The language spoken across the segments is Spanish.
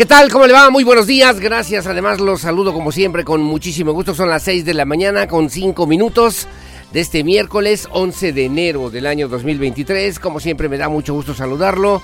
¿Qué tal? ¿Cómo le va? Muy buenos días. Gracias. Además los saludo como siempre con muchísimo gusto. Son las 6 de la mañana con 5 minutos de este miércoles 11 de enero del año 2023. Como siempre me da mucho gusto saludarlo.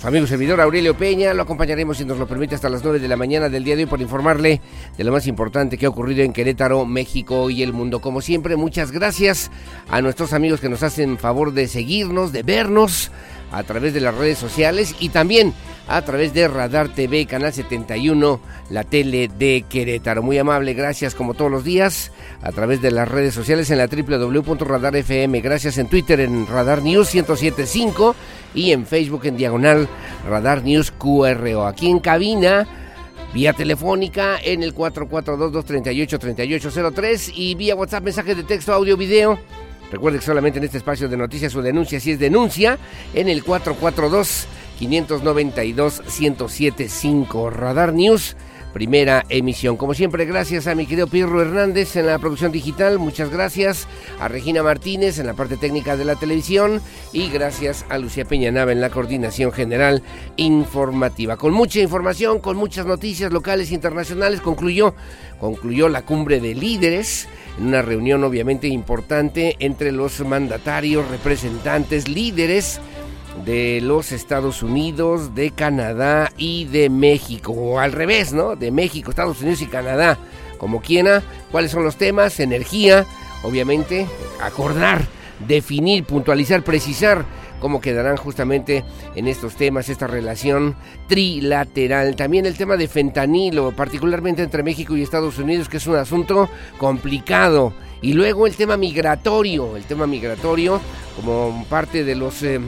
Su amigo servidor Aurelio Peña. Lo acompañaremos si nos lo permite hasta las 9 de la mañana del día de hoy para informarle de lo más importante que ha ocurrido en Querétaro, México y el mundo. Como siempre, muchas gracias a nuestros amigos que nos hacen favor de seguirnos, de vernos a través de las redes sociales y también a través de Radar TV, Canal 71, la tele de Querétaro. Muy amable, gracias como todos los días, a través de las redes sociales en la www.radarfm, gracias en Twitter en Radar News 1075 y en Facebook en diagonal Radar News QRO. Aquí en cabina, vía telefónica en el 442-238-3803 y vía WhatsApp, mensaje de texto, audio, video. Recuerde que solamente en este espacio de noticias o denuncia, si es denuncia, en el 442 592-1075 Radar News, primera emisión. Como siempre, gracias a mi querido Pirro Hernández en la producción digital, muchas gracias a Regina Martínez en la parte técnica de la televisión y gracias a Lucía Peñanaba en la coordinación general informativa. Con mucha información, con muchas noticias locales e internacionales, concluyó, concluyó la cumbre de líderes en una reunión obviamente importante entre los mandatarios, representantes, líderes de los Estados Unidos, de Canadá y de México. O al revés, ¿no? De México, Estados Unidos y Canadá. Como quiera, cuáles son los temas, energía, obviamente, acordar, definir, puntualizar, precisar cómo quedarán justamente en estos temas, esta relación trilateral. También el tema de fentanilo, particularmente entre México y Estados Unidos, que es un asunto complicado. Y luego el tema migratorio, el tema migratorio como parte de los eh,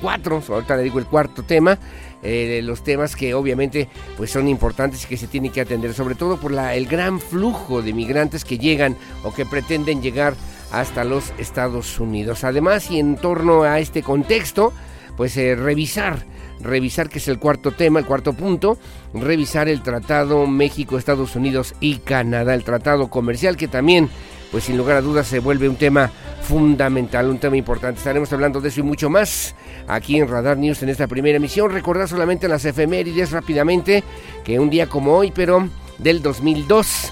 cuatro, ahorita le digo el cuarto tema, eh, los temas que obviamente pues son importantes y que se tienen que atender, sobre todo por el gran flujo de migrantes que llegan o que pretenden llegar hasta los Estados Unidos. Además, y en torno a este contexto, pues eh, revisar, revisar que es el cuarto tema, el cuarto punto, revisar el Tratado México-Estados Unidos y Canadá, el tratado comercial que también, pues sin lugar a dudas, se vuelve un tema fundamental, un tema importante. Estaremos hablando de eso y mucho más aquí en Radar News en esta primera emisión. Recordar solamente las efemérides rápidamente que un día como hoy, pero del 2002,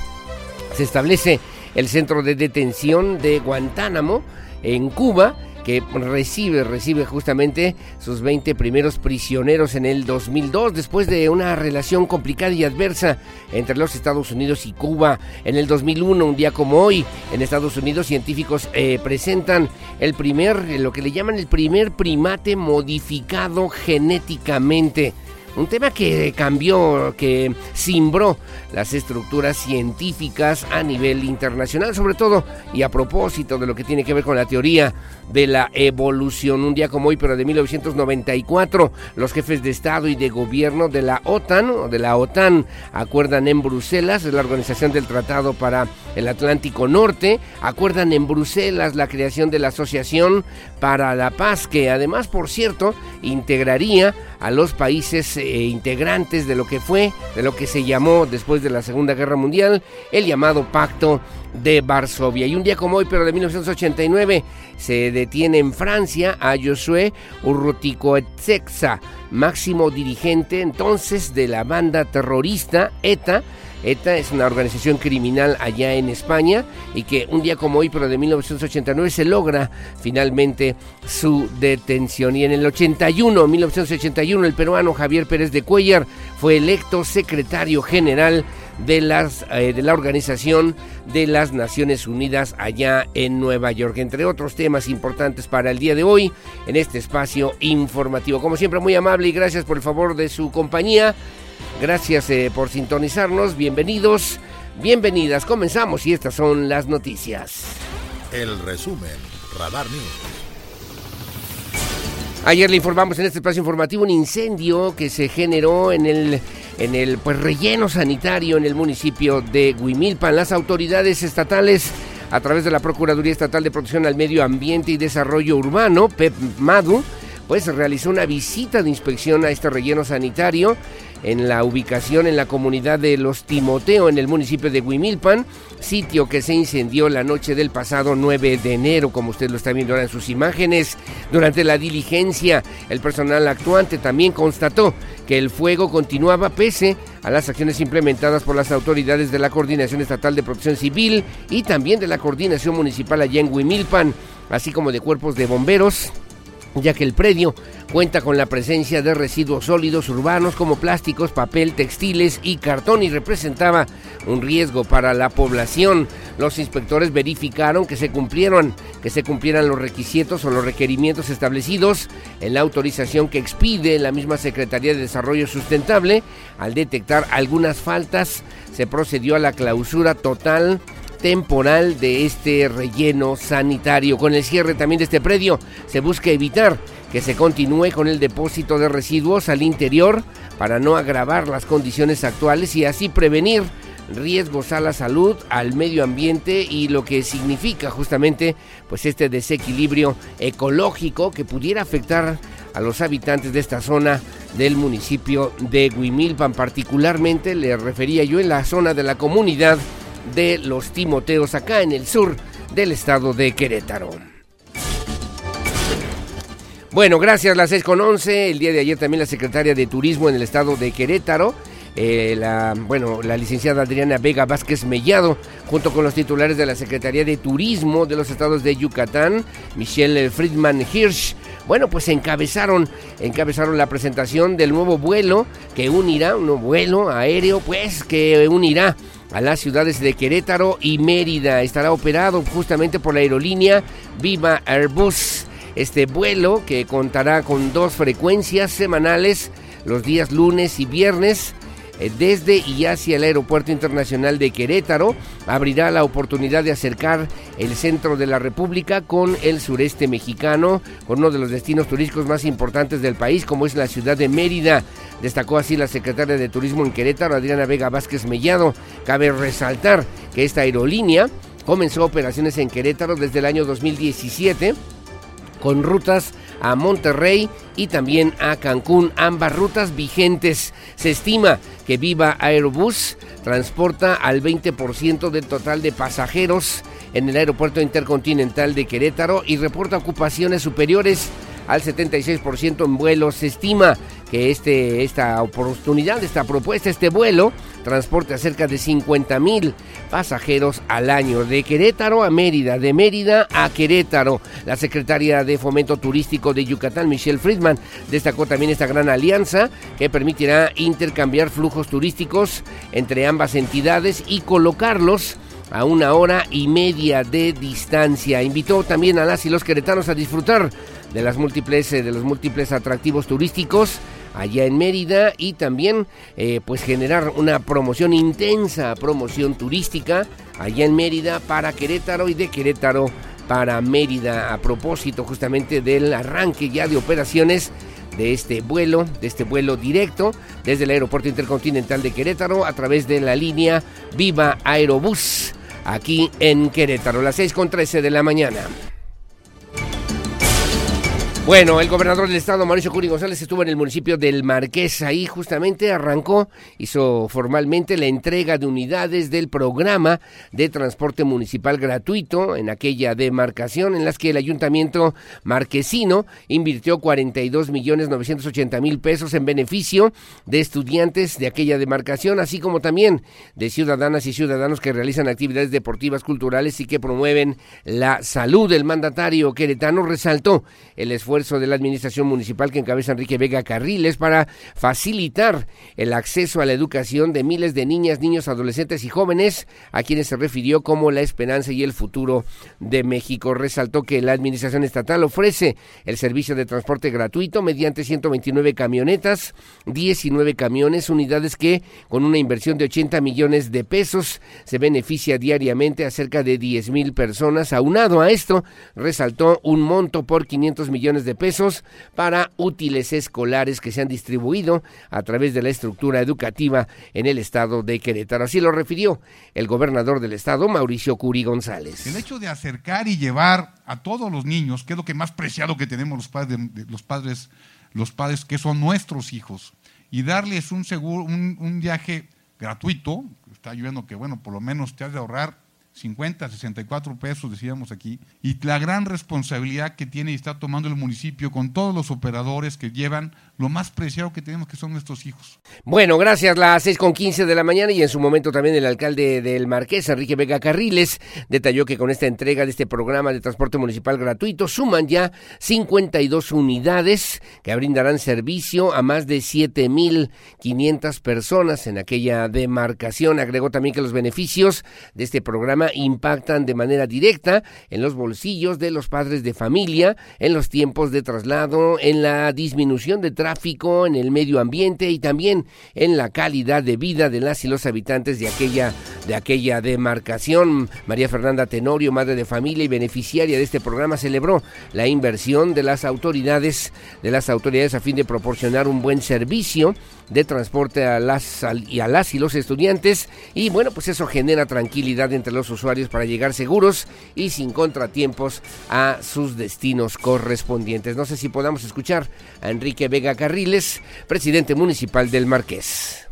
se establece el centro de detención de Guantánamo en Cuba que recibe, recibe justamente sus 20 primeros prisioneros en el 2002, después de una relación complicada y adversa entre los Estados Unidos y Cuba. En el 2001, un día como hoy, en Estados Unidos científicos eh, presentan el primer, lo que le llaman el primer primate modificado genéticamente. Un tema que cambió, que cimbró las estructuras científicas a nivel internacional, sobre todo y a propósito de lo que tiene que ver con la teoría de la evolución. Un día como hoy, pero de 1994, los jefes de Estado y de Gobierno de la OTAN, o de la OTAN, acuerdan en Bruselas, la Organización del Tratado para el Atlántico Norte, acuerdan en Bruselas la creación de la Asociación para la Paz, que además, por cierto, integraría a los países eh, integrantes de lo que fue, de lo que se llamó después de la Segunda Guerra Mundial, el llamado Pacto de Varsovia. Y un día como hoy, pero de 1989, se detiene en Francia a Josué Urruticoetzexa, máximo dirigente entonces de la banda terrorista ETA, ETA es una organización criminal allá en España y que un día como hoy, pero de 1989, se logra finalmente su detención. Y en el 81, 1981, el peruano Javier Pérez de Cuellar fue electo secretario general de, las, eh, de la Organización de las Naciones Unidas allá en Nueva York, entre otros temas importantes para el día de hoy en este espacio informativo. Como siempre, muy amable y gracias por el favor de su compañía. Gracias eh, por sintonizarnos. Bienvenidos, bienvenidas. Comenzamos y estas son las noticias. El resumen, Radar News. Ayer le informamos en este espacio informativo un incendio que se generó en el en el pues, relleno sanitario en el municipio de Huimilpan. Las autoridades estatales a través de la Procuraduría Estatal de Protección al Medio Ambiente y Desarrollo Urbano, PEP MADU, pues realizó una visita de inspección a este relleno sanitario en la ubicación en la comunidad de Los Timoteo, en el municipio de Huimilpan, sitio que se incendió la noche del pasado 9 de enero, como usted lo está viendo ahora en sus imágenes. Durante la diligencia, el personal actuante también constató que el fuego continuaba pese a las acciones implementadas por las autoridades de la Coordinación Estatal de Protección Civil y también de la Coordinación Municipal allá en Huimilpan, así como de cuerpos de bomberos ya que el predio cuenta con la presencia de residuos sólidos urbanos como plásticos, papel, textiles y cartón y representaba un riesgo para la población. Los inspectores verificaron que se cumplieron, que se cumplieran los requisitos o los requerimientos establecidos en la autorización que expide la misma Secretaría de Desarrollo Sustentable. Al detectar algunas faltas, se procedió a la clausura total temporal de este relleno sanitario. Con el cierre también de este predio se busca evitar que se continúe con el depósito de residuos al interior para no agravar las condiciones actuales y así prevenir riesgos a la salud, al medio ambiente y lo que significa justamente pues este desequilibrio ecológico que pudiera afectar a los habitantes de esta zona del municipio de Huimilpan, particularmente le refería yo en la zona de la comunidad de los Timoteos acá en el sur del estado de Querétaro. Bueno, gracias, las 6 con 11. El día de ayer también la secretaria de Turismo en el estado de Querétaro, eh, la, bueno, la licenciada Adriana Vega Vázquez Mellado, junto con los titulares de la Secretaría de Turismo de los estados de Yucatán, Michelle Friedman Hirsch, bueno, pues encabezaron, encabezaron la presentación del nuevo vuelo que unirá, un nuevo vuelo aéreo, pues que unirá a las ciudades de Querétaro y Mérida. Estará operado justamente por la aerolínea Viva Airbus. Este vuelo que contará con dos frecuencias semanales los días lunes y viernes desde y hacia el Aeropuerto Internacional de Querétaro. Abrirá la oportunidad de acercar el centro de la República con el sureste mexicano, con uno de los destinos turísticos más importantes del país, como es la ciudad de Mérida. Destacó así la secretaria de Turismo en Querétaro, Adriana Vega Vázquez Mellado. Cabe resaltar que esta aerolínea comenzó operaciones en Querétaro desde el año 2017 con rutas a Monterrey y también a Cancún, ambas rutas vigentes. Se estima que Viva Aerobús transporta al 20% del total de pasajeros en el aeropuerto intercontinental de Querétaro y reporta ocupaciones superiores al 76% en vuelos. Se estima que este, esta oportunidad, esta propuesta, este vuelo, transporte a cerca de 50 mil pasajeros al año, de Querétaro a Mérida, de Mérida a Querétaro. La secretaria de Fomento Turístico de Yucatán, Michelle Friedman, destacó también esta gran alianza que permitirá intercambiar flujos turísticos entre ambas entidades y colocarlos a una hora y media de distancia. Invitó también a las y los queretanos a disfrutar de las múltiples eh, de los múltiples atractivos turísticos allá en Mérida y también eh, pues generar una promoción intensa, promoción turística allá en Mérida para Querétaro y de Querétaro para Mérida a propósito justamente del arranque ya de operaciones de este vuelo, de este vuelo directo desde el Aeropuerto Intercontinental de Querétaro a través de la línea Viva Aerobús aquí en Querétaro, las 6 con 13 de la mañana. Bueno, el gobernador del estado, Mauricio Curi González, estuvo en el municipio del Marqués. Ahí justamente arrancó, hizo formalmente la entrega de unidades del programa de transporte municipal gratuito en aquella demarcación en las que el ayuntamiento marquesino invirtió 42 millones 980 mil pesos en beneficio de estudiantes de aquella demarcación, así como también de ciudadanas y ciudadanos que realizan actividades deportivas, culturales y que promueven la salud. El mandatario queretano resaltó el esfuerzo esfuerzo de la administración municipal que encabeza Enrique Vega Carriles para facilitar el acceso a la educación de miles de niñas, niños, adolescentes y jóvenes, a quienes se refirió como la esperanza y el futuro de México. Resaltó que la administración estatal ofrece el servicio de transporte gratuito mediante 129 camionetas, 19 camiones, unidades que con una inversión de 80 millones de pesos se beneficia diariamente a cerca de 10 mil personas. Aunado a esto, resaltó un monto por 500 millones de pesos para útiles escolares que se han distribuido a través de la estructura educativa en el estado de Querétaro. Así lo refirió el gobernador del estado, Mauricio Curi González. El hecho de acercar y llevar a todos los niños, que es lo que más preciado que tenemos los padres, los padres, los padres que son nuestros hijos, y darles un seguro, un, un viaje gratuito, está ayudando que bueno, por lo menos te has de ahorrar 50, 64 pesos, decíamos aquí, y la gran responsabilidad que tiene y está tomando el municipio con todos los operadores que llevan lo más preciado que tenemos, que son nuestros hijos. Bueno, gracias, las 6 con 15 de la mañana y en su momento también el alcalde del Marqués, Enrique Vega Carriles, detalló que con esta entrega de este programa de transporte municipal gratuito suman ya 52 unidades que brindarán servicio a más de 7.500 personas en aquella demarcación. Agregó también que los beneficios de este programa impactan de manera directa en los bolsillos de los padres de familia, en los tiempos de traslado, en la disminución de tráfico, en el medio ambiente y también en la calidad de vida de las y los habitantes de aquella de aquella demarcación. María Fernanda Tenorio, madre de familia y beneficiaria de este programa, celebró la inversión de las autoridades de las autoridades a fin de proporcionar un buen servicio de transporte a las y a las y los estudiantes y bueno, pues eso genera tranquilidad entre los usuarios para llegar seguros y sin contratiempos a sus destinos correspondientes. No sé si podamos escuchar a Enrique Vega Carriles, presidente municipal del Marqués.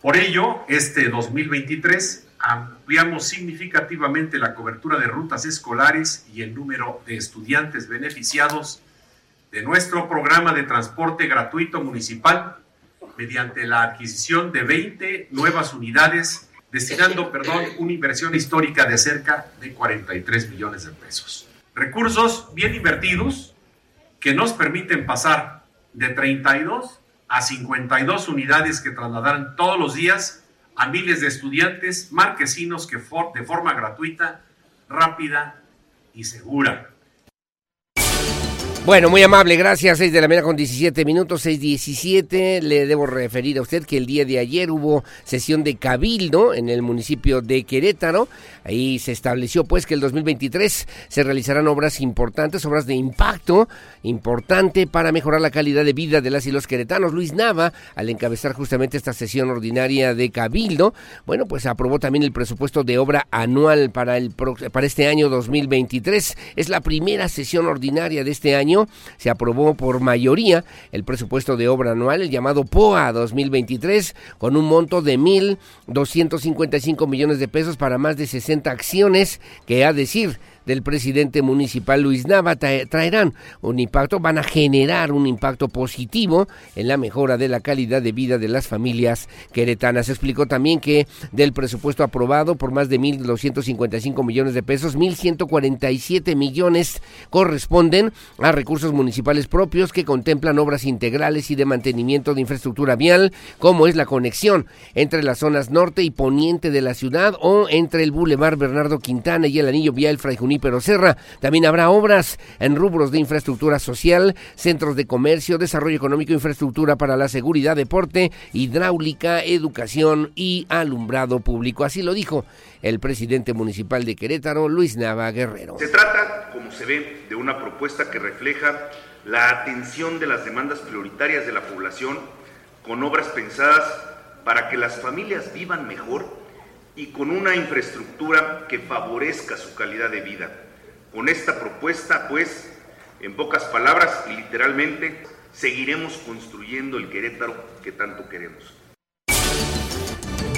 Por ello, este 2023 ampliamos significativamente la cobertura de rutas escolares y el número de estudiantes beneficiados de nuestro programa de transporte gratuito municipal mediante la adquisición de 20 nuevas unidades, destinando, perdón, una inversión histórica de cerca de 43 millones de pesos. Recursos bien invertidos que nos permiten pasar de 32 a 52 unidades que trasladarán todos los días a miles de estudiantes marquesinos que de forma gratuita, rápida y segura bueno, muy amable, gracias. 6 de la mañana con 17 minutos, 6.17. Le debo referir a usted que el día de ayer hubo sesión de cabildo en el municipio de Querétaro. Ahí se estableció pues que el 2023 se realizarán obras importantes, obras de impacto importante para mejorar la calidad de vida de las y los queretanos. Luis Nava, al encabezar justamente esta sesión ordinaria de cabildo, bueno, pues aprobó también el presupuesto de obra anual para, el, para este año 2023. Es la primera sesión ordinaria de este año se aprobó por mayoría el presupuesto de obra anual, el llamado POA 2023, con un monto de 1.255 millones de pesos para más de 60 acciones que, a decir del presidente municipal Luis Nava traerán un impacto, van a generar un impacto positivo en la mejora de la calidad de vida de las familias queretanas. Explicó también que del presupuesto aprobado por más de 1.255 millones de pesos, 1.147 millones corresponden a recursos municipales propios que contemplan obras integrales y de mantenimiento de infraestructura vial, como es la conexión entre las zonas norte y poniente de la ciudad o entre el Boulevard Bernardo Quintana y el anillo vial Fray pero Serra. También habrá obras en rubros de infraestructura social, centros de comercio, desarrollo económico, infraestructura para la seguridad, deporte, hidráulica, educación y alumbrado público. Así lo dijo el presidente municipal de Querétaro, Luis Nava Guerrero. Se trata, como se ve, de una propuesta que refleja la atención de las demandas prioritarias de la población con obras pensadas para que las familias vivan mejor y con una infraestructura que favorezca su calidad de vida. Con esta propuesta, pues, en pocas palabras y literalmente, seguiremos construyendo el Querétaro que tanto queremos.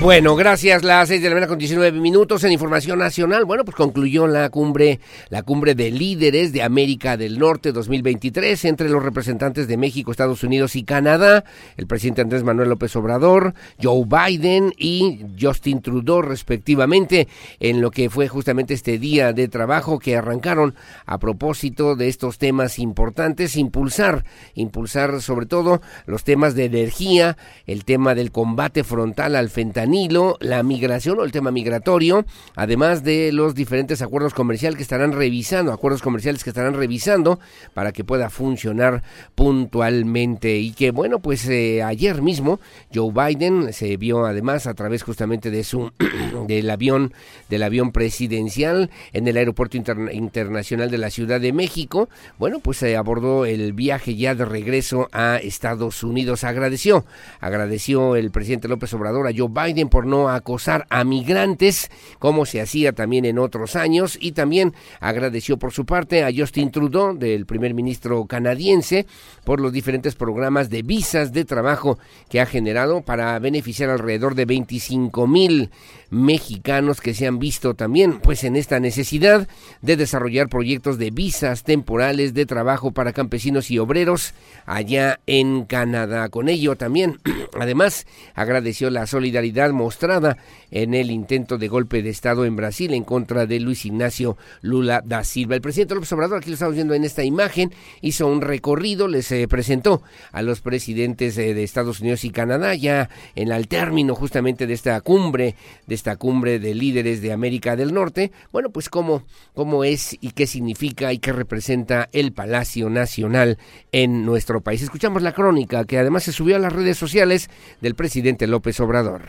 Bueno, gracias. Las seis de la mañana con 19 minutos en Información Nacional. Bueno, pues concluyó la cumbre, la cumbre de líderes de América del Norte 2023 entre los representantes de México, Estados Unidos y Canadá, el presidente Andrés Manuel López Obrador, Joe Biden y Justin Trudeau, respectivamente, en lo que fue justamente este día de trabajo que arrancaron a propósito de estos temas importantes, impulsar, impulsar sobre todo los temas de energía, el tema del combate frontal al fentanilo la migración o el tema migratorio, además de los diferentes acuerdos comerciales que estarán revisando, acuerdos comerciales que estarán revisando para que pueda funcionar puntualmente. Y que bueno, pues eh, ayer mismo Joe Biden se vio además a través justamente de su del avión del avión presidencial en el aeropuerto internacional de la Ciudad de México, bueno, pues se abordó el viaje ya de regreso a Estados Unidos, agradeció, agradeció el presidente López Obrador a Joe Biden por no acosar a migrantes, como se hacía también en otros años, y también agradeció por su parte a Justin Trudeau, del primer ministro canadiense, por los diferentes programas de visas de trabajo que ha generado para beneficiar alrededor de 25 mil mexicanos que se han visto también pues en esta necesidad de desarrollar proyectos de visas temporales de trabajo para campesinos y obreros allá en Canadá. Con ello también, además, agradeció la solidaridad mostrada en el intento de golpe de Estado en Brasil en contra de Luis Ignacio Lula da Silva. El presidente López Obrador, aquí lo estamos viendo en esta imagen, hizo un recorrido, les eh, presentó a los presidentes eh, de Estados Unidos y Canadá ya en el término justamente de esta cumbre, de esta cumbre de líderes de América del Norte. Bueno, pues cómo, cómo es y qué significa y qué representa el Palacio Nacional en nuestro país. Escuchamos la crónica que además se subió a las redes sociales del presidente López Obrador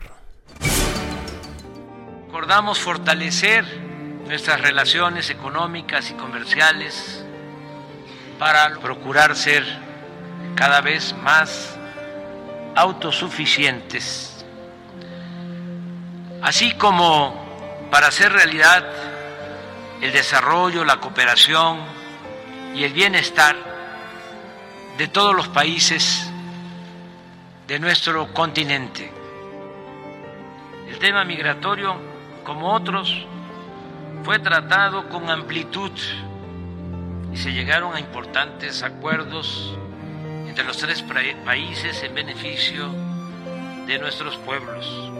acordamos fortalecer nuestras relaciones económicas y comerciales para procurar ser cada vez más autosuficientes, así como para hacer realidad el desarrollo, la cooperación y el bienestar de todos los países de nuestro continente. El tema migratorio como otros, fue tratado con amplitud y se llegaron a importantes acuerdos entre los tres países en beneficio de nuestros pueblos.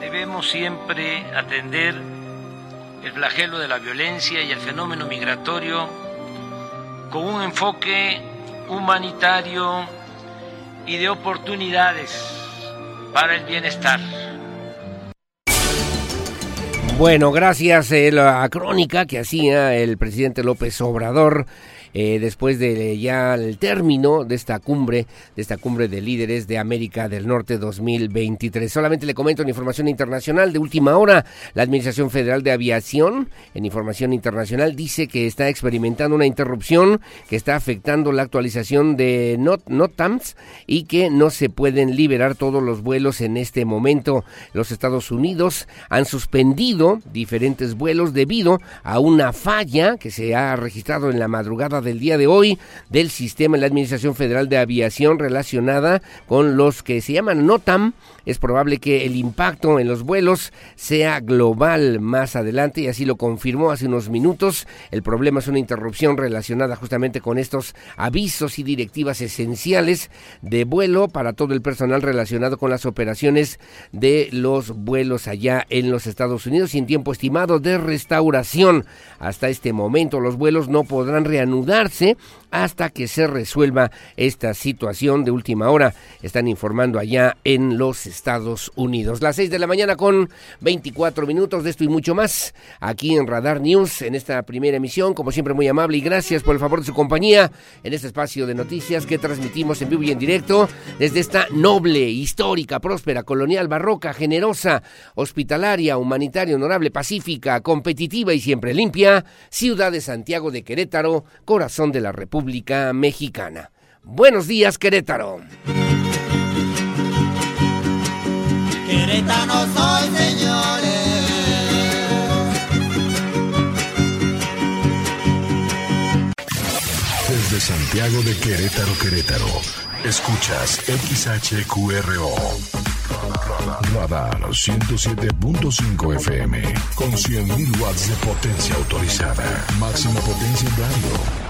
Debemos siempre atender el flagelo de la violencia y el fenómeno migratorio con un enfoque humanitario y de oportunidades para el bienestar. Bueno, gracias a eh, la crónica que hacía el presidente López Obrador eh, después de ya el término de esta cumbre, de esta cumbre de líderes de América del Norte 2023. Solamente le comento en información internacional de última hora, la Administración Federal de Aviación, en información internacional, dice que está experimentando una interrupción que está afectando la actualización de Not NOTAMS y que no se pueden liberar todos los vuelos en este momento. Los Estados Unidos han suspendido diferentes vuelos debido a una falla que se ha registrado en la madrugada del día de hoy del sistema de la Administración Federal de Aviación relacionada con los que se llaman NOTAM. Es probable que el impacto en los vuelos sea global más adelante y así lo confirmó hace unos minutos. El problema es una interrupción relacionada justamente con estos avisos y directivas esenciales de vuelo para todo el personal relacionado con las operaciones de los vuelos allá en los Estados Unidos y en tiempo estimado de restauración. Hasta este momento los vuelos no podrán reanudar hasta que se resuelva esta situación de última hora. Están informando allá en los Estados Unidos. Las 6 de la mañana con 24 minutos de esto y mucho más aquí en Radar News en esta primera emisión. Como siempre muy amable y gracias por el favor de su compañía en este espacio de noticias que transmitimos en vivo y en directo desde esta noble, histórica, próspera, colonial, barroca, generosa, hospitalaria, humanitaria, honorable, pacífica, competitiva y siempre limpia ciudad de Santiago de Querétaro, corazón de la República Mexicana. Buenos días, Querétaro. Querétaro soy, señores. Desde Santiago de Querétaro, Querétaro, escuchas XHQRO. Radar 107.5 FM con 100.000 watts de potencia autorizada. Máxima potencia en radio.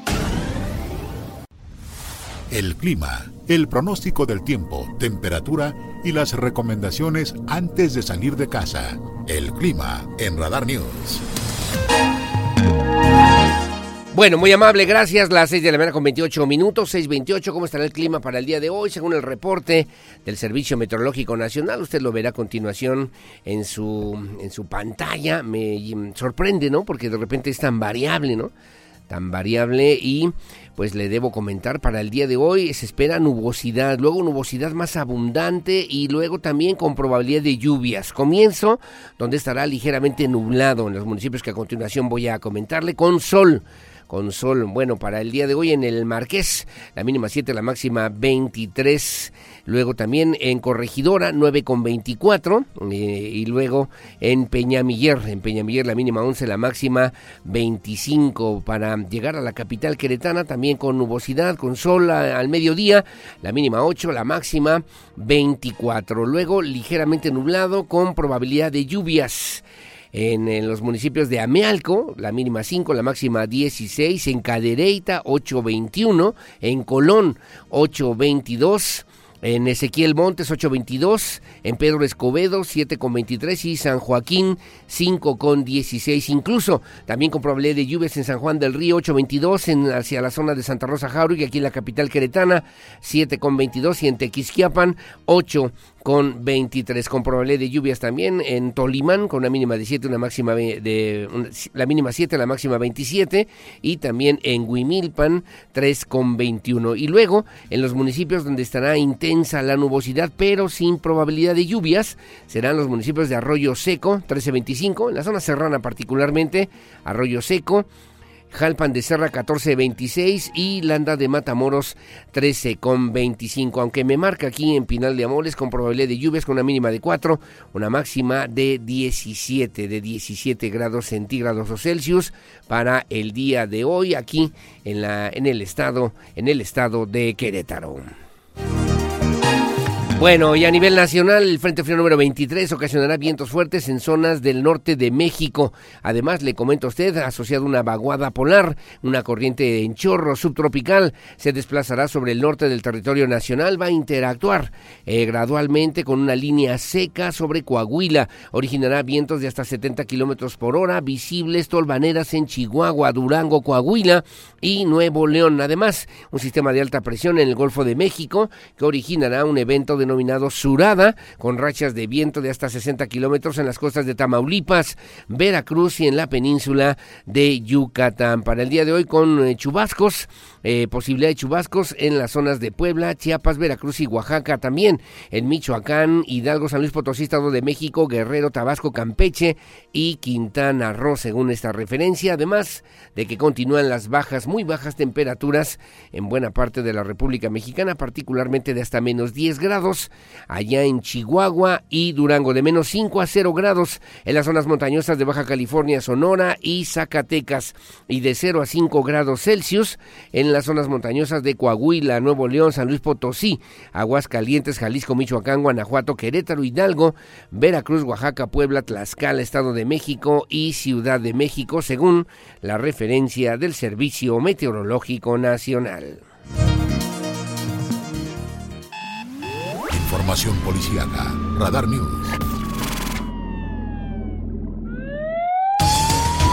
El clima, el pronóstico del tiempo, temperatura y las recomendaciones antes de salir de casa. El clima en Radar News. Bueno, muy amable, gracias. Las 6 de la mañana con 28 minutos, 6.28. ¿Cómo estará el clima para el día de hoy? Según el reporte del Servicio Meteorológico Nacional, usted lo verá a continuación en su, en su pantalla. Me sorprende, ¿no? Porque de repente es tan variable, ¿no? Tan variable y pues le debo comentar para el día de hoy se espera nubosidad, luego nubosidad más abundante y luego también con probabilidad de lluvias. Comienzo donde estará ligeramente nublado en los municipios que a continuación voy a comentarle con sol con sol. Bueno, para el día de hoy en el Marqués, la mínima 7, la máxima 23. Luego también en Corregidora, 9 con 24. Eh, y luego en Peñamiller, en Peñamiller la mínima 11, la máxima 25. Para llegar a la capital queretana, también con nubosidad, con sol al mediodía, la mínima 8, la máxima 24. Luego ligeramente nublado con probabilidad de lluvias en, los municipios de Amealco, la mínima 5, la máxima 16, en Cadereyta 821, en Colón 822, en Ezequiel Montes 8.22, en Pedro Escobedo 7.23 y San Joaquín 5.16. Incluso también con probabilidad de lluvias en San Juan del Río 8.22, en, hacia la zona de Santa Rosa Jauregui, aquí en la capital queretana 7.22 y en Tequisquiapan 8 con 23, con probabilidad de lluvias también en Tolimán con una mínima de 7, una máxima de, la mínima 7, la máxima 27 y también en Huimilpan 3 con 21 y luego en los municipios donde estará intensa la nubosidad pero sin probabilidad de lluvias serán los municipios de Arroyo Seco 1325, en la zona serrana particularmente Arroyo Seco Jalpan de Serra 14.26 y Landa de Matamoros 13.25. Aunque me marca aquí en Pinal de Amores con probabilidad de lluvias con una mínima de 4, una máxima de 17, de 17 grados centígrados o Celsius para el día de hoy aquí en, la, en, el, estado, en el estado de Querétaro. Bueno, y a nivel nacional, el Frente Frío número 23 ocasionará vientos fuertes en zonas del norte de México. Además, le comento a usted, asociado una vaguada polar, una corriente en chorro subtropical, se desplazará sobre el norte del territorio nacional, va a interactuar eh, gradualmente con una línea seca sobre Coahuila. Originará vientos de hasta 70 kilómetros por hora, visibles tolvaneras en Chihuahua, Durango, Coahuila y Nuevo León. Además, un sistema de alta presión en el Golfo de México que originará un evento de denominado Surada, con rachas de viento de hasta 60 kilómetros en las costas de Tamaulipas, Veracruz y en la península de Yucatán. Para el día de hoy con eh, chubascos, eh, posibilidad de chubascos en las zonas de Puebla, Chiapas, Veracruz y Oaxaca, también en Michoacán, Hidalgo, San Luis Potosí, Estado de México, Guerrero, Tabasco, Campeche y Quintana Roo, según esta referencia, además de que continúan las bajas, muy bajas temperaturas en buena parte de la República Mexicana, particularmente de hasta menos 10 grados allá en Chihuahua y Durango, de menos 5 a 0 grados en las zonas montañosas de Baja California, Sonora y Zacatecas, y de 0 a 5 grados Celsius en las zonas montañosas de Coahuila, Nuevo León, San Luis Potosí, Aguascalientes, Jalisco, Michoacán, Guanajuato, Querétaro, Hidalgo, Veracruz, Oaxaca, Puebla, Tlaxcala, Estado de México y Ciudad de México, según la referencia del Servicio Meteorológico Nacional. Información policíaca. Radar News.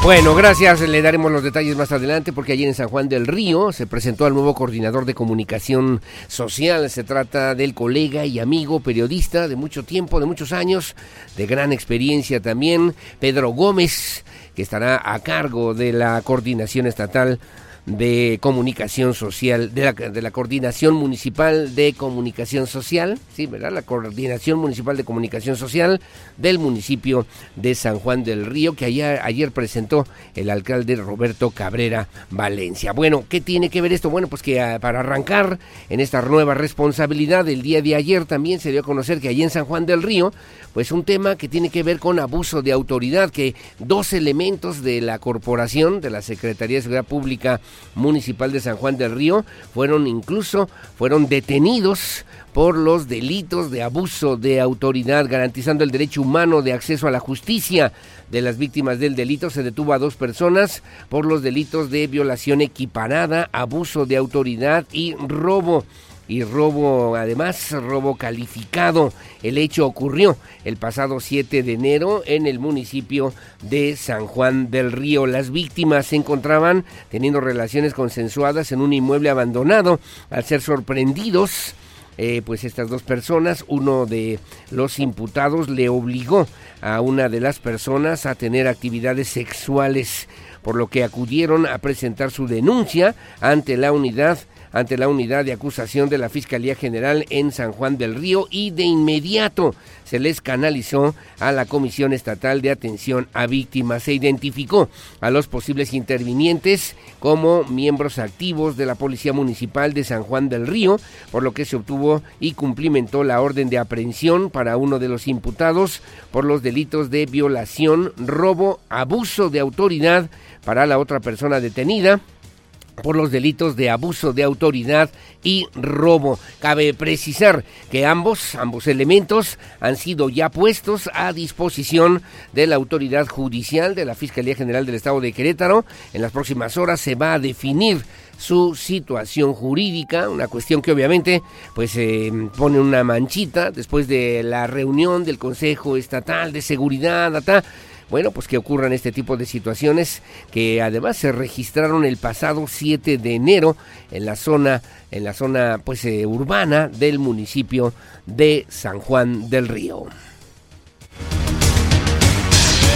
Bueno, gracias. Le daremos los detalles más adelante porque ayer en San Juan del Río se presentó al nuevo coordinador de comunicación social. Se trata del colega y amigo periodista de mucho tiempo, de muchos años, de gran experiencia también, Pedro Gómez, que estará a cargo de la coordinación estatal de Comunicación Social, de la, de la Coordinación Municipal de Comunicación Social, sí, ¿verdad? La Coordinación Municipal de Comunicación Social del municipio de San Juan del Río, que ayer, ayer presentó el alcalde Roberto Cabrera Valencia. Bueno, ¿qué tiene que ver esto? Bueno, pues que ah, para arrancar en esta nueva responsabilidad, el día de ayer también se dio a conocer que allí en San Juan del Río, pues un tema que tiene que ver con abuso de autoridad, que dos elementos de la corporación, de la Secretaría de Seguridad Pública Municipal de San Juan del Río, fueron incluso, fueron detenidos por los delitos de abuso de autoridad, garantizando el derecho humano de acceso a la justicia de las víctimas del delito. Se detuvo a dos personas por los delitos de violación equiparada, abuso de autoridad y robo y robo, además, robo calificado. El hecho ocurrió el pasado 7 de enero en el municipio de San Juan del Río. Las víctimas se encontraban teniendo relaciones consensuadas en un inmueble abandonado al ser sorprendidos. Eh, pues estas dos personas, uno de los imputados le obligó a una de las personas a tener actividades sexuales, por lo que acudieron a presentar su denuncia ante la unidad ante la unidad de acusación de la Fiscalía General en San Juan del Río y de inmediato se les canalizó a la Comisión Estatal de Atención a Víctimas. Se identificó a los posibles intervinientes como miembros activos de la Policía Municipal de San Juan del Río, por lo que se obtuvo y cumplimentó la orden de aprehensión para uno de los imputados por los delitos de violación, robo, abuso de autoridad para la otra persona detenida por los delitos de abuso de autoridad y robo. Cabe precisar que ambos, ambos elementos han sido ya puestos a disposición de la autoridad judicial de la Fiscalía General del Estado de Querétaro. En las próximas horas se va a definir su situación jurídica, una cuestión que obviamente pues eh, pone una manchita después de la reunión del Consejo Estatal de Seguridad, bueno, pues que ocurran este tipo de situaciones que además se registraron el pasado 7 de enero en la zona en la zona pues eh, urbana del municipio de San Juan del Río.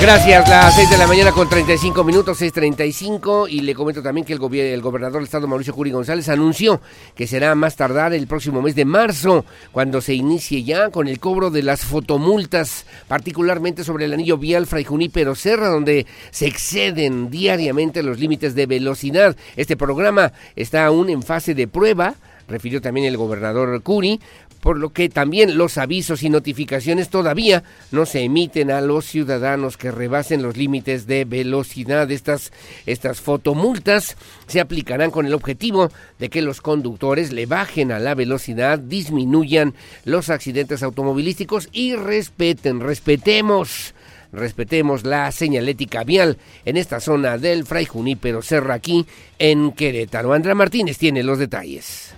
Gracias, las 6 de la mañana con 35 minutos, 6.35 y le comento también que el, el gobernador del estado Mauricio Curi González anunció que será más tardar el próximo mes de marzo cuando se inicie ya con el cobro de las fotomultas, particularmente sobre el anillo vial Fray Junípero Serra, donde se exceden diariamente los límites de velocidad. Este programa está aún en fase de prueba refirió también el gobernador Curi, por lo que también los avisos y notificaciones todavía no se emiten a los ciudadanos que rebasen los límites de velocidad. Estas, estas fotomultas se aplicarán con el objetivo de que los conductores le bajen a la velocidad, disminuyan los accidentes automovilísticos y respeten, respetemos respetemos la señalética vial en esta zona del Fray Junípero Serra aquí en Querétaro. Andrea Martínez tiene los detalles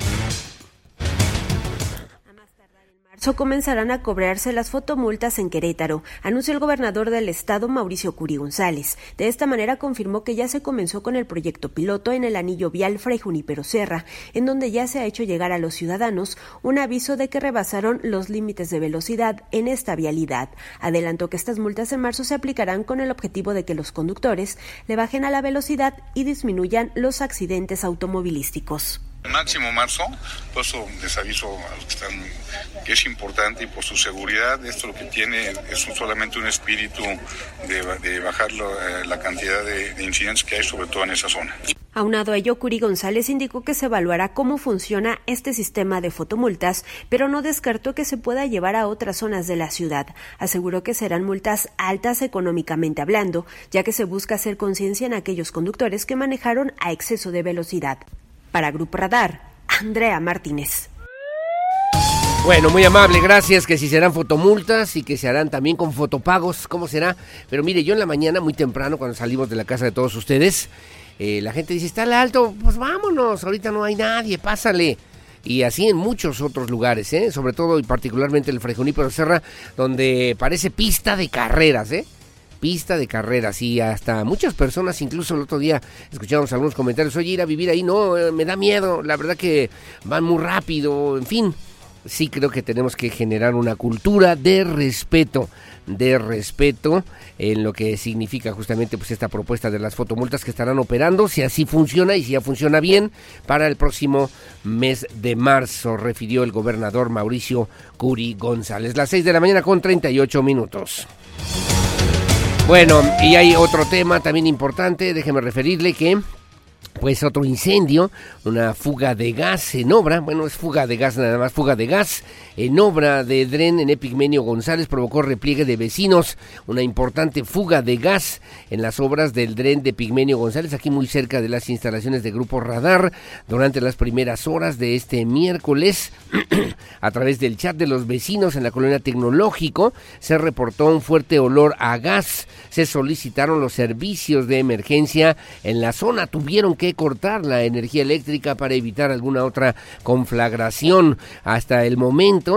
comenzarán a cobrarse las fotomultas en Querétaro, anunció el gobernador del estado Mauricio Curi González. De esta manera confirmó que ya se comenzó con el proyecto piloto en el anillo vial Fray Junipero Serra, en donde ya se ha hecho llegar a los ciudadanos un aviso de que rebasaron los límites de velocidad en esta vialidad. Adelantó que estas multas en marzo se aplicarán con el objetivo de que los conductores le bajen a la velocidad y disminuyan los accidentes automovilísticos. Máximo marzo, por eso les aviso a los que están que es importante y por su seguridad. Esto lo que tiene es solamente un espíritu de, bajar eh, la cantidad de, incidentes que hay, sobre todo en esa zona. Aunado a ello, Curi González indicó que se evaluará cómo funciona este sistema de fotomultas, pero no descartó que se pueda llevar a otras zonas de la ciudad. Aseguró que serán multas altas económicamente hablando, ya que se busca hacer conciencia en aquellos conductores que manejaron a exceso de velocidad. Para Grupo Radar, Andrea Martínez. Bueno, muy amable, gracias. Que si serán fotomultas y que se harán también con fotopagos, ¿cómo será? Pero mire, yo en la mañana, muy temprano, cuando salimos de la casa de todos ustedes, eh, la gente dice, está al alto, pues vámonos, ahorita no hay nadie, pásale. Y así en muchos otros lugares, ¿eh? sobre todo y particularmente el Frejunípero Serra, donde parece pista de carreras, ¿eh? Pista de carreras y hasta muchas personas, incluso el otro día escuchamos algunos comentarios, oye, ir a vivir ahí, no, eh, me da miedo, la verdad que van muy rápido, en fin. sí creo que tenemos que generar una cultura de respeto, de respeto en lo que significa justamente pues esta propuesta de las fotomultas que estarán operando, si así funciona y si ya funciona bien, para el próximo mes de marzo, refirió el gobernador Mauricio Curi González. Las 6 de la mañana con 38 minutos. Bueno, y hay otro tema también importante, déjeme referirle que pues otro incendio, una fuga de gas en obra, bueno, es fuga de gas nada más, fuga de gas en obra de Dren en Epigmenio González provocó repliegue de vecinos, una importante fuga de gas en las obras del Dren de Epigmenio González, aquí muy cerca de las instalaciones de Grupo Radar, durante las primeras horas de este miércoles, a través del chat de los vecinos en la colonia Tecnológico, se reportó un fuerte olor a gas, se solicitaron los servicios de emergencia en la zona, tuvieron que cortar la energía eléctrica para evitar alguna otra conflagración. Hasta el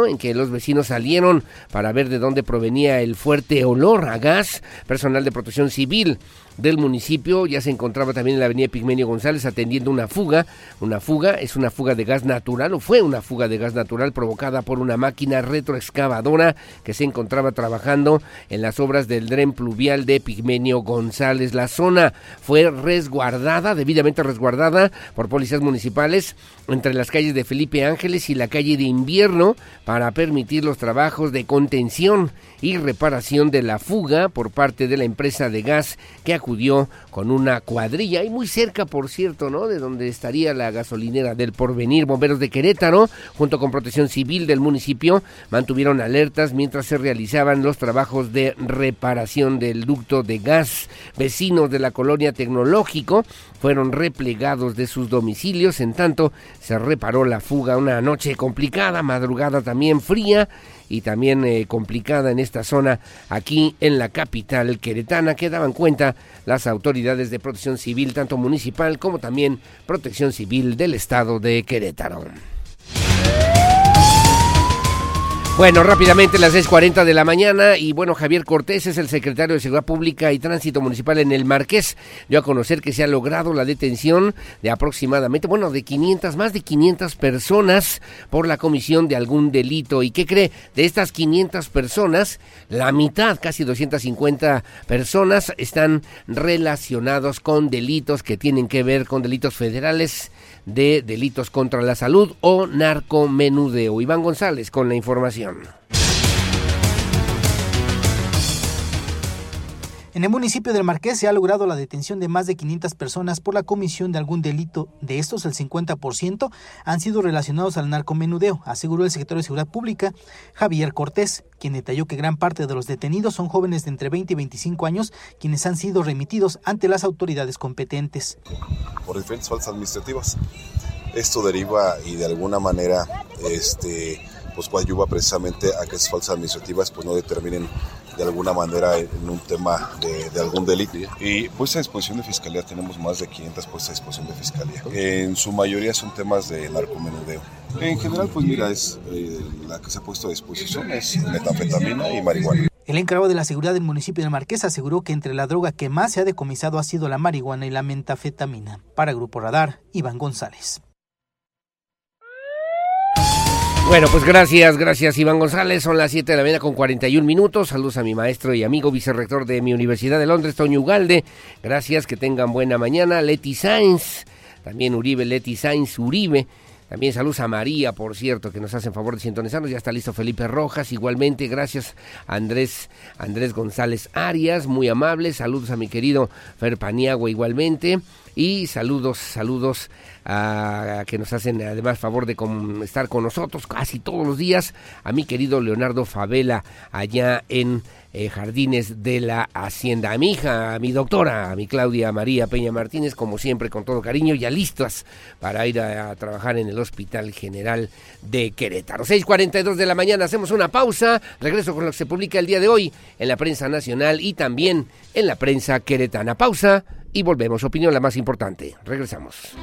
en que los vecinos salieron para ver de dónde provenía el fuerte olor a gas, personal de protección civil del municipio. Ya se encontraba también en la avenida Pigmenio González atendiendo una fuga. Una fuga es una fuga de gas natural o fue una fuga de gas natural provocada por una máquina retroexcavadora que se encontraba trabajando en las obras del dren pluvial de Pigmenio González. La zona fue resguardada, debidamente resguardada por policías municipales entre las calles de Felipe Ángeles y la calle de Invierno para permitir los trabajos de contención y reparación de la fuga por parte de la empresa de gas que acudió con una cuadrilla y muy cerca, por cierto, ¿no? De donde estaría la gasolinera del Porvenir. Bomberos de Querétaro, junto con Protección Civil del municipio, mantuvieron alertas mientras se realizaban los trabajos de reparación del ducto de gas. Vecinos de la colonia Tecnológico fueron replegados de sus domicilios, en tanto se reparó la fuga una noche complicada, madrugada también fría y también eh, complicada en esta zona aquí en la capital queretana que daban cuenta las autoridades de protección civil tanto municipal como también protección civil del estado de Querétaro. Bueno, rápidamente las 6.40 de la mañana y bueno, Javier Cortés es el secretario de Seguridad Pública y Tránsito Municipal en el Marqués. Dio a conocer que se ha logrado la detención de aproximadamente, bueno, de 500, más de 500 personas por la comisión de algún delito. ¿Y qué cree? De estas 500 personas, la mitad, casi 250 personas, están relacionados con delitos que tienen que ver con delitos federales de delitos contra la salud o narcomenudeo. Iván González con la información. En el municipio del Marqués se ha logrado la detención de más de 500 personas por la comisión de algún delito. De estos, el 50% han sido relacionados al narcomenudeo, aseguró el secretario de Seguridad Pública, Javier Cortés, quien detalló que gran parte de los detenidos son jóvenes de entre 20 y 25 años, quienes han sido remitidos ante las autoridades competentes. Por diferentes faltas administrativas. Esto deriva y de alguna manera este, pues coadyuva precisamente a que esas falsas administrativas pues no determinen de alguna manera en un tema de, de, algún delito. Y pues a disposición de fiscalía tenemos más de 500 puestas a disposición de fiscalía. En su mayoría son temas de narcomenudeo. En general, pues mira, es eh, la que se ha puesto a disposición es metanfetamina y marihuana. El encargado de la seguridad del municipio de Marqués aseguró que entre la droga que más se ha decomisado ha sido la marihuana y la metafetamina. Para Grupo Radar, Iván González. Bueno, pues gracias, gracias Iván González. Son las 7 de la mañana con 41 minutos. Saludos a mi maestro y amigo vicerrector de mi Universidad de Londres, Toño Ugalde. Gracias, que tengan buena mañana. Leti Sainz, también Uribe, Leti Sainz Uribe. También saludos a María, por cierto, que nos hacen favor de sintonizarnos. Ya está listo Felipe Rojas. Igualmente, gracias Andrés, Andrés González Arias, muy amable. Saludos a mi querido Fer Paniagua igualmente. Y saludos, saludos a, que nos hacen además favor de estar con nosotros casi todos los días. A mi querido Leonardo Favela allá en eh, Jardines de la Hacienda. A mi hija, a mi doctora, a mi Claudia María Peña Martínez, como siempre, con todo cariño, ya listas para ir a, a trabajar en el Hospital General de Querétaro. 6.42 de la mañana, hacemos una pausa. Regreso con lo que se publica el día de hoy en la prensa nacional y también en la prensa queretana. Pausa y volvemos. Opinión la más importante. Regresamos.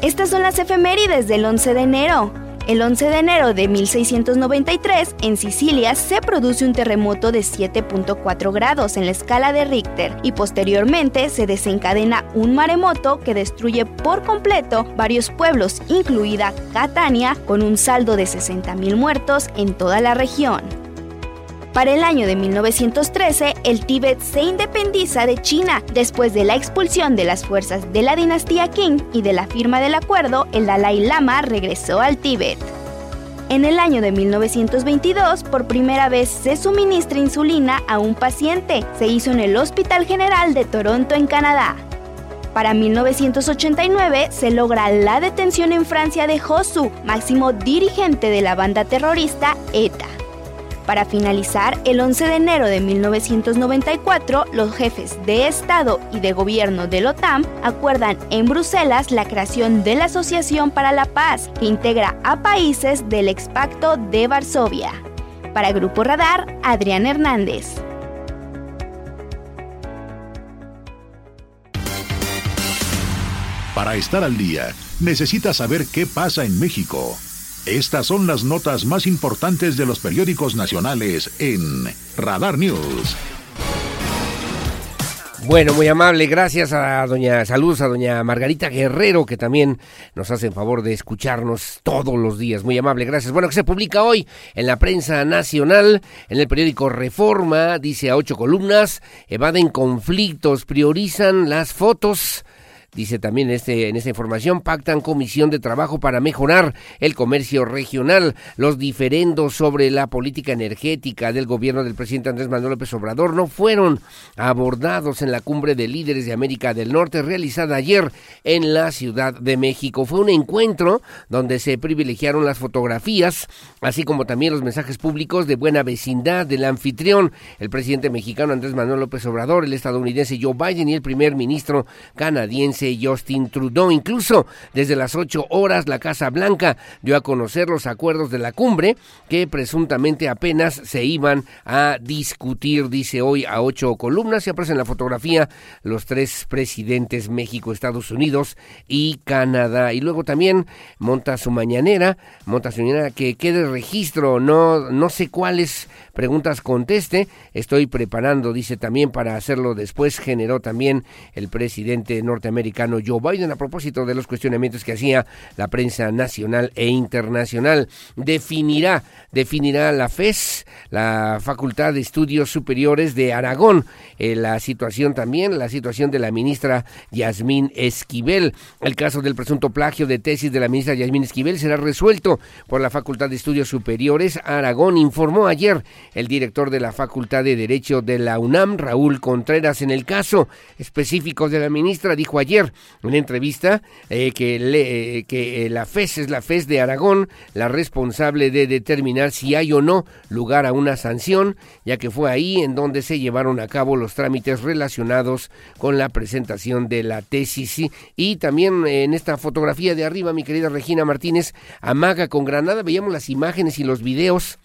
Estas son las efemérides del 11 de enero. El 11 de enero de 1693, en Sicilia, se produce un terremoto de 7.4 grados en la escala de Richter y posteriormente se desencadena un maremoto que destruye por completo varios pueblos, incluida Catania, con un saldo de 60.000 muertos en toda la región. Para el año de 1913, el Tíbet se independiza de China después de la expulsión de las fuerzas de la dinastía Qing y de la firma del acuerdo, el Dalai Lama regresó al Tíbet. En el año de 1922, por primera vez se suministra insulina a un paciente. Se hizo en el Hospital General de Toronto, en Canadá. Para 1989 se logra la detención en Francia de Josu, máximo dirigente de la banda terrorista ETA. Para finalizar, el 11 de enero de 1994, los jefes de Estado y de Gobierno de la OTAN acuerdan en Bruselas la creación de la Asociación para la Paz, que integra a países del expacto de Varsovia. Para Grupo Radar, Adrián Hernández. Para estar al día, necesita saber qué pasa en México. Estas son las notas más importantes de los periódicos nacionales en Radar News. Bueno, muy amable, gracias a doña, saludos a doña Margarita Guerrero, que también nos hace el favor de escucharnos todos los días. Muy amable, gracias. Bueno, que se publica hoy en la prensa nacional, en el periódico Reforma, dice a ocho columnas, evaden conflictos, priorizan las fotos Dice también este, en esta información, pactan comisión de trabajo para mejorar el comercio regional. Los diferendos sobre la política energética del gobierno del presidente Andrés Manuel López Obrador no fueron abordados en la cumbre de líderes de América del Norte realizada ayer en la Ciudad de México. Fue un encuentro donde se privilegiaron las fotografías, así como también los mensajes públicos de buena vecindad del anfitrión, el presidente mexicano Andrés Manuel López Obrador, el estadounidense Joe Biden y el primer ministro canadiense Justin Trudeau. Incluso desde las 8 horas la Casa Blanca dio a conocer los acuerdos de la cumbre que presuntamente apenas se iban a discutir, dice hoy a ocho columnas. Se aparece en la fotografía los tres presidentes México, Estados Unidos y Canadá. Y luego también monta su mañanera, monta su mañanera que quede registro, no, no sé cuáles preguntas conteste. Estoy preparando, dice también, para hacerlo después. Generó también el presidente norteamericano Joe Biden a propósito de los cuestionamientos que hacía la prensa nacional e internacional. Definirá, definirá la FES, la Facultad de Estudios Superiores de Aragón, eh, la situación también, la situación de la ministra Yasmín Esquivel. El caso del presunto plagio de tesis de la ministra Yasmín Esquivel será resuelto por la Facultad de Estudios Superiores Aragón, informó ayer el director de la Facultad de Derecho de la UNAM, Raúl Contreras. En el caso específico de la ministra, dijo ayer una entrevista eh, que, le, que eh, la FES es la FES de Aragón, la responsable de determinar si hay o no lugar a una sanción, ya que fue ahí en donde se llevaron a cabo los trámites relacionados con la presentación de la tesis. Y también en esta fotografía de arriba, mi querida Regina Martínez, amaga con granada, veíamos las imágenes y los videos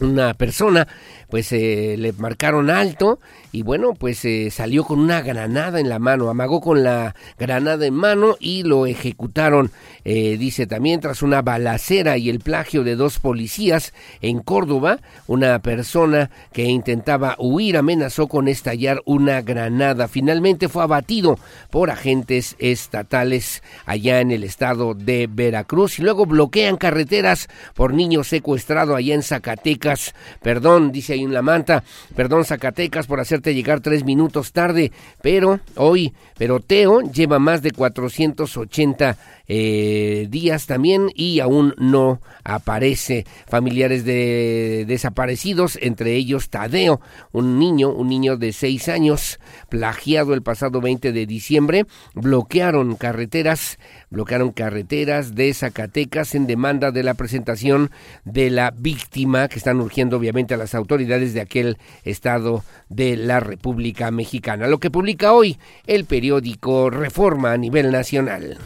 una persona, pues eh, le marcaron alto y bueno, pues eh, salió con una granada en la mano, amagó con la granada en mano y lo ejecutaron, eh, dice también, tras una balacera y el plagio de dos policías en Córdoba, una persona que intentaba huir amenazó con estallar una granada. Finalmente fue abatido por agentes estatales allá en el estado de Veracruz y luego bloquean carreteras por niños secuestrados allá en Zacatecas. Perdón, dice en la manta, perdón Zacatecas por hacerte llegar tres minutos tarde, pero hoy, pero Teo lleva más de 480 eh, días también y aún no aparece. Familiares de desaparecidos, entre ellos Tadeo, un niño, un niño de seis años, plagiado el pasado 20 de diciembre, bloquearon carreteras, bloquearon carreteras de Zacatecas en demanda de la presentación de la víctima que están urgiendo obviamente a las autoridades de aquel estado de la República Mexicana. Lo que publica hoy el periódico Reforma a nivel nacional.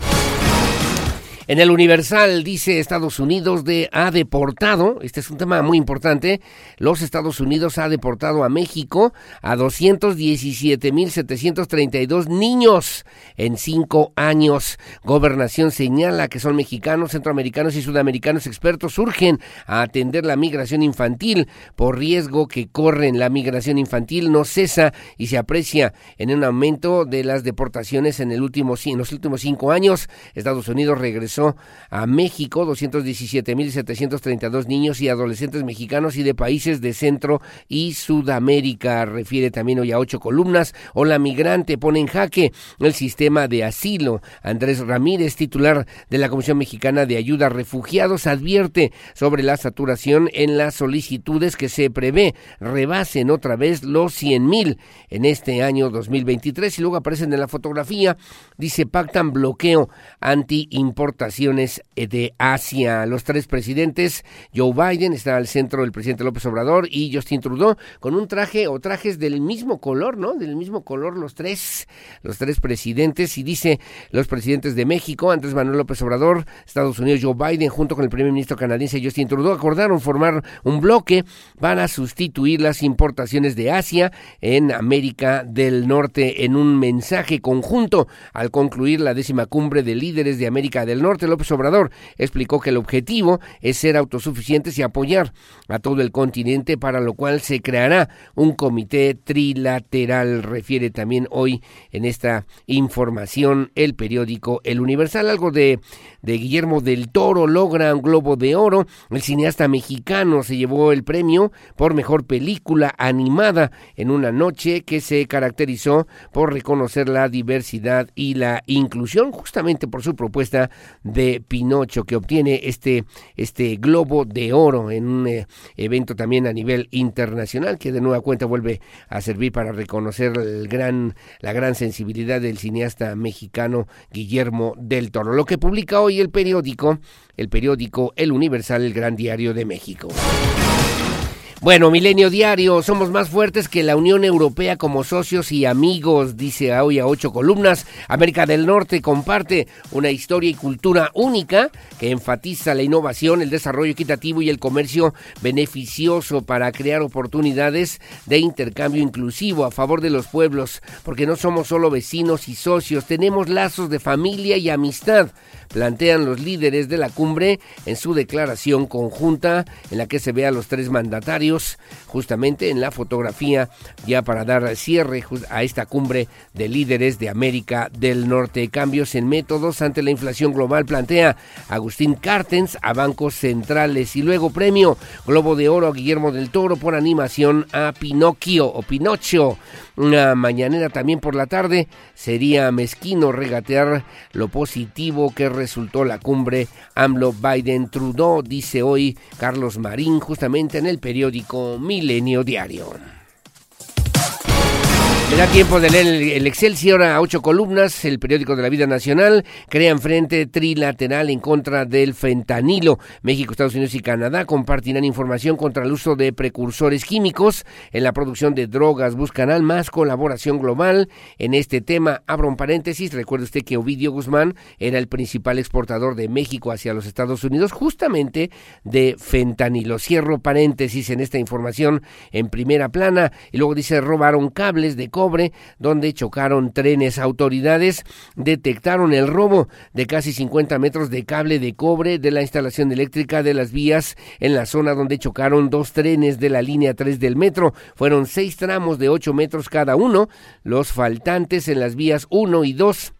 En el Universal dice Estados Unidos de, ha deportado, este es un tema muy importante, los Estados Unidos ha deportado a México a 217.732 niños en cinco años. Gobernación señala que son mexicanos, centroamericanos y sudamericanos expertos urgen a atender la migración infantil por riesgo que corren. La migración infantil no cesa y se aprecia en un aumento de las deportaciones en, el último, en los últimos cinco años. Estados Unidos regresó a México 217.732 niños y adolescentes mexicanos y de países de Centro y Sudamérica. Refiere también hoy a ocho columnas. Hola migrante pone en jaque el sistema de asilo. Andrés Ramírez, titular de la Comisión Mexicana de Ayuda a Refugiados, advierte sobre la saturación en las solicitudes que se prevé rebasen otra vez los 100 mil en este año 2023 y luego aparecen en la fotografía, dice pactan bloqueo anti-importación eh, de Asia. Los tres presidentes, Joe Biden está al centro del presidente López Obrador y Justin Trudeau con un traje o trajes del mismo color, ¿no? Del mismo color los tres, los tres presidentes y dice los presidentes de México, Andrés Manuel López Obrador, Estados Unidos Joe Biden junto con el primer ministro canadiense Justin Trudeau acordaron formar un bloque para sustituir las importaciones de Asia en América del Norte en un mensaje conjunto al concluir la décima cumbre de líderes de América del Norte López Obrador explicó que el objetivo es ser autosuficientes y apoyar a todo el continente, para lo cual se creará un comité trilateral, refiere también hoy en esta información el periódico El Universal. Algo de, de Guillermo del Toro logra un globo de oro. El cineasta mexicano se llevó el premio por mejor película animada en una noche que se caracterizó por reconocer la diversidad y la inclusión, justamente por su propuesta de Pinocho, que obtiene este, este globo de oro en un eh, evento también a nivel internacional, que de nueva cuenta vuelve a servir para reconocer la gran sensibilidad del cineasta mexicano Guillermo del Toro. Lo que publica hoy el periódico, el periódico El Universal, el Gran Diario de México. Bueno, Milenio Diario, somos más fuertes que la Unión Europea como socios y amigos, dice hoy a ocho columnas. América del Norte comparte una historia y cultura única que enfatiza la innovación, el desarrollo equitativo y el comercio beneficioso para crear oportunidades de intercambio inclusivo a favor de los pueblos, porque no somos solo vecinos y socios, tenemos lazos de familia y amistad plantean los líderes de la cumbre en su declaración conjunta en la que se ve a los tres mandatarios justamente en la fotografía ya para dar cierre a esta cumbre de líderes de América del Norte. Cambios en métodos ante la inflación global plantea Agustín Cartens a bancos centrales y luego premio Globo de Oro a Guillermo del Toro por animación a Pinocchio o Pinocho. Una mañanera también por la tarde sería mezquino regatear lo positivo que resultó la cumbre AMLO-Biden-Trudeau, dice hoy Carlos Marín justamente en el periódico Milenio Diario. Me da tiempo de leer el, Excelsior a ocho columnas. El periódico de la vida nacional crea frente trilateral en contra del fentanilo. México, Estados Unidos y Canadá compartirán información contra el uso de precursores químicos en la producción de drogas. Buscarán más colaboración global en este tema. Abro un paréntesis. Recuerde usted que Ovidio Guzmán era el principal exportador de México hacia los Estados Unidos, justamente de fentanilo. Cierro paréntesis en esta información en primera plana. Y luego dice: robaron cables de donde chocaron trenes. Autoridades detectaron el robo de casi 50 metros de cable de cobre de la instalación eléctrica de las vías en la zona donde chocaron dos trenes de la línea 3 del metro. Fueron seis tramos de 8 metros cada uno. Los faltantes en las vías 1 y 2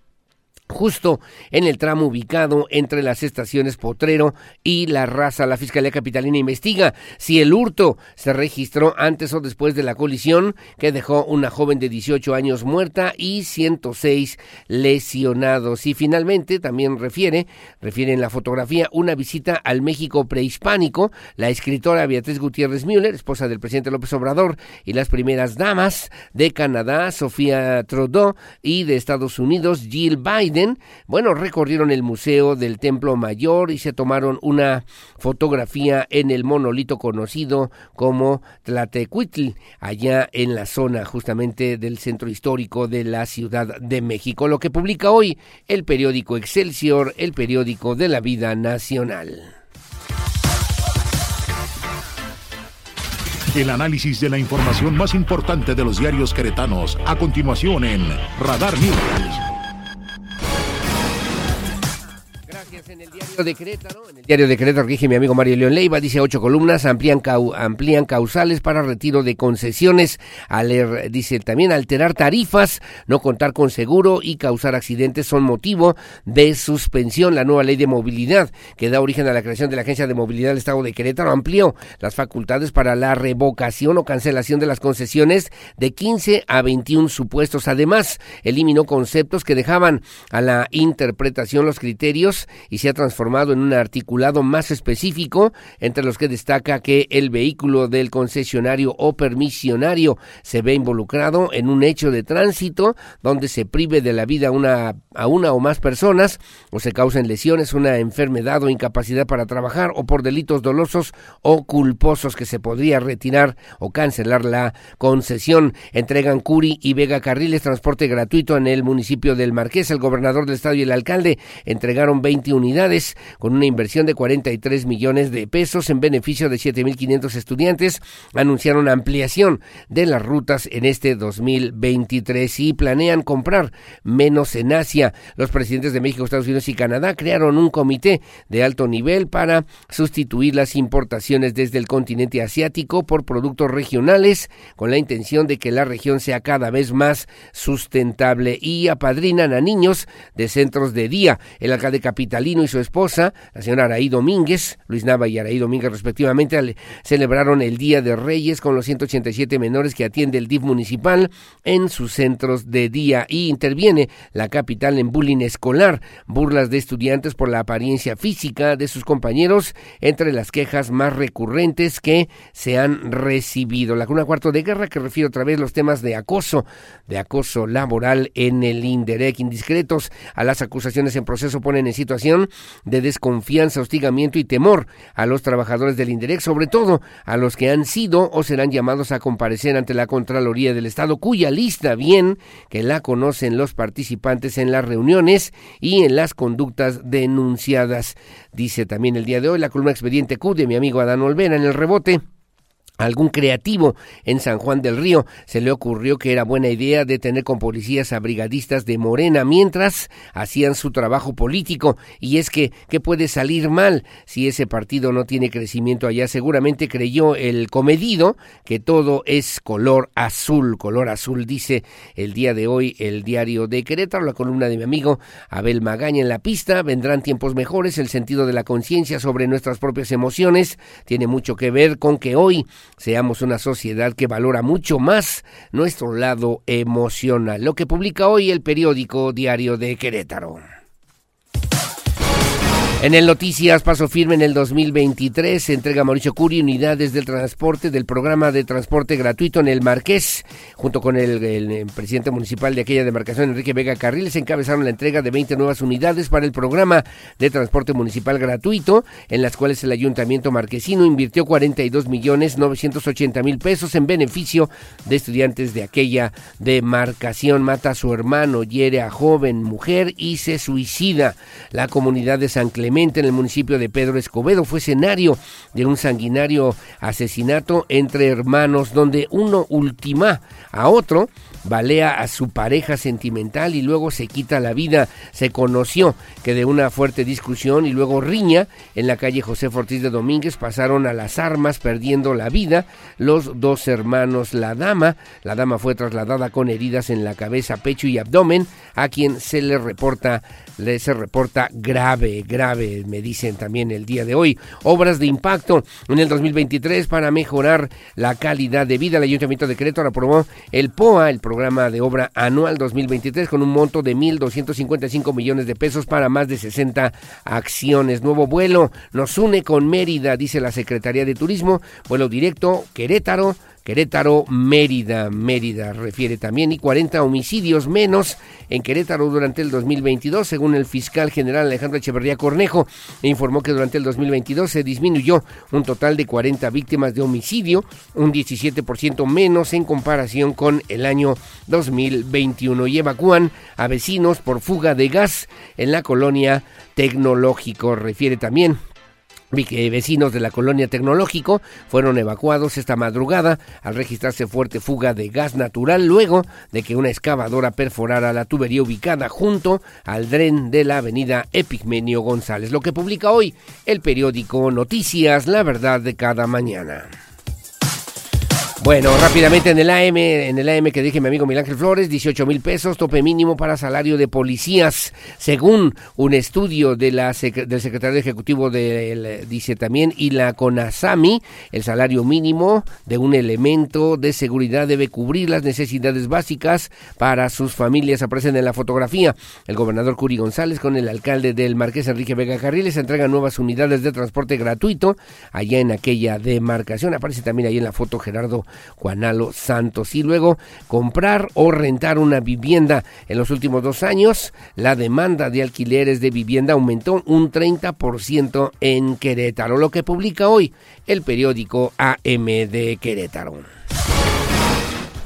justo en el tramo ubicado entre las estaciones Potrero y La Raza. La Fiscalía Capitalina investiga si el hurto se registró antes o después de la colisión que dejó una joven de 18 años muerta y 106 lesionados. Y finalmente también refiere, refiere en la fotografía, una visita al México prehispánico. La escritora Beatriz Gutiérrez Müller, esposa del presidente López Obrador, y las primeras damas de Canadá, Sofía Trudeau, y de Estados Unidos, Jill Biden, Bueno, recorrieron el Museo del Templo Mayor y se tomaron una fotografía en el monolito conocido como Tlatecuitl, allá en la zona justamente del centro histórico de la Ciudad de México, lo que publica hoy el periódico Excelsior, el periódico de la vida nacional. El análisis de la información más importante de los diarios queretanos, a continuación en Radar News. De Querétaro, en el diario de Querétaro que mi amigo Mario León Leiva, dice ocho columnas, amplían, amplían causales para retiro de concesiones, dice también alterar tarifas, no contar con seguro y causar accidentes son motivo de suspensión. La nueva ley de movilidad que da origen a la creación de la Agencia de Movilidad del Estado de Querétaro amplió las facultades para la revocación o cancelación de las concesiones de 15 a 21 supuestos. Además, eliminó conceptos que dejaban a la interpretación los criterios y se ha transformado en un articulado más específico, entre los que destaca que el vehículo del concesionario o permisionario se ve involucrado en un hecho de tránsito donde se prive de la vida una, a una o más personas o se causen lesiones, una enfermedad o incapacidad para trabajar o por delitos dolosos o culposos que se podría retirar o cancelar la concesión. Entregan Curi y Vega Carriles transporte gratuito en el municipio del Marqués. El gobernador del estado y el alcalde entregaron 20 unidades con una inversión de 43 millones de pesos en beneficio de 7.500 estudiantes. Anunciaron ampliación de las rutas en este 2023 y planean comprar menos en Asia. Los presidentes de México, Estados Unidos y Canadá crearon un comité de alto nivel para sustituir las importaciones desde el continente asiático por productos regionales con la intención de que la región sea cada vez más sustentable y apadrinan a niños de centros de día. El alcalde capitalino y su esposa, la señora Araí Domínguez, Luis Nava y Araí Domínguez respectivamente, celebraron el Día de Reyes con los 187 menores que atiende el DIF municipal en sus centros de día y interviene la capital en bullying escolar, burlas de estudiantes por la apariencia física de sus compañeros, entre las quejas más recurrentes que se han recibido. La Cuna Cuarto de Guerra que refiere otra vez los temas de acoso, de acoso laboral en el INDEREC, indiscretos a las acusaciones en proceso ponen en situación de desconfianza, hostigamiento y temor a los trabajadores del INDEREC, sobre todo a los que han sido o serán llamados a comparecer ante la Contraloría del Estado, cuya lista bien que la conocen los participantes en las reuniones y en las conductas denunciadas. Dice también el día de hoy la columna expediente Q de mi amigo Adán Olvera en el rebote algún creativo en San Juan del Río se le ocurrió que era buena idea detener con policías a brigadistas de Morena mientras hacían su trabajo político. Y es que, ¿qué puede salir mal si ese partido no tiene crecimiento allá? Seguramente creyó el comedido que todo es color azul, color azul, dice el día de hoy el diario de Querétaro, la columna de mi amigo Abel Magaña en la pista. Vendrán tiempos mejores, el sentido de la conciencia sobre nuestras propias emociones tiene mucho que ver con que hoy seamos una sociedad que valora mucho más nuestro lado emocional. Lo que publica hoy el periódico Diario de Querétaro. En el Noticias Paso Firme en el 2023 se entrega Mauricio Curi unidades del transporte del programa de transporte gratuito en el Marqués. Junto con el, presidente municipal de aquella demarcación, Enrique Vega Carriles, encabezaron la entrega de 20 nuevas unidades para el programa de transporte municipal gratuito, en las cuales el ayuntamiento marquesino invirtió 42 millones 980 mil pesos en beneficio de estudiantes de aquella demarcación. Mata a su hermano, hiere a joven mujer y se suicida. La comunidad de San Clemente en el municipio de Pedro Escobedo. Fue escenario de un sanguinario asesinato entre hermanos donde uno ultima a otro balea a su pareja sentimental y luego se quita la vida. Se conoció que de una fuerte discusión y luego riña en la calle José Ortiz de Domínguez pasaron a las armas perdiendo la vida los dos hermanos. La dama, la dama fue trasladada con heridas en la cabeza, pecho y abdomen, a quien se le reporta se reporta grave, grave, me dicen también el día de hoy. Obras de impacto en el 2023 para mejorar la calidad de vida. El Ayuntamiento de Querétaro aprobó el POA, el programa de obra anual 2023 con un monto de 1.255 millones de pesos para más de 60 acciones. Nuevo vuelo nos une con Mérida, dice la Secretaría de Turismo. Vuelo directo Querétaro Querétaro, Mérida, Mérida refiere también, y 40 homicidios menos en Querétaro durante el 2022, según el fiscal general Alejandro Echeverría Cornejo, informó que durante el 2022 se disminuyó un total de 40 víctimas de homicidio, un 17% menos en comparación con el año 2021, y evacúan a vecinos por fuga de gas en la colonia Tecnológico, refiere también Vecinos de la colonia Tecnológico fueron evacuados esta madrugada al registrarse fuerte fuga de gas natural luego de que una excavadora perforara la tubería ubicada junto al dren de la avenida Epigmenio González, lo que publica hoy el periódico Noticias, la verdad de cada mañana. Bueno, rápidamente en el AM, en el AM que dije mi amigo Miguel Ángel Flores, 18 mil pesos, tope mínimo para salario de policías, según un estudio de la del secretario ejecutivo del, dice también, y la CONASAMI, el salario mínimo de un elemento de seguridad debe cubrir las necesidades básicas para sus familias. Aparecen en la fotografía el gobernador Curi González con el alcalde del Marqués Enrique Vega Carriles, entregan nuevas unidades de transporte gratuito allá en aquella demarcación. Aparece también ahí en la foto Gerardo Juanalo Santos. Y luego comprar o rentar una vivienda. En los últimos dos años, la demanda de alquileres de vivienda aumentó un 30% en Querétaro, lo que publica hoy el periódico AM de Querétaro.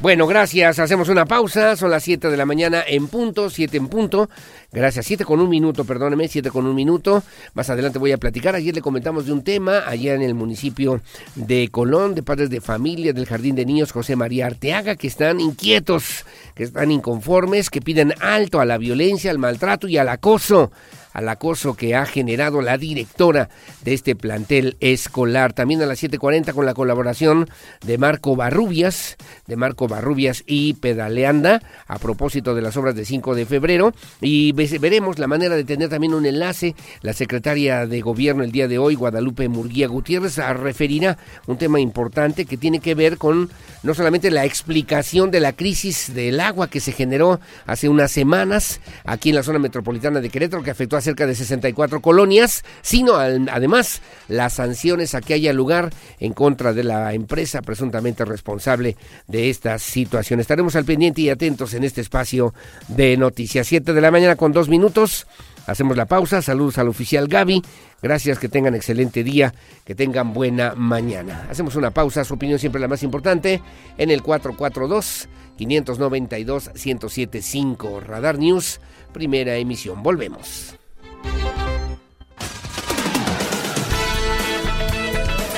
Bueno, gracias. Hacemos una pausa. Son las 7 de la mañana en punto, 7 en punto. Gracias. 7 con un minuto, perdóneme, 7 con un minuto. Más adelante voy a platicar. Ayer le comentamos de un tema allá en el municipio de Colón, de padres de familia del Jardín de Niños José María Arteaga, que están inquietos, que están inconformes, que piden alto a la violencia, al maltrato y al acoso al acoso que ha generado la directora de este plantel escolar. También a las 7.40 con la colaboración de Marco Barrubias, de Marco Barrubias y Pedaleanda, a propósito de las obras de 5 de febrero. Y veremos la manera de tener también un enlace. La secretaria de Gobierno el día de hoy, Guadalupe Murguía Gutiérrez, referirá un tema importante que tiene que ver con no solamente la explicación de la crisis del agua que se generó hace unas semanas aquí en la zona metropolitana de Querétaro, que afectó a cerca de 64 colonias, sino además las sanciones a que haya lugar en contra de la empresa presuntamente responsable de esta situación. Estaremos al pendiente y atentos en este espacio de noticias. 7 de la mañana con dos minutos. Hacemos la pausa. Saludos al oficial Gaby. Gracias, que tengan excelente día, que tengan buena mañana. Hacemos una pausa, su opinión siempre la más importante, en el 442-592-1075. Radar News, primera emisión. Volvemos.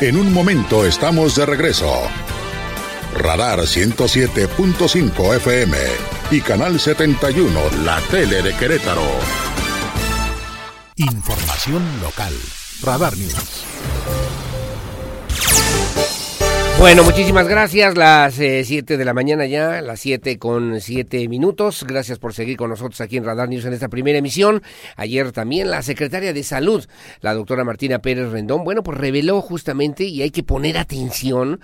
En un momento estamos de regreso. Radar 107.5 FM y Canal 71, la tele de Querétaro. Información local. Radar News. Bueno, muchísimas gracias. Las 7 eh, de la mañana ya, las 7 con 7 minutos. Gracias por seguir con nosotros aquí en Radar News en esta primera emisión. Ayer también la secretaria de Salud, la doctora Martina Pérez Rendón, bueno, pues reveló justamente, y hay que poner atención,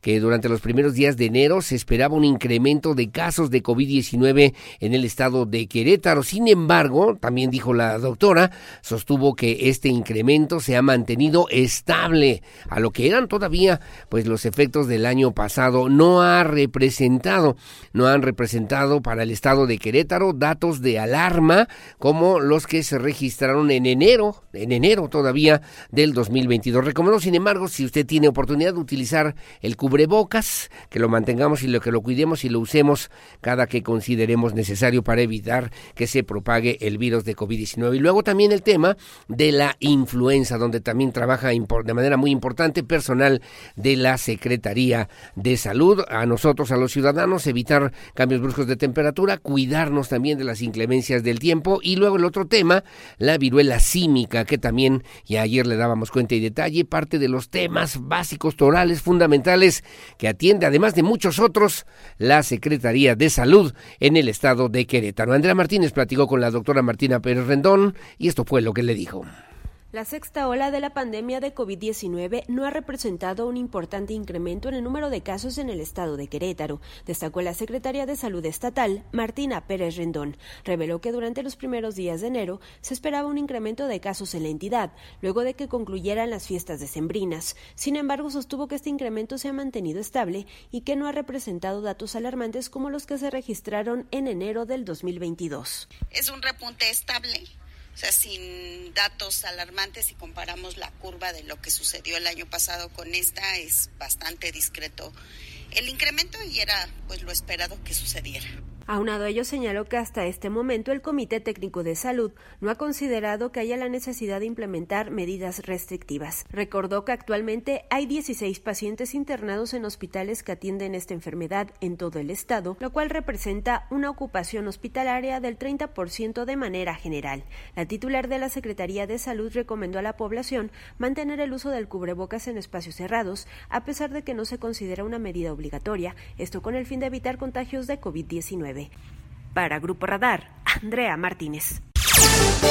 que durante los primeros días de enero se esperaba un incremento de casos de COVID-19 en el estado de Querétaro. Sin embargo, también dijo la doctora, sostuvo que este incremento se ha mantenido estable a lo que eran todavía pues los efectos del año pasado. No ha representado, no han representado para el estado de Querétaro datos de alarma como los que se registraron en enero, en enero todavía del 2022. Recomendó, sin embargo, si usted tiene oportunidad de utilizar el cubrebocas, que lo mantengamos y lo que lo cuidemos y lo usemos cada que consideremos necesario para evitar que se propague el virus de COVID-19. Y luego también el tema de la influenza, donde también trabaja de manera muy importante personal de la Secretaría de Salud. A nosotros, a los ciudadanos, evitar cambios bruscos de temperatura, cuidarnos también de las inclemencias del tiempo. Y luego el otro tema, la viruela símica, que también, y ayer le dábamos cuenta y detalle, parte de los temas básicos, torales, fundamentales que atiende, además de muchos otros, la Secretaría de Salud en el estado de Querétaro. Andrea Martínez platicó con la doctora Martina Pérez Rendón y esto fue lo que le dijo. La sexta ola de la pandemia de COVID-19 no ha representado un importante incremento en el número de casos en el estado de Querétaro, destacó la secretaria de Salud Estatal, Martina Pérez Rendón. Reveló que durante los primeros días de enero se esperaba un incremento de casos en la entidad, luego de que concluyeran las fiestas decembrinas. Sin embargo, sostuvo que este incremento se ha mantenido estable y que no ha representado datos alarmantes como los que se registraron en enero del 2022. Es un repunte estable o sea, sin datos alarmantes, si comparamos la curva de lo que sucedió el año pasado con esta, es bastante discreto el incremento y era pues lo esperado que sucediera. Aunado a ello, señaló que hasta este momento el Comité Técnico de Salud no ha considerado que haya la necesidad de implementar medidas restrictivas. Recordó que actualmente hay 16 pacientes internados en hospitales que atienden esta enfermedad en todo el estado, lo cual representa una ocupación hospitalaria del 30% de manera general. La titular de la Secretaría de Salud recomendó a la población mantener el uso del cubrebocas en espacios cerrados, a pesar de que no se considera una medida obligatoria, esto con el fin de evitar contagios de COVID-19. Para Grupo Radar, Andrea Martínez.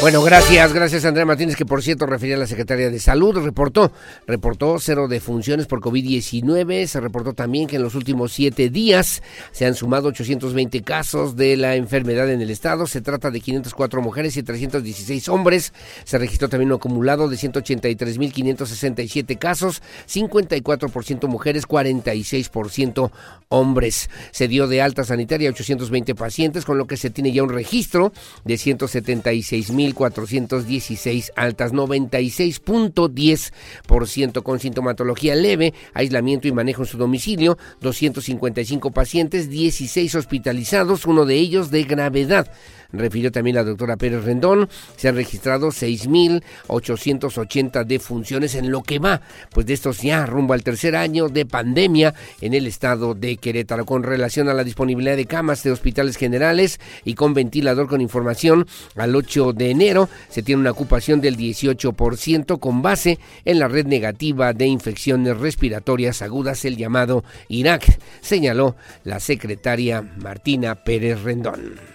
Bueno, gracias, gracias Andrea Martínez, que por cierto refería a la Secretaría de Salud, reportó, reportó cero defunciones por COVID-19, se reportó también que en los últimos siete días se han sumado 820 casos de la enfermedad en el estado, se trata de 504 mujeres y 316 hombres, se registró también un acumulado de 183.567 casos, 54% mujeres, 46% hombres. Se dio de alta sanitaria a 820 pacientes, con lo que se tiene ya un registro de 176 1.416 altas, 96.10% con sintomatología leve, aislamiento y manejo en su domicilio, 255 pacientes, 16 hospitalizados, uno de ellos de gravedad refirió también la doctora Pérez Rendón, se han registrado 6.880 defunciones en lo que va, pues de estos ya rumbo al tercer año de pandemia en el estado de Querétaro. Con relación a la disponibilidad de camas de hospitales generales y con ventilador con información, al 8 de enero se tiene una ocupación del 18% con base en la red negativa de infecciones respiratorias agudas, el llamado IRAC, señaló la secretaria Martina Pérez Rendón.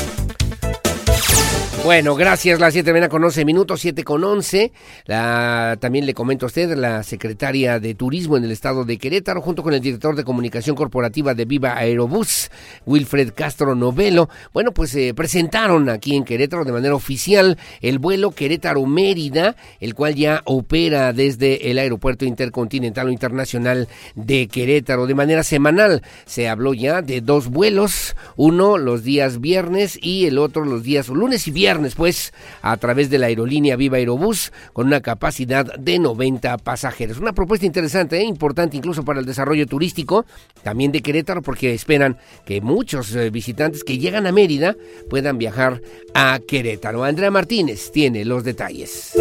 Bueno, gracias. Las 7 de con 11 minutos, 7 con 11. La, también le comento a usted, la secretaria de Turismo en el estado de Querétaro, junto con el director de Comunicación Corporativa de Viva Aerobús, Wilfred Castro Novelo. Bueno, pues eh, presentaron aquí en Querétaro de manera oficial el vuelo Querétaro-Mérida, el cual ya opera desde el Aeropuerto Intercontinental o Internacional de Querétaro de manera semanal. Se habló ya de dos vuelos, uno los días viernes y el otro los días lunes y viernes pues, a través de la aerolínea Viva Aerobús con una capacidad de 90 pasajeros. Una propuesta interesante e importante incluso para el desarrollo turístico, también de Querétaro, porque esperan que muchos eh, visitantes que llegan a Mérida puedan viajar a Querétaro. Andrea Martínez tiene los detalles.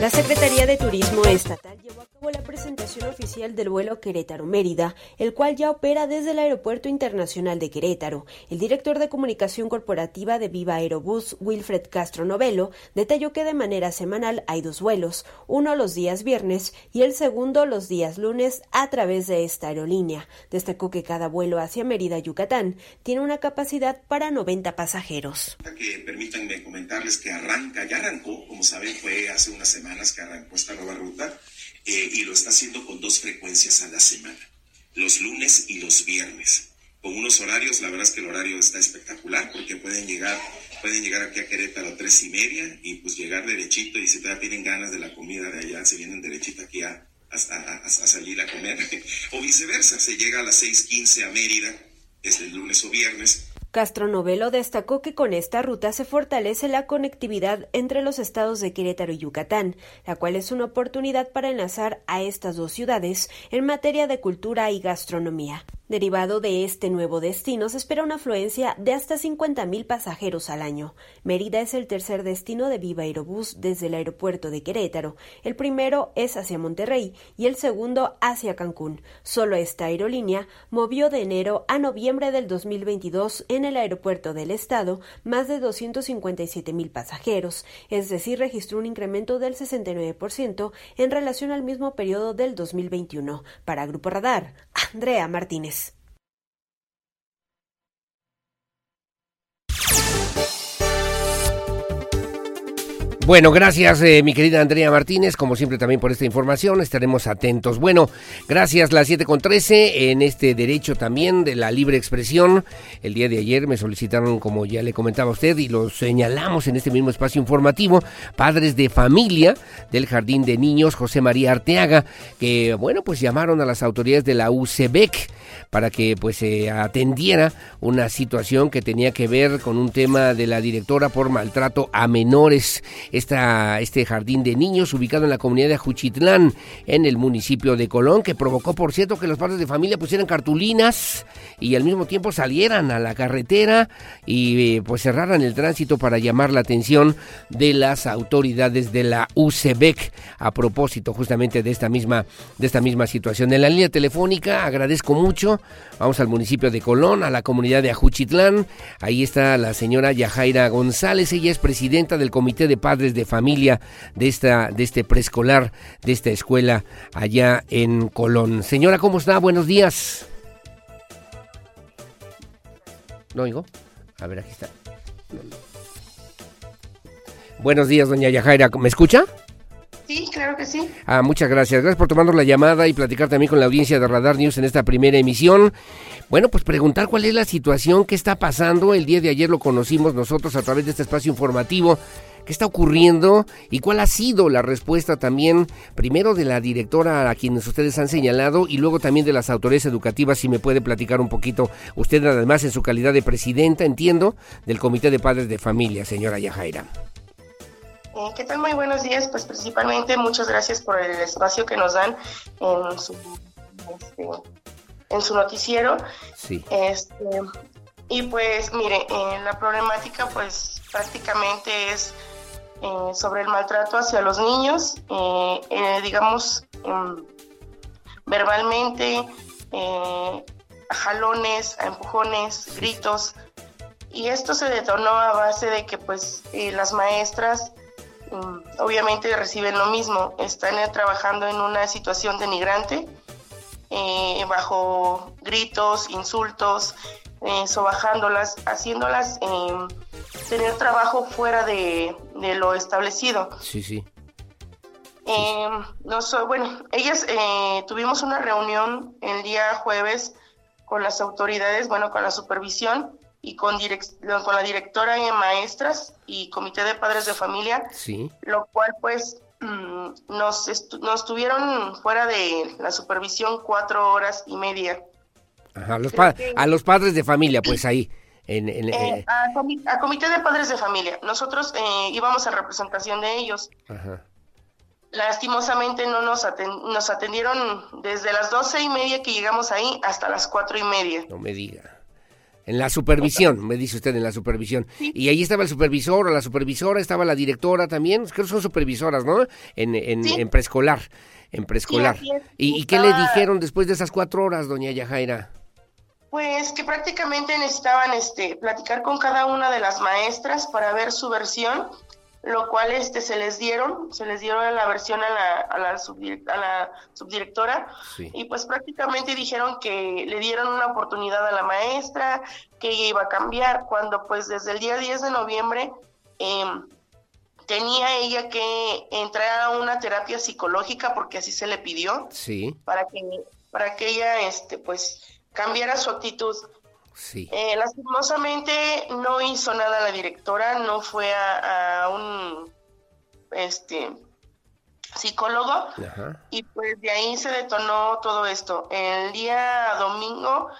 La Secretaría de Turismo Estatal llevó a la presentación oficial del vuelo Querétaro-Mérida, el cual ya opera desde el Aeropuerto Internacional de Querétaro. El director de comunicación corporativa de Viva Aerobús, Wilfred Castro Novelo, detalló que de manera semanal hay dos vuelos, uno los días viernes y el segundo los días lunes a través de esta aerolínea. Destacó que cada vuelo hacia Mérida, Yucatán, tiene una capacidad para 90 pasajeros. Que permítanme comentarles que arranca, ya arrancó, como saben, fue hace una semana que arrancó esta nueva ruta eh, y lo está haciendo con dos frecuencias a la semana, los lunes y los viernes. Con unos horarios, la verdad es que el horario está espectacular porque pueden llegar, pueden llegar aquí a Querétaro a tres y media y pues llegar derechito y si todavía tienen ganas de la comida de allá, se vienen derechito aquí a, a, salir a comer. o viceversa, se llega a las 6.15 a Mérida, es el lunes o viernes, Castro Novelo destacó que con esta ruta se fortalece la conectividad entre los estados de Querétaro y Yucatán, la cual es una oportunidad para enlazar a estas dos ciudades en materia de cultura y gastronomía. Derivado de este nuevo destino, se espera una afluencia de hasta 50.000 pasajeros al año. Mérida es el tercer destino de Viva Aerobús desde el aeropuerto de Querétaro. El primero es hacia Monterrey y el segundo hacia Cancún. Solo esta aerolínea movió de enero a noviembre del 2022 en el aeropuerto del estado más de 257.000 pasajeros, es decir, registró un incremento del 69% en relación al mismo periodo del 2021. Para Grupo Radar, Andrea Martínez. Bueno, gracias eh, mi querida Andrea Martínez, como siempre también por esta información, estaremos atentos. Bueno, gracias las 7 con 13 en este derecho también de la libre expresión. El día de ayer me solicitaron, como ya le comentaba a usted, y lo señalamos en este mismo espacio informativo, padres de familia del Jardín de Niños José María Arteaga, que bueno, pues llamaron a las autoridades de la UCEBEC para que pues se atendiera una situación que tenía que ver con un tema de la directora por maltrato a menores esta, este jardín de niños ubicado en la comunidad de Juchitlán, en el municipio de Colón, que provocó, por cierto, que los padres de familia pusieran cartulinas y al mismo tiempo salieran a la carretera y eh, pues cerraran el tránsito para llamar la atención de las autoridades de la UCEBEC a propósito justamente de esta misma, de esta misma situación. En la línea telefónica agradezco mucho, vamos al municipio de Colón, a la comunidad de Ajuchitlán, ahí está la señora Yajaira González, ella es presidenta del Comité de Padres de familia de, esta, de este preescolar, de esta escuela allá en Colón. Señora, ¿cómo está? Buenos días. ¿No oigo? A ver, aquí está. Buenos días, doña Yajaira. ¿Me escucha? Sí, claro que sí. Ah, muchas gracias. Gracias por tomarnos la llamada y platicar también con la audiencia de Radar News en esta primera emisión. Bueno, pues preguntar cuál es la situación, qué está pasando. El día de ayer lo conocimos nosotros a través de este espacio informativo qué está ocurriendo y cuál ha sido la respuesta también, primero de la directora a quienes ustedes han señalado y luego también de las autoridades educativas, si me puede platicar un poquito, usted además en su calidad de presidenta, entiendo, del Comité de Padres de Familia, señora Yajaira. Eh, ¿Qué tal? Muy buenos días. Pues principalmente muchas gracias por el espacio que nos dan en su, este, en su noticiero. Sí. Este, y pues mire, la problemática pues prácticamente es eh, sobre el maltrato hacia los niños, eh, eh, digamos, em, verbalmente, a jalones, a empujones, gritos. Y esto se detonó a base de que pues las maestras obviamente reciben lo mismo, están trabajando en una situación denigrante, bajo gritos, insultos, sobajándolas, haciéndolas em, tener trabajo fuera de, lo establecido. Sí, sí. Eh, no bueno, ellas eh, tuvimos una reunión el día jueves con las autoridades, bueno, con la supervisión y con, con la directora de maestras y comité de padres de familia, sí. lo cual pues mm, nos, nos tuvieron fuera de la supervisión cuatro horas y media. Ajá, los a los padres de familia, pues ahí. En, eh, eh, a, comité de padres de familia. Nosotros eh, íbamos a representación de ellos. Lastimosamente no nos, nos atendieron desde las doce y media que llegamos ahí hasta las cuatro y media. No me diga. En la supervisión, me dice usted, en la supervisión. Y ahí estaba el supervisor o la supervisora, estaba la directora también, creo que son supervisoras, ¿no? En, en, preescolar, en preescolar. ¿Y, ¿Y, qué le dijeron después de esas cuatro horas, doña Yajaira? Pues que prácticamente necesitaban este, platicar con cada una de las maestras para ver su versión, lo cual este, se les dieron, se les dieron la versión a la, a la, subdirectora y pues prácticamente dijeron que le dieron una oportunidad a la maestra, que ella iba a cambiar, cuando pues desde el día 10 de noviembre em, tenía ella que entrar a una terapia psicológica porque así se le pidió, sí. para que, para que ella este, pues cambiara su actitud. Sí. Eh, lastimosamente no hizo nada la directora, no fue a, un este psicólogo y pues de ahí se detonó todo esto. El día domingo,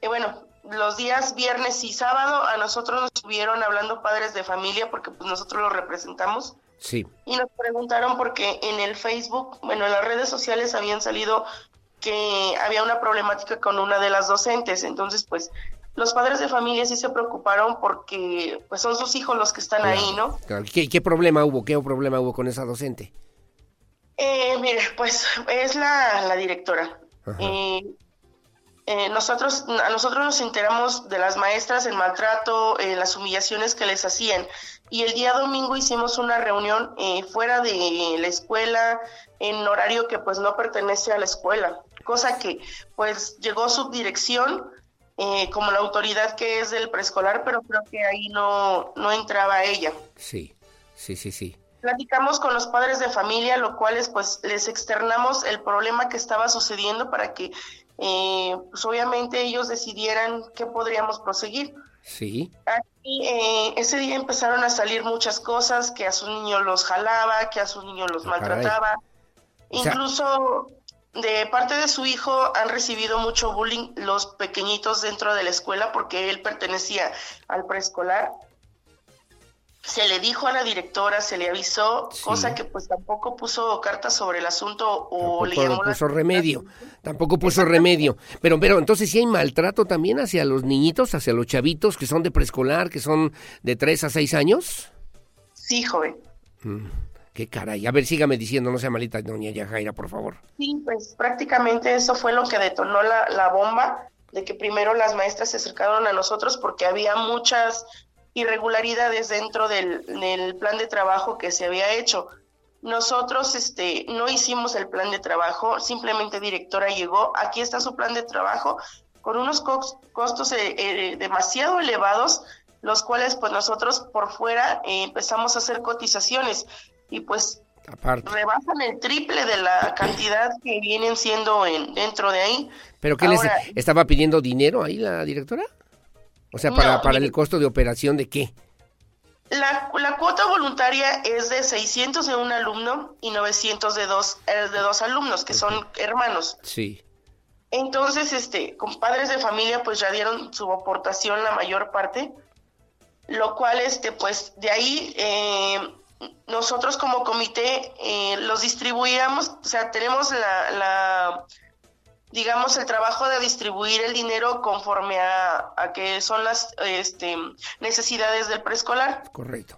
eh, bueno, los días viernes y sábado a nosotros nos estuvieron hablando padres de familia porque pues nosotros los representamos. Sí. Y nos preguntaron porque en el Facebook, bueno, en las redes sociales habían salido que había una problemática con una de las docentes. Entonces, pues los padres de familia sí se preocuparon porque pues son sus hijos los que están ahí, ¿no? ¿Qué, problema hubo? ¿Qué problema hubo con esa docente? Eh, mire, pues es la, la directora. Eh, eh, nosotros, a nosotros nos enteramos de las maestras, el maltrato, eh, las humillaciones que les hacían. Y el día domingo hicimos una reunión fuera de la escuela, en horario que pues no pertenece a la escuela cosa que pues llegó subdirección eh, como la autoridad que es del preescolar, pero creo que ahí no, no entraba ella. Sí, sí, sí, sí. platicamos con los padres de familia, lo cuales pues les externamos el problema que estaba sucediendo para que eh, pues obviamente ellos decidieran qué podríamos proseguir. Sí. Aquí, eh, ese día empezaron a salir muchas cosas, que a sus niños los jalaba, que a sus niños los Ah, maltrataba. O sea- Incluso de parte de su hijo han recibido mucho bullying los pequeñitos dentro de la escuela porque él pertenecía al preescolar. Se le dijo a la directora, se le avisó, Sí. cosa que pues tampoco puso cartas sobre el asunto o le llamó la puso remedio, tampoco puso remedio. Pero, pero entonces sí hay maltrato también hacia los niñitos, hacia los chavitos que son de preescolar, que son de 3 a 6 años. Sí, joven. Mm, qué caray. A ver, sígame diciendo, no sea malita, doña Yajaira, por favor. Sí, pues prácticamente eso fue lo que detonó la, la bomba, de que primero las maestras se acercaron a nosotros porque había muchas irregularidades dentro del, del plan de trabajo que se había hecho. Nosotros este, no hicimos el plan de trabajo, simplemente directora llegó, aquí está su plan de trabajo, con unos cos- costos eh, eh, demasiado elevados, los cuales pues nosotros por fuera eh, empezamos a hacer cotizaciones y pues Aparte. rebasan el triple de la cantidad que vienen siendo en, dentro de ahí. ¿Pero qué les Ahora, estaba pidiendo dinero ahí la directora? O sea, para, No, para el costo de operación de qué? La, la cuota voluntaria es de 600 de un alumno y 900 de dos, eh, de dos alumnos, que son hermanos. Sí. Entonces, este, con padres de familia, pues ya dieron su aportación la mayor parte, lo cual, este, pues de ahí eh, nosotros como comité eh, los distribuíamos, o sea, tenemos la, la, digamos, el trabajo de distribuir el dinero conforme a, a que son las este, necesidades del preescolar. Correcto,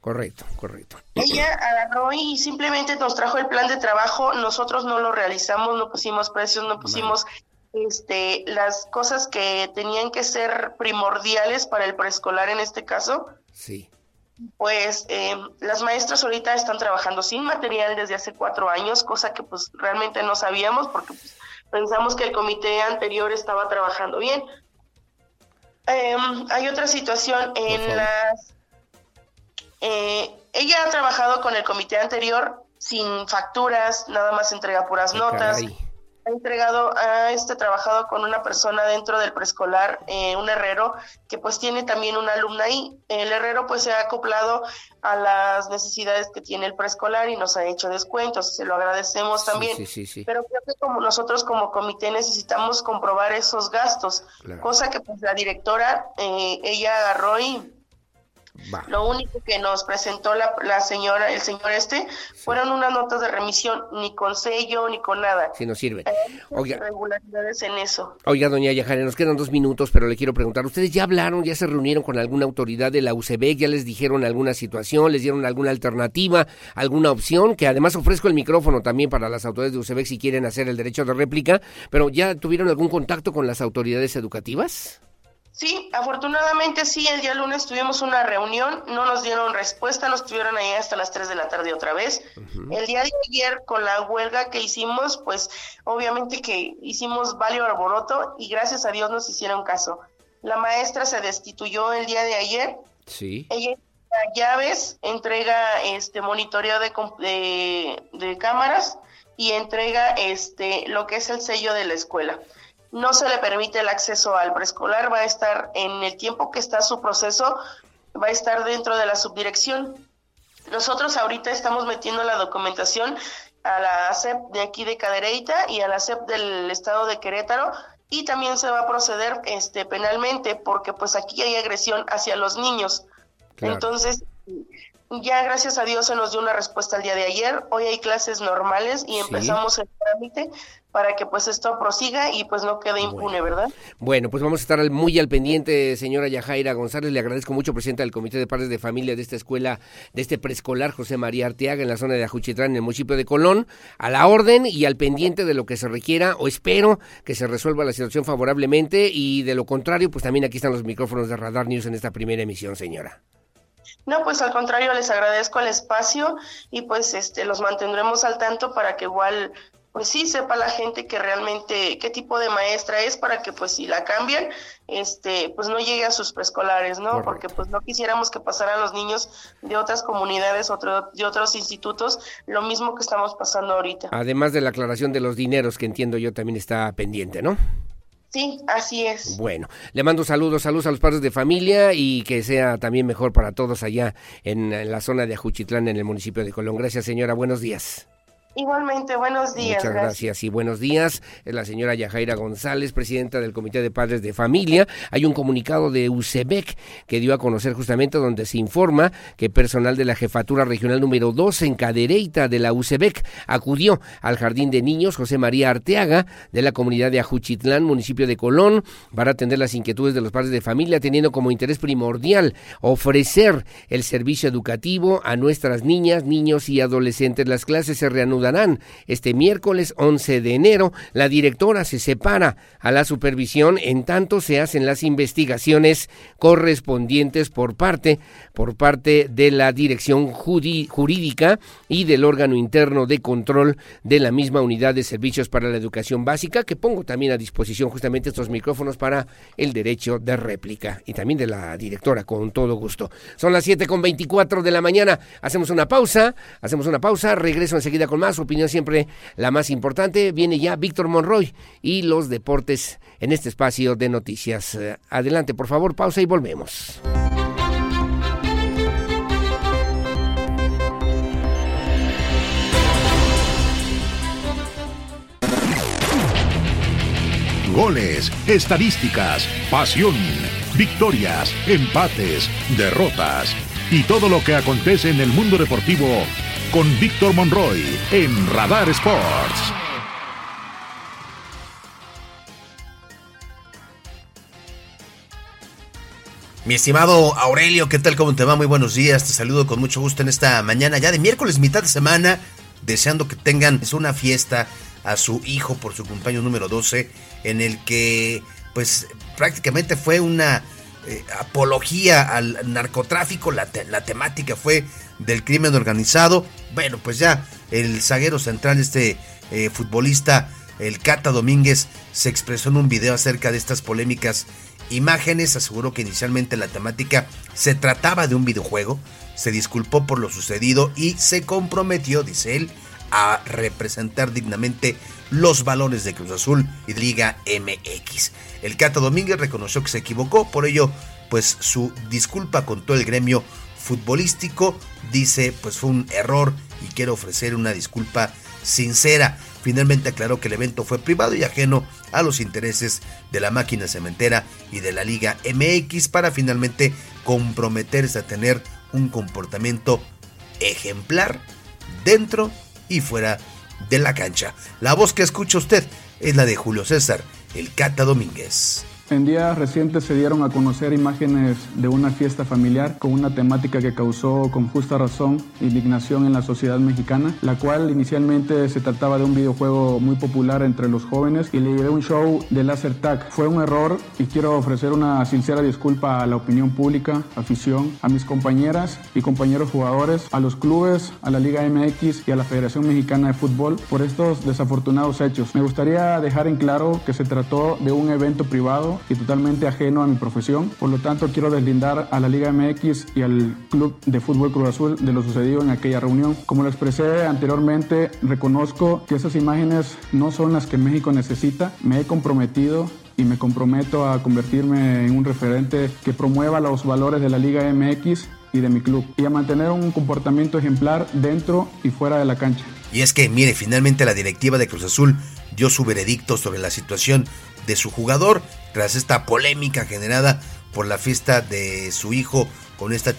correcto, correcto. Ella agarró y simplemente nos trajo el plan de trabajo, nosotros no lo realizamos, no pusimos precios, no pusimos este las cosas que tenían que ser primordiales para el preescolar en este caso. Sí. Pues eh, las maestras ahorita están trabajando sin material desde hace cuatro años, cosa que pues realmente no sabíamos porque pues, pensamos que el comité anterior estaba trabajando bien. Em, hay otra situación en las... eh, ella ha trabajado con el comité anterior sin facturas, nada más entrega puras notas. caray. Ha entregado, ha este, trabajado con una persona dentro del preescolar, eh, un herrero, que pues tiene también una alumna ahí. El herrero pues se ha acoplado a las necesidades que tiene el preescolar y nos ha hecho descuentos, se lo agradecemos también. sí, sí, sí. Pero creo que como nosotros como comité necesitamos comprobar esos gastos, Claro. cosa que pues la directora, eh, ella agarró y Va. lo único que nos presentó la, la señora, el señor este, fueron unas notas de remisión, ni con sello, ni con nada. Sí nos sirve. Hay muchas Oiga. irregularidades en eso. Oiga, doña Yajaira, nos quedan dos minutos, pero le quiero preguntar, ¿ustedes ya hablaron, ya se reunieron con alguna autoridad de la UCB, ya les dijeron alguna situación, les dieron alguna alternativa, alguna opción? Que además ofrezco el micrófono también para las autoridades de UCB si quieren hacer el derecho de réplica, pero ¿ya tuvieron algún contacto con las autoridades educativas? Sí, afortunadamente sí, el día lunes tuvimos una reunión, no nos dieron respuesta, nos tuvieron ahí hasta las 3 de la tarde otra vez. El día de ayer con la huelga que hicimos, pues obviamente que hicimos valio arboroto y gracias a Dios nos hicieron caso. La maestra se destituyó el día de ayer, Sí. ella entrega llaves, entrega este monitoreo de, de, de cámaras y entrega este lo que es el sello de la escuela. No se le permite el acceso al preescolar, va a estar en el tiempo que está su proceso, va a estar dentro de la subdirección. Nosotros ahorita estamos metiendo la documentación a la CEP de aquí de Cadereyta y a la CEP del estado de Querétaro y también se va a proceder este penalmente porque pues aquí hay agresión hacia los niños. Claro. Entonces, ya gracias a Dios se nos dio una respuesta el día de ayer. Hoy hay clases normales y Sí. empezamos el trámite para que pues esto prosiga y pues no quede impune, ¿verdad? Bueno, pues vamos a estar muy al pendiente, señora Yajaira González. Le agradezco mucho, presidenta del Comité de Padres de Familia de esta escuela, de este preescolar José María Arteaga, en la zona de Ajuchitlán, en el municipio de Colón, a la orden y al pendiente de lo que se requiera, o espero que se resuelva la situación favorablemente, y de lo contrario, pues también aquí están los micrófonos de Radar News en esta primera emisión, señora. No, pues al contrario, les agradezco el espacio y pues este los mantendremos al tanto para que igual pues sí sepa la gente que realmente qué tipo de maestra es para que pues si la cambian, este, pues no llegue a sus preescolares, ¿no? Porque pues no quisiéramos que pasaran los niños de otras comunidades, otro, de otros institutos, lo mismo que estamos pasando ahorita. Además de la aclaración de los dineros que entiendo yo también está pendiente, ¿no? Sí, así es. Bueno, le mando saludos, saludos a los padres de familia y que sea también mejor para todos allá en, en la zona de Ajuchitlán, en el municipio de Colón. Gracias, señora. Buenos días. Igualmente, buenos días. Muchas gracias. y buenos días. Es la señora Yajaira González, presidenta del Comité de Padres de Familia. Hay un comunicado de UCEBEC que dio a conocer justamente donde se informa que personal de la Jefatura Regional número 2 en Cadereyta de la UCEBEC acudió al Jardín de Niños José María Arteaga de la comunidad de Ajuchitlán, municipio de Colón, para atender las inquietudes de los padres de familia, teniendo como interés primordial ofrecer el servicio educativo a nuestras niñas, niños y adolescentes. Las clases se reanudan este miércoles 11 de enero. La directora se separa a la supervisión, en tanto se hacen las investigaciones correspondientes por parte, por parte de la dirección jurídica y del órgano interno de control de la misma unidad de servicios para la educación básica, que pongo también a disposición justamente estos micrófonos para el derecho de réplica y también de la directora, con todo gusto. Son las 7 con 24 de la mañana. Hacemos una pausa, hacemos una pausa, regreso enseguida con más su opinión siempre la más importante. Viene ya Víctor Monroy y los deportes en este espacio de noticias. Eh, adelante, por favor, pausa y volvemos. Goles, estadísticas, pasión, victorias, empates, derrotas y todo lo que acontece en el mundo deportivo con Víctor Monroy en Radar Sports. Mi estimado Aurelio, ¿qué tal? ¿Cómo te va? Muy buenos días. Te saludo con mucho gusto en esta mañana ya de miércoles, mitad de semana, deseando que tengan una fiesta a su hijo por su cumpleaños número 12, en el que pues prácticamente fue una eh, apología al narcotráfico, la, temática fue del crimen organizado. Bueno, pues ya el zaguero central, este eh, futbolista, el Cata Domínguez, se expresó en un video acerca de estas polémicas imágenes. Aseguró que inicialmente la temática se trataba de un videojuego. Se disculpó por lo sucedido y se comprometió, dice él, a representar dignamente los valores de Cruz Azul y Liga MX. El Cata Domínguez reconoció que se equivocó, por ello, pues su disculpa con todo el gremio futbolístico. Dice, pues fue un error y quiero ofrecer una disculpa sincera. Finalmente aclaró que el evento fue privado y ajeno a los intereses de la máquina cementera y de la Liga MX para finalmente comprometerse a tener un comportamiento ejemplar dentro y fuera de la cancha. La voz que escucha usted es la de Julio César, el Cata Domínguez. En días recientes se dieron a conocer imágenes de una fiesta familiar con una temática que causó con justa razón indignación en la sociedad mexicana, la cual inicialmente se trataba de un videojuego muy popular entre los jóvenes y le llevé un show de laser tag. Fue un error y quiero ofrecer una sincera disculpa a la opinión pública, afición, a mis compañeras y compañeros jugadores, a los clubes, a la Liga MX y a la Federación Mexicana de Fútbol por estos desafortunados hechos. Me gustaría dejar en claro que se trató de un evento privado y totalmente ajeno a mi profesión. Por lo tanto, quiero deslindar a la Liga MX y al Club de Fútbol Cruz Azul de lo sucedido en aquella reunión. Como lo expresé anteriormente, reconozco que esas imágenes no son las que México necesita. Me he comprometido y me comprometo a convertirme en un referente que promueva los valores de la Liga MX y de mi club y a mantener un comportamiento ejemplar dentro y fuera de la cancha. Y es que, mire, finalmente la directiva de Cruz Azul dio su veredicto sobre la situación de su jugador tras esta polémica generada por la fiesta de su hijo con esta,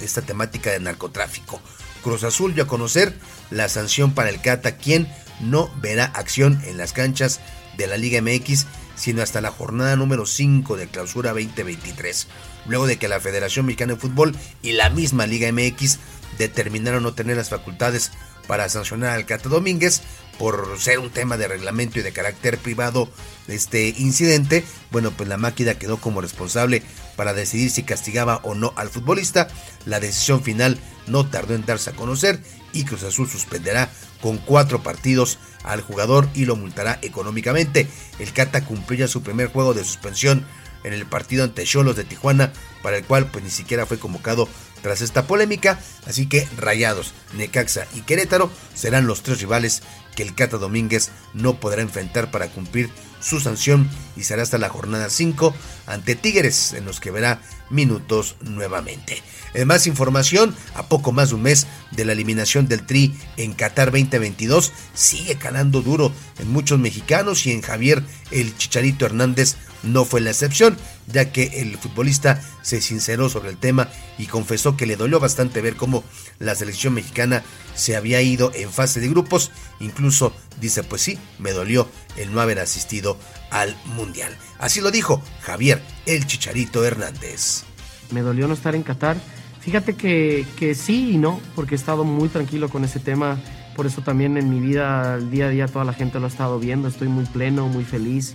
esta temática de narcotráfico. Cruz Azul dio a conocer la sanción para el Cata, quien no verá acción en las canchas de la Liga MX, sino hasta la jornada número 5 de clausura 2023, luego de que la Federación Mexicana de Fútbol y la misma Liga MX determinaron no tener las facultades para sancionar al Cata Domínguez por ser un tema de reglamento y de carácter privado este incidente. Bueno, pues la máquina quedó como responsable para decidir si castigaba o no al futbolista. La decisión final no tardó en darse a conocer y Cruz Azul suspenderá con cuatro partidos al jugador y lo multará económicamente. El Cata cumplió ya su primer juego de suspensión en el partido ante Cholos de Tijuana, para el cual pues ni siquiera fue convocado tras esta polémica, así que Rayados, Necaxa y Querétaro serán los tres rivales que el Cata Domínguez no podrá enfrentar para cumplir su sanción y será hasta la jornada 5 ante Tigres en los que verá minutos nuevamente. En más información, a poco más de un mes de la eliminación del Tri en Qatar 2022, sigue calando duro en muchos mexicanos y en Javier el Chicharito Hernández no fue la excepción, ya que el futbolista se sinceró sobre el tema y confesó que le dolió bastante ver cómo la selección mexicana se había ido en fase de grupos, incluso dice pues sí, me dolió el no haber asistido al Mundial. Así lo dijo Javier el Chicharito Hernández. Me dolió no estar en Qatar. Fíjate que, que sí y no, porque he estado muy tranquilo con ese tema. Por eso también en mi vida, el día a día, toda la gente lo ha estado viendo. Estoy muy pleno, muy feliz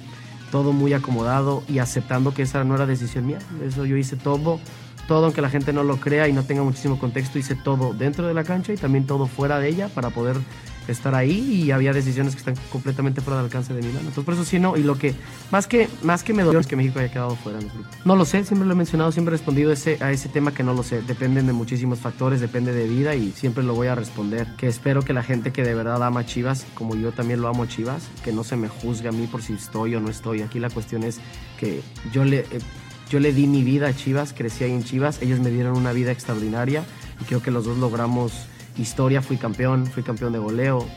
todo muy acomodado y aceptando que esa no era decisión mía. Eso yo hice todo, todo aunque la gente no lo crea y no tenga muchísimo contexto, hice todo dentro de la cancha y también todo fuera de ella para poder estar ahí y había decisiones que están completamente fuera del alcance de mi mano. Entonces por eso sí no, y lo que más que más que me dolió es que México haya quedado fuera del grupo. No lo sé, siempre lo he mencionado, siempre he respondido ese, a ese tema que no lo sé, dependen de muchísimos factores, depende de vida y siempre lo voy a responder. Que espero que la gente que de verdad ama a Chivas, como yo también lo amo a Chivas, que no se me juzgue a mí por si estoy o no estoy. Aquí la cuestión es que yo le eh, yo le di mi vida a Chivas, crecí ahí en Chivas, ellos me dieron una vida extraordinaria y creo que los dos logramos historia, fui campeón, fui campeón de goleo.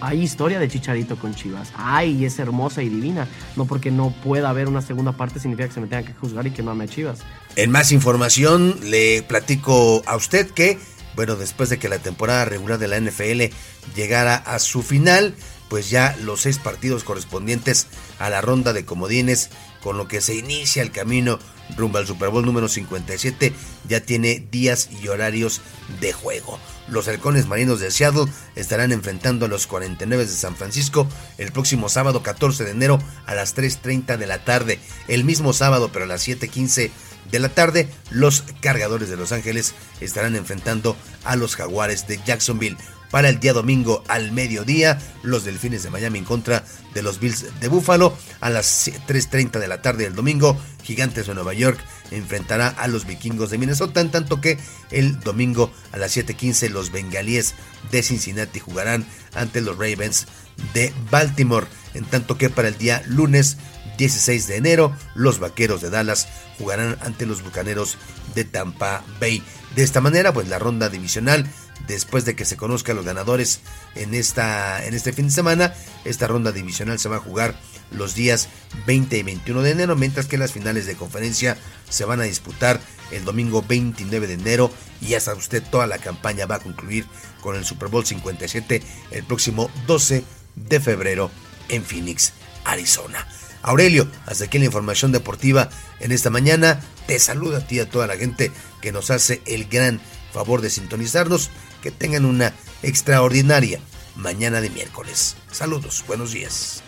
hay historia de Chicharito con Chivas. Ay, es hermosa y divina. No porque no pueda haber una segunda parte significa que se me tenga que juzgar y que no ame a Chivas. En más información, le platico a usted que, bueno, después de que la temporada regular de la NFL llegara a su final, pues ya los seis partidos correspondientes a la ronda de comodines, con lo que se inicia el camino rumbo al Super Bowl número 57, ya tiene días y horarios de juego. Los halcones marinos de Seattle estarán enfrentando a los 49 de San Francisco el próximo sábado 14 de enero a las 3.30 de la tarde. El mismo sábado, pero a las 7.15 de la tarde, los cargadores de Los Ángeles estarán enfrentando a los jaguares de Jacksonville. Para el día domingo al mediodía, los Delfines de Miami en contra de los Bills de Buffalo. A las 3.30 de la tarde del domingo, Gigantes de Nueva York enfrentará a los Vikingos de Minnesota, en tanto que el domingo a las 7.15 los Bengalíes de Cincinnati jugarán ante los Ravens de Baltimore, en tanto que para el día lunes 16 de enero los Vaqueros de Dallas jugarán ante los Bucaneros de Tampa Bay. De esta manera, pues la ronda divisional después de que se conozcan los ganadores en, esta, en este fin de semana. Esta ronda divisional se va a jugar los días 20 y 21 de enero, mientras que las finales de conferencia se van a disputar el domingo 29 de enero y ya sabe usted, toda la campaña va a concluir con el Super Bowl 57 el próximo 12 de febrero en Phoenix, Arizona. Aurelio, hasta aquí la información deportiva en esta mañana. Te saluda a ti y a toda la gente que nos hace el gran favor de sintonizarnos. Que tengan una extraordinaria mañana de miércoles. Saludos, buenos días.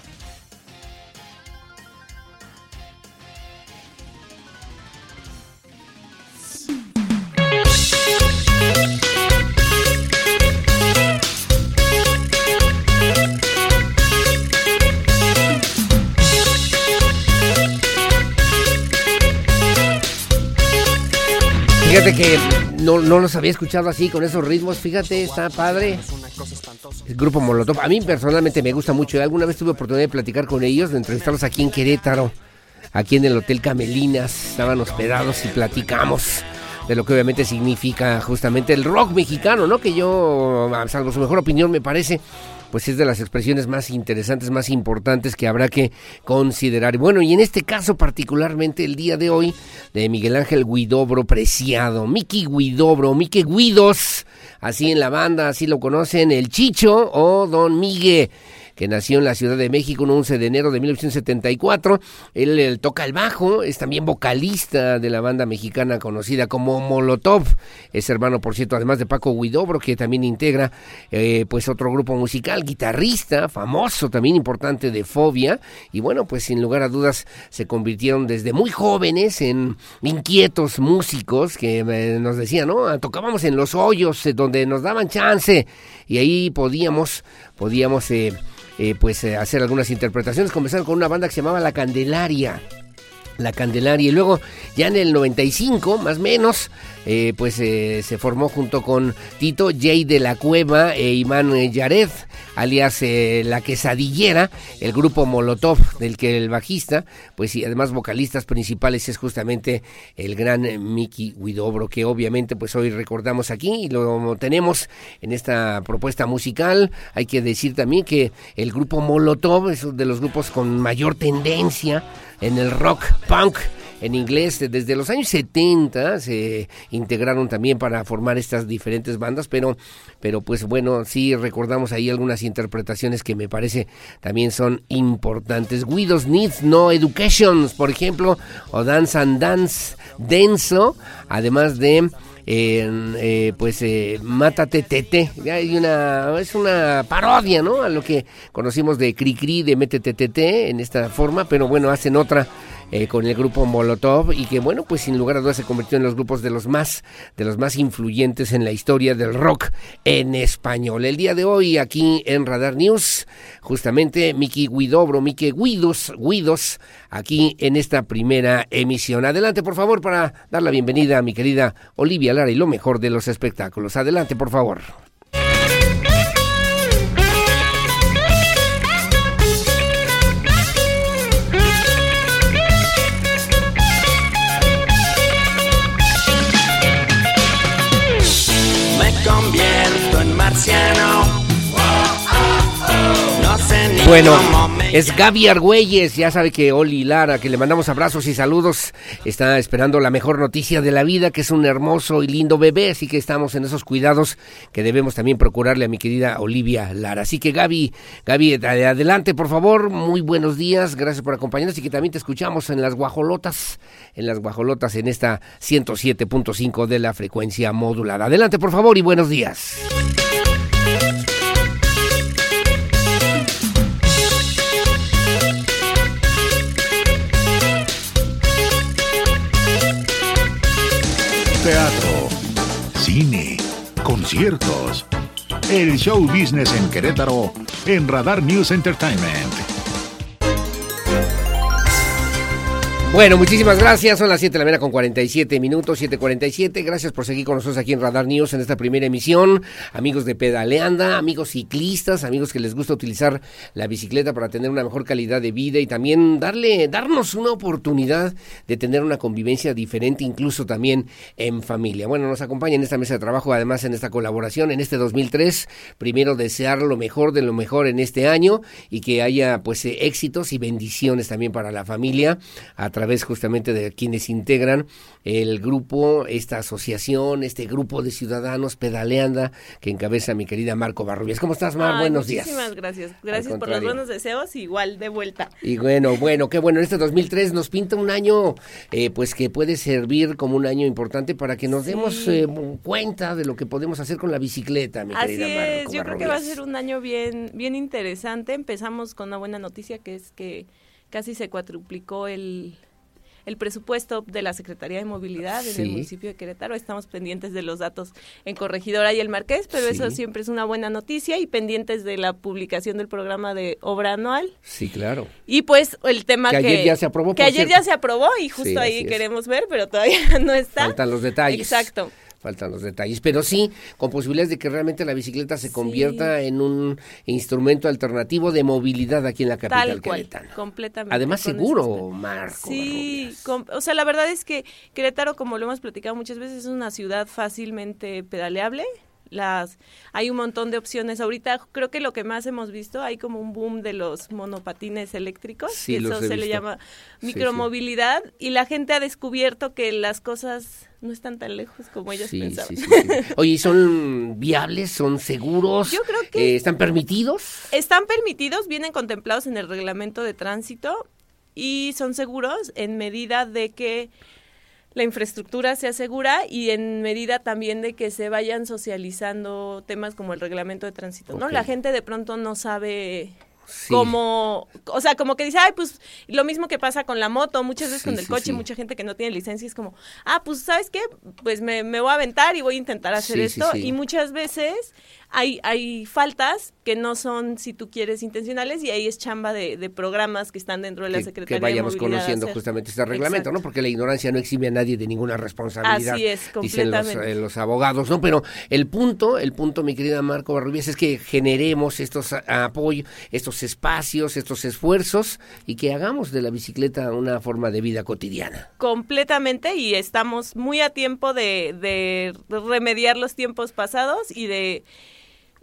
Fíjate que no, los había escuchado así, con esos ritmos. Fíjate, está padre. El grupo Molotov. A mí personalmente me gusta mucho. Alguna vez tuve oportunidad de platicar con ellos, de entrevistarlos aquí en Querétaro, aquí en el Hotel Camelinas. Estaban hospedados y platicamos de lo que obviamente significa justamente el rock mexicano, ¿no? Que yo, salvo su mejor opinión, me parece pues es de las expresiones más interesantes, más importantes que habrá que considerar. Bueno, y en este caso particularmente el día de hoy de Miguel Ángel Guidobro Preciado, Miki Guidobro, Miki Guidos, así en la banda, así lo conocen, el Chicho o Don Miguel que nació en la Ciudad de México un 11 de enero de 1974. Él, toca el bajo, es también vocalista de la banda mexicana conocida como Molotov. Es hermano, por cierto, además de Paco Guidobro, que también integra eh, pues otro grupo musical, guitarrista, famoso, también importante de Fobia. Y bueno, pues sin lugar a dudas se convirtieron desde muy jóvenes en inquietos músicos que eh, nos decían, ¿no? Tocábamos en los hoyos eh, donde nos daban chance y ahí podíamos, podíamos eh, pues hacer algunas interpretaciones. Comenzaron con una banda que se llamaba La Candelaria. La Candelaria. Y luego, ya en el 95, más o menos, eh, pues eh, se formó junto con Tito Jay de la Cueva e Imán Yared, alias eh, La Quesadillera, el grupo Molotov, del que el bajista, pues y además vocalistas principales es justamente el gran Mickey Guidobro, que obviamente pues hoy recordamos aquí y lo tenemos en esta propuesta musical. Hay que decir también que el grupo Molotov es uno de los grupos con mayor tendencia en el rock punk en inglés desde los años 70 se integraron también para formar estas diferentes bandas, pero, pero pues bueno, sí recordamos ahí algunas interpretaciones que me parece también son importantes. Guidos Needs No Educations, por ejemplo, o Dance and Dance Denso, además de eh, pues eh, Mátate Tete. Hay una, es una parodia, ¿no? A lo que conocimos de Cri de Métete Tete en esta forma, pero bueno, hacen otra eh, con el grupo Molotov y que bueno pues sin lugar a dudas se convirtió en los grupos de los más de los más influyentes en la historia del rock en español. El día de hoy aquí en Radar News justamente Miki Guidobro, Miki Guidos, Guidos aquí en esta primera emisión. Adelante por favor para dar la bienvenida a mi querida Olivia Lara y lo mejor de los espectáculos. Adelante por favor. Bueno, es Gaby Argüelles, ya sabe que Oli Lara, que le mandamos abrazos y saludos, está esperando la mejor noticia de la vida, que es un hermoso y lindo bebé, así que estamos en esos cuidados que debemos también procurarle a mi querida Olivia Lara. Así que Gaby, Gaby, adelante por favor, muy buenos días, gracias por acompañarnos y que también te escuchamos en las guajolotas, en las guajolotas en esta 107.5 de la frecuencia modulada. Adelante por favor y buenos días. Cine, conciertos. El show business en Querétaro en Radar News Entertainment. Bueno, muchísimas gracias. Son las 7 de la mañana con 47 minutos, 7.47. Gracias por seguir con nosotros aquí en Radar News en esta primera emisión. Amigos de Pedaleanda, amigos ciclistas, amigos que les gusta utilizar la bicicleta para tener una mejor calidad de vida y también darle, darnos una oportunidad de tener una convivencia diferente, incluso también en familia. Bueno, nos acompaña en esta mesa de trabajo, además en esta colaboración en este 2003. Primero desear lo mejor de lo mejor en este año y que haya pues éxitos y bendiciones también para la familia justamente de quienes integran el grupo, esta asociación, este grupo de ciudadanos pedaleanda que encabeza mi querida Marco Barrubias. ¿Cómo estás, Mar? buenos días. Muchísimas gracias. Gracias por los buenos deseos, igual de vuelta. Y bueno, bueno, qué bueno. Este 2003 nos pinta un año, eh, pues que puede servir como un año importante para que nos demos eh, cuenta de lo que podemos hacer con la bicicleta, mi Así querida es. Yo creo que va a ser un año bien, bien interesante. Empezamos con una buena noticia que es que casi se cuadruplicó el el presupuesto de la Secretaría de Movilidad en el municipio de Querétaro. Estamos pendientes de los datos en Corregidora y el Marqués, pero eso siempre es una buena noticia y pendientes de la publicación del programa de obra anual. Sí, claro. Y pues el tema que, que ayer ya se aprobó. Que ayer ya se aprobó y justo ahí queremos ver, pero todavía no está. Faltan los detalles. Exacto faltan los detalles, pero sí con posibilidades de que realmente la bicicleta se convierta en un instrumento alternativo de movilidad aquí en la capital Tal completamente. Además seguro, Marco. Sí, o sea, la verdad es que Querétaro, como lo hemos platicado muchas veces, es una ciudad fácilmente pedaleable las hay un montón de opciones. Ahorita creo que lo que más hemos visto, hay como un boom de los monopatines eléctricos, Sí, eso se le llama Sí, micromovilidad y la gente ha descubierto que las cosas no están tan lejos como ellos pensaban. sí, sí, sí. Oye, ¿y ¿son viables? ¿Son seguros? Yo creo que- Eh, ¿Están permitidos? Están permitidos, vienen contemplados en el reglamento de tránsito y son seguros en medida de que la infraestructura sea segura y en medida también de que se vayan socializando temas como el reglamento de tránsito, ¿no? La gente de pronto no sabe Sí. como, o sea, como que dice, ay, pues lo mismo que pasa con la moto, muchas veces Sí, con el sí, coche, mucha gente que no tiene licencia es como, ah, pues, ¿sabes qué? Pues me, me voy a aventar y voy a intentar hacer esto. Y muchas veces hay, hay faltas que no son, si tú quieres, intencionales y ahí es chamba de, de programas que están dentro de la que, Secretaría que vayamos de conociendo hacer. justamente este reglamento, Exacto. ¿no? Porque la ignorancia no exime a nadie de ninguna responsabilidad. Así es, Dicen los, completamente. eh, los abogados, ¿no? Pero el punto, el punto, mi querida Marco Barrubias, es que generemos estos apoyos, estos espacios, estos esfuerzos y que hagamos de la bicicleta una forma de vida cotidiana. completamente y estamos muy a tiempo de, de remediar los tiempos pasados y de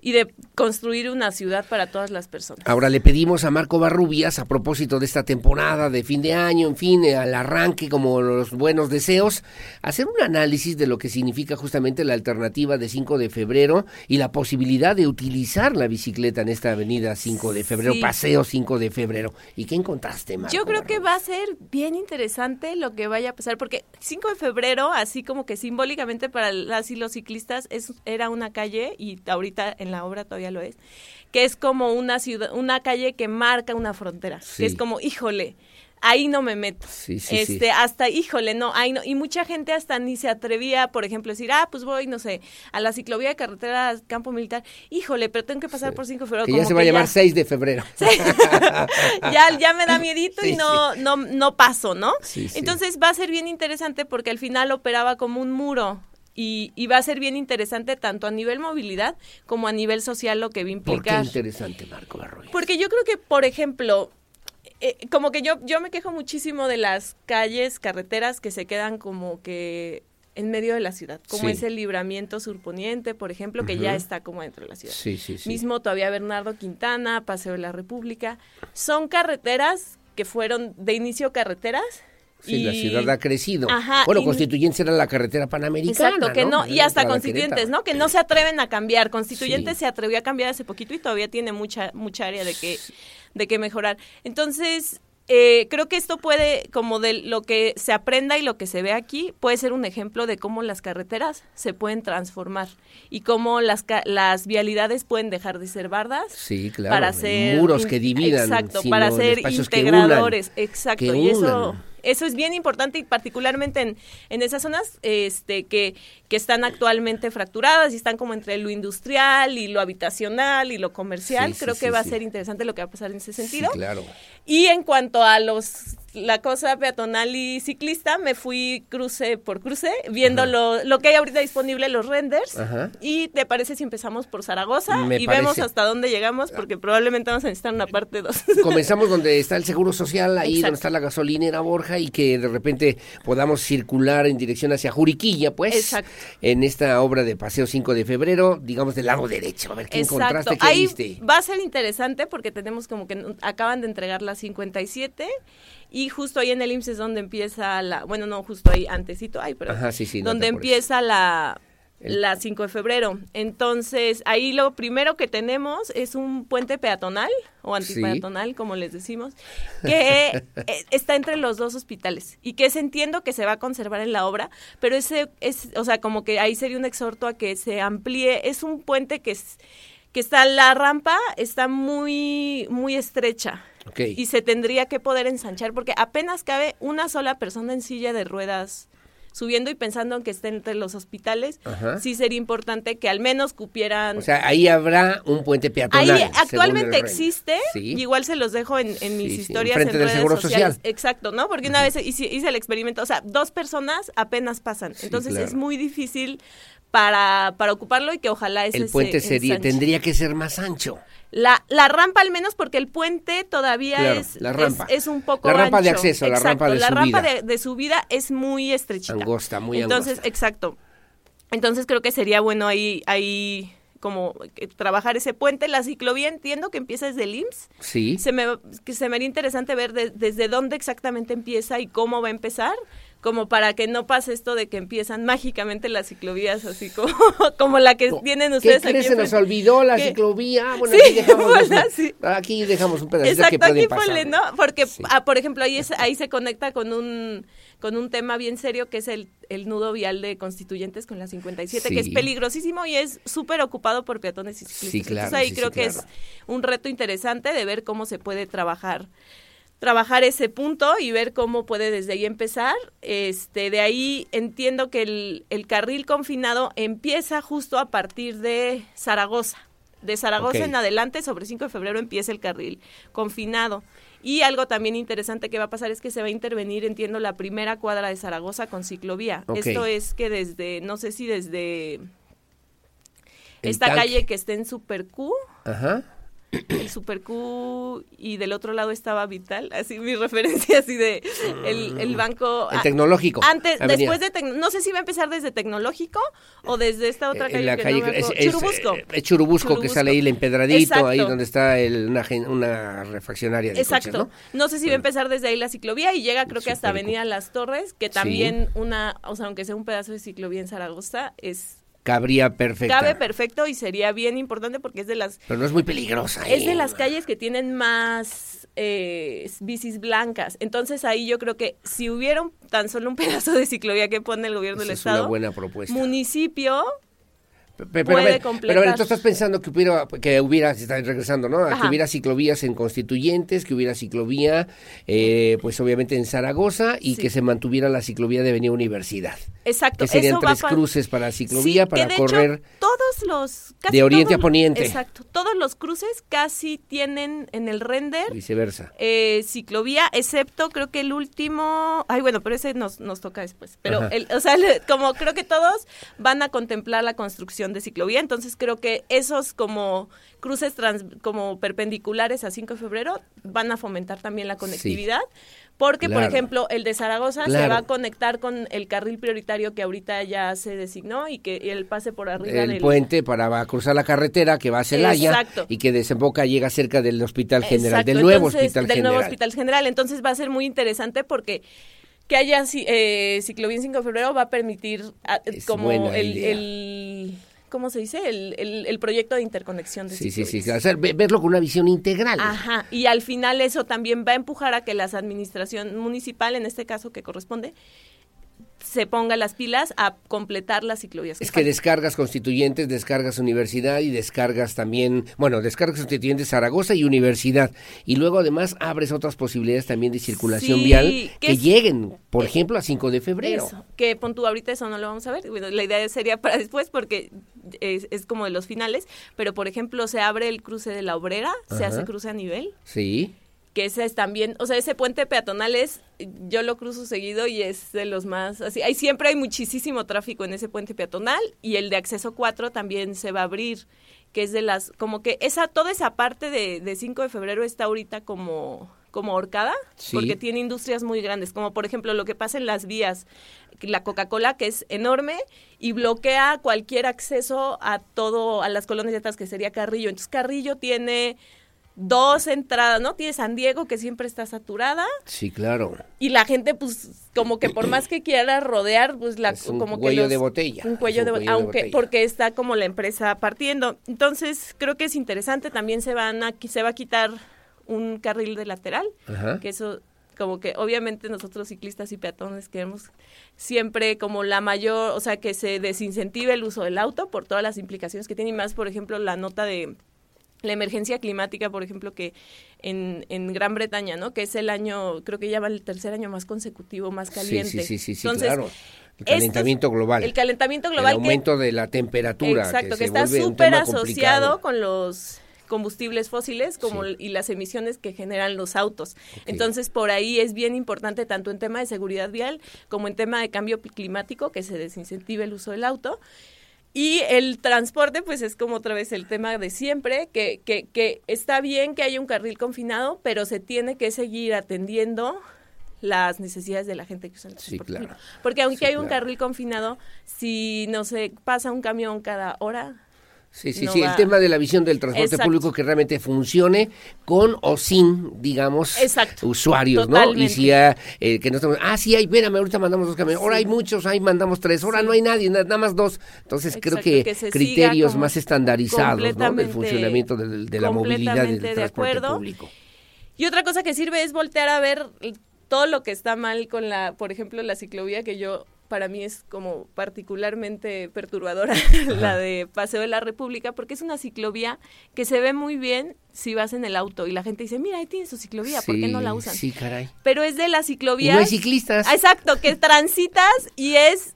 y de construir una ciudad para todas las personas. Ahora le pedimos a Marco Barrubias, a propósito de esta temporada de fin de año, en fin, eh, al arranque como los buenos deseos, hacer un análisis de lo que significa justamente la alternativa de 5 de febrero y la posibilidad de utilizar la bicicleta en esta avenida 5 de febrero, Sí. paseo 5 de febrero. ¿Y qué encontraste, Marco? Yo creo que va a ser bien interesante lo que vaya a pasar, porque 5 de febrero, así como que simbólicamente para las y los ciclistas, es, era una calle, y ahorita en la obra todavía lo es, que es como una ciudad, una calle que marca una frontera, Sí. que es como, híjole, ahí no me meto. Sí, sí, sí. este, hasta, híjole, no, ahí no. Y mucha gente hasta ni se atrevía, por ejemplo, decir, ah, pues voy, no sé, a la ciclovía de carretera Campo Militar, híjole, pero tengo que pasar por 5 de febrero. Que ya se va a llamar ya- 6 de febrero. ya, ya me da miedito y no, no, no paso, ¿no? Entonces va a ser bien interesante porque al final operaba como un muro. Y, y va a ser bien interesante tanto a nivel movilidad como a nivel social lo que va a ¿Por qué implicar. interesante, Marco Barrubias? Porque yo creo que, por ejemplo, eh, como que yo, yo me quejo muchísimo de las calles, carreteras que se quedan como que en medio de la ciudad, como Sí. es el libramiento surponiente, por ejemplo, que ya está como dentro de la ciudad. Sí, sí, sí. Mismo todavía Bernardo Quintana, Paseo de la República. Son carreteras que fueron de inicio carreteras. Sí, la y- ciudad ha crecido. Ajá, bueno, y- Constituyentes era la carretera panamericana. Exacto, que no, y hasta constituyentes. ¿no? Que no se atreven a cambiar. Constituyentes Sí. se atrevió a cambiar hace poquito y todavía tiene mucha, mucha área de que, de que mejorar. Entonces, eh, creo que esto puede, como de lo que se aprenda y lo que se ve aquí, puede ser un ejemplo de cómo las carreteras se pueden transformar y cómo las, las vialidades pueden dejar de ser bardas Sí, claro. para ser muros que dividan. exacto para ser integradores exacto y eso. Eso es bien importante y particularmente en, en esas zonas este que, que están actualmente fracturadas y están como entre lo industrial y lo habitacional y lo comercial. Sí, creo sí, que va a ser interesante lo que va a pasar en ese sentido. claro. y en cuanto a los la cosa peatonal y ciclista, me fui cruce por cruce, viendo lo, lo que hay ahorita disponible, los renders. Ajá. ¿Y te parece si empezamos por Zaragoza Me y vemos hasta dónde llegamos? Porque probablemente vamos a necesitar una parte 2. Comenzamos donde está el Seguro Social, ahí Exacto. donde está la gasolinera Borja y que de repente podamos circular en dirección hacia Juriquilla, pues. Exacto. En esta obra de Paseo 5 de Febrero, digamos del lado derecho. A ver qué encontraste, qué Ahí viste. va a ser interesante porque tenemos como que acaban de entregar la 57 y justo ahí en el IMSS es donde empieza la, bueno, no, justo ahí antesito, ay, pero Ajá, sí, sí, donde empieza la El- la 5 de febrero. Entonces, ahí lo primero que tenemos es un puente peatonal o antipeatonal, como les decimos, que eh, está entre los dos hospitales y que ese entiendo que se va a conservar en la obra, pero ese es, o sea, como que ahí sería un exhorto a que se amplíe. Es un puente que es que está la rampa está muy muy estrecha Y se tendría que poder ensanchar porque apenas cabe una sola persona en silla de ruedas subiendo y pensando en que esté entre los hospitales, Ajá. sí sería importante que al menos cupieran O sea, ahí habrá un puente peatonal. Ahí actualmente existe, Sí. y igual se los dejo en, en mis Sí, historias en redes Seguro sociales. Social. Exacto, ¿no? Porque una vez hice, hice el experimento, o sea, dos personas apenas pasan, entonces claro. es muy difícil para, para ocuparlo y que ojalá ese El puente se sería, tendría que ser más ancho. La, la rampa al menos porque el puente todavía Claro, es, la rampa. Es, un poco La rampa de acceso, la Exacto, rampa de la subida. rampa de, de subida es muy estrechita. Angosta, muy Entonces, angosta. exacto. Entonces creo que sería bueno ahí, ahí como trabajar ese puente. La ciclovía entiendo que empieza desde el IMSS. Sí. Se me, que se me haría interesante ver desde dónde exactamente empieza y cómo va a empezar como para que no pase esto de que empiezan mágicamente las ciclovías así como, como la que tienen ustedes ¿Qué se nos olvidó la ciclovía? Bueno, aquí, dejamos aquí dejamos un pedacito Exacto, que aquí pasar. ¿no? Porque, ah, por ejemplo, ahí, es, ahí se conecta con un con un tema bien serio que es el, el nudo vial de constituyentes con la 57, que es peligrosísimo y es súper ocupado por peatones y ciclistas. Entonces ahí creo que es un reto interesante de ver cómo se puede trabajar trabajar ese punto y ver cómo puede desde ahí empezar. Este, de ahí entiendo que el, el carril confinado empieza justo a partir de Zaragoza. De Zaragoza en adelante, sobre 5 de febrero, empieza el carril confinado. Y algo también interesante que va a pasar es que se va a intervenir, entiendo, la primera cuadra de Zaragoza con ciclovía. Esto es que desde, no sé si desde esta calle que está en Super Q. Ajá el Super Q y del otro lado estaba Vital, así mi referencia así de el, banco el tecnológico. Antes después de no sé si va a empar desde tecnológico o desde esta otra calle, la calle es, Churubusco. Es, Churubusco. que sale ahí el empedradito, ahí donde está el, una, una refaccionaria de Exacto. ¿no? sé si va a empezar desde ahí la ciclovía y llega creo que hasta Avenida Las Torres, que también una, o sea, aunque sea un pedazo de ciclovía en Zaragoza, es cabría perfecto. Cabe perfecto y sería bien importante porque es de las... Pero no es muy peligrosa. Es de las calles que tienen más eh, bicis blancas. Entonces ahí yo creo que si hubiera tan solo un pedazo de ciclovía que pone el gobierno del Estado... Es una buena propuesta. Municipio pero, puede pero, tú estás pensando que hubiera, que hubiera, si estás regresando, ¿no? Que hubiera ciclovías en Constituyentes, que hubiera ciclovía, eh, pues obviamente en Zaragoza y que se mantuviera la ciclovía de Avenida Universidad. Exacto. Que serían tres cruces para ciclovía, para correr. todos los. de oriente a poniente. Exacto. Todos los cruces casi tienen en el render. Viceversa. Eh, ciclovía, excepto creo que el último. Ay, bueno, pero ese nos, nos toca después. Pero, el, o sea, como creo que todos van a contemplar la construcción de ciclovía, entonces creo que esos como cruces como perpendiculares a 5 de febrero van a fomentar también la conectividad. Porque, por ejemplo, el de Zaragoza se va a conectar con el carril prioritario que ahorita ya se designó y que el pase por arriba el puente para cruzar la carretera que va a Celaya y que desemboca llega cerca del Hospital General, del nuevo Hospital del nuevo Hospital General. Entonces va a ser muy interesante porque que haya eh, ciclovía en 5 de febrero va a permitir ah, como el, ¿cómo se dice? El, el, proyecto de interconexión de Sí, sí, sí, hacer, verlo con una visión integral. Ajá, y al final eso también va a empujar a que las administración municipal, en este caso que corresponde, se ponga las pilas a completar las ciclovías. es que descargas constituyentes, descargas universidad y descargas también, bueno, descargas constituyentes Zaragoza y universidad. Y luego además abres otras posibilidades también de circulación vial que, lleguen, por eh, ejemplo, a 5 de febrero. Eso, que pon tú ahorita eso no lo vamos a ver. la idea sería para después porque es, es, como de los finales, pero por ejemplo se abre el cruce de la obrera, se hace cruce a nivel. Sí que ese es también, o sea, ese puente peatonal es, yo lo cruzo seguido y es de los más, así, hay siempre hay muchísimo tráfico en ese puente peatonal y el de acceso 4 también se va a abrir, que es de las, como que esa, toda esa parte de, de 5 de febrero está ahorita como, como horcada, porque tiene industrias muy grandes, como por ejemplo lo que pasa en las vías, la Coca-Cola, que es enorme y bloquea cualquier acceso a todo, a las colonias de que sería Carrillo. Entonces Carrillo tiene dos entradas, ¿no? Tiene San Diego que siempre está saturada. Sí, claro. Y la gente, pues, como que por más que quiera rodear, pues, la, un como cuello que de botella. Un cuello, de, botella, aunque, porque está como la empresa partiendo. Entonces, creo que es interesante. También se van a, se va a quitar un carril de lateral, que eso como que obviamente nosotros ciclistas y peatones queremos siempre como la mayor, o sea, que se desincentive el uso del auto por todas las implicaciones que tiene y más, por ejemplo, la nota de la emergencia climática, por ejemplo, que en, en, Gran Bretaña, ¿no? Que es el año, creo que ya va el tercer año más consecutivo, más caliente. Sí, sí, sí, sí, claro. El calentamiento global. El calentamiento global. El aumento de la temperatura. Exacto, que, está súper asociado con los combustibles fósiles como y las emisiones que generan los autos. Entonces, por ahí es bien importante tanto en tema de seguridad vial como en tema de cambio climático que se desincentive el uso del auto. Y el transporte, pues es como otra vez el tema de siempre, que, que, que está bien que haya un carril confinado, pero se tiene que seguir atendiendo las necesidades de la gente que usa el transporte claro. público. Porque aunque Sí, hay un claro. carril confinado, si no se pasa un camión cada hora, Sí, sí, no sí, el tema de la visión del transporte Exacto. público que realmente funcione con o sin, digamos, Exacto. usuarios, ¿no? Y si ya, eh, que no estamos, ah, sí, hay, espérame, ahorita mandamos dos camiones, ahora hay muchos, ahí mandamos tres, ahora no hay nadie, na- nada más dos. Entonces creo que, criterios más estandarizados, ¿no? Del funcionamiento de, de la movilidad del de transporte público. Y otra cosa que sirve es voltear a ver todo lo que está mal con la, por ejemplo, la ciclovía que yo para mí es como particularmente perturbadora, la de Paseo de la República, porque es una ciclovía que se ve muy bien si vas en el auto y la gente dice, mira, ahí tiene su ciclovía, ¿por qué no la Sí, usan? Sí, caray. Pero es de las ciclovías... Y no hay ciclistas. Ah, Exacto, que transitas y es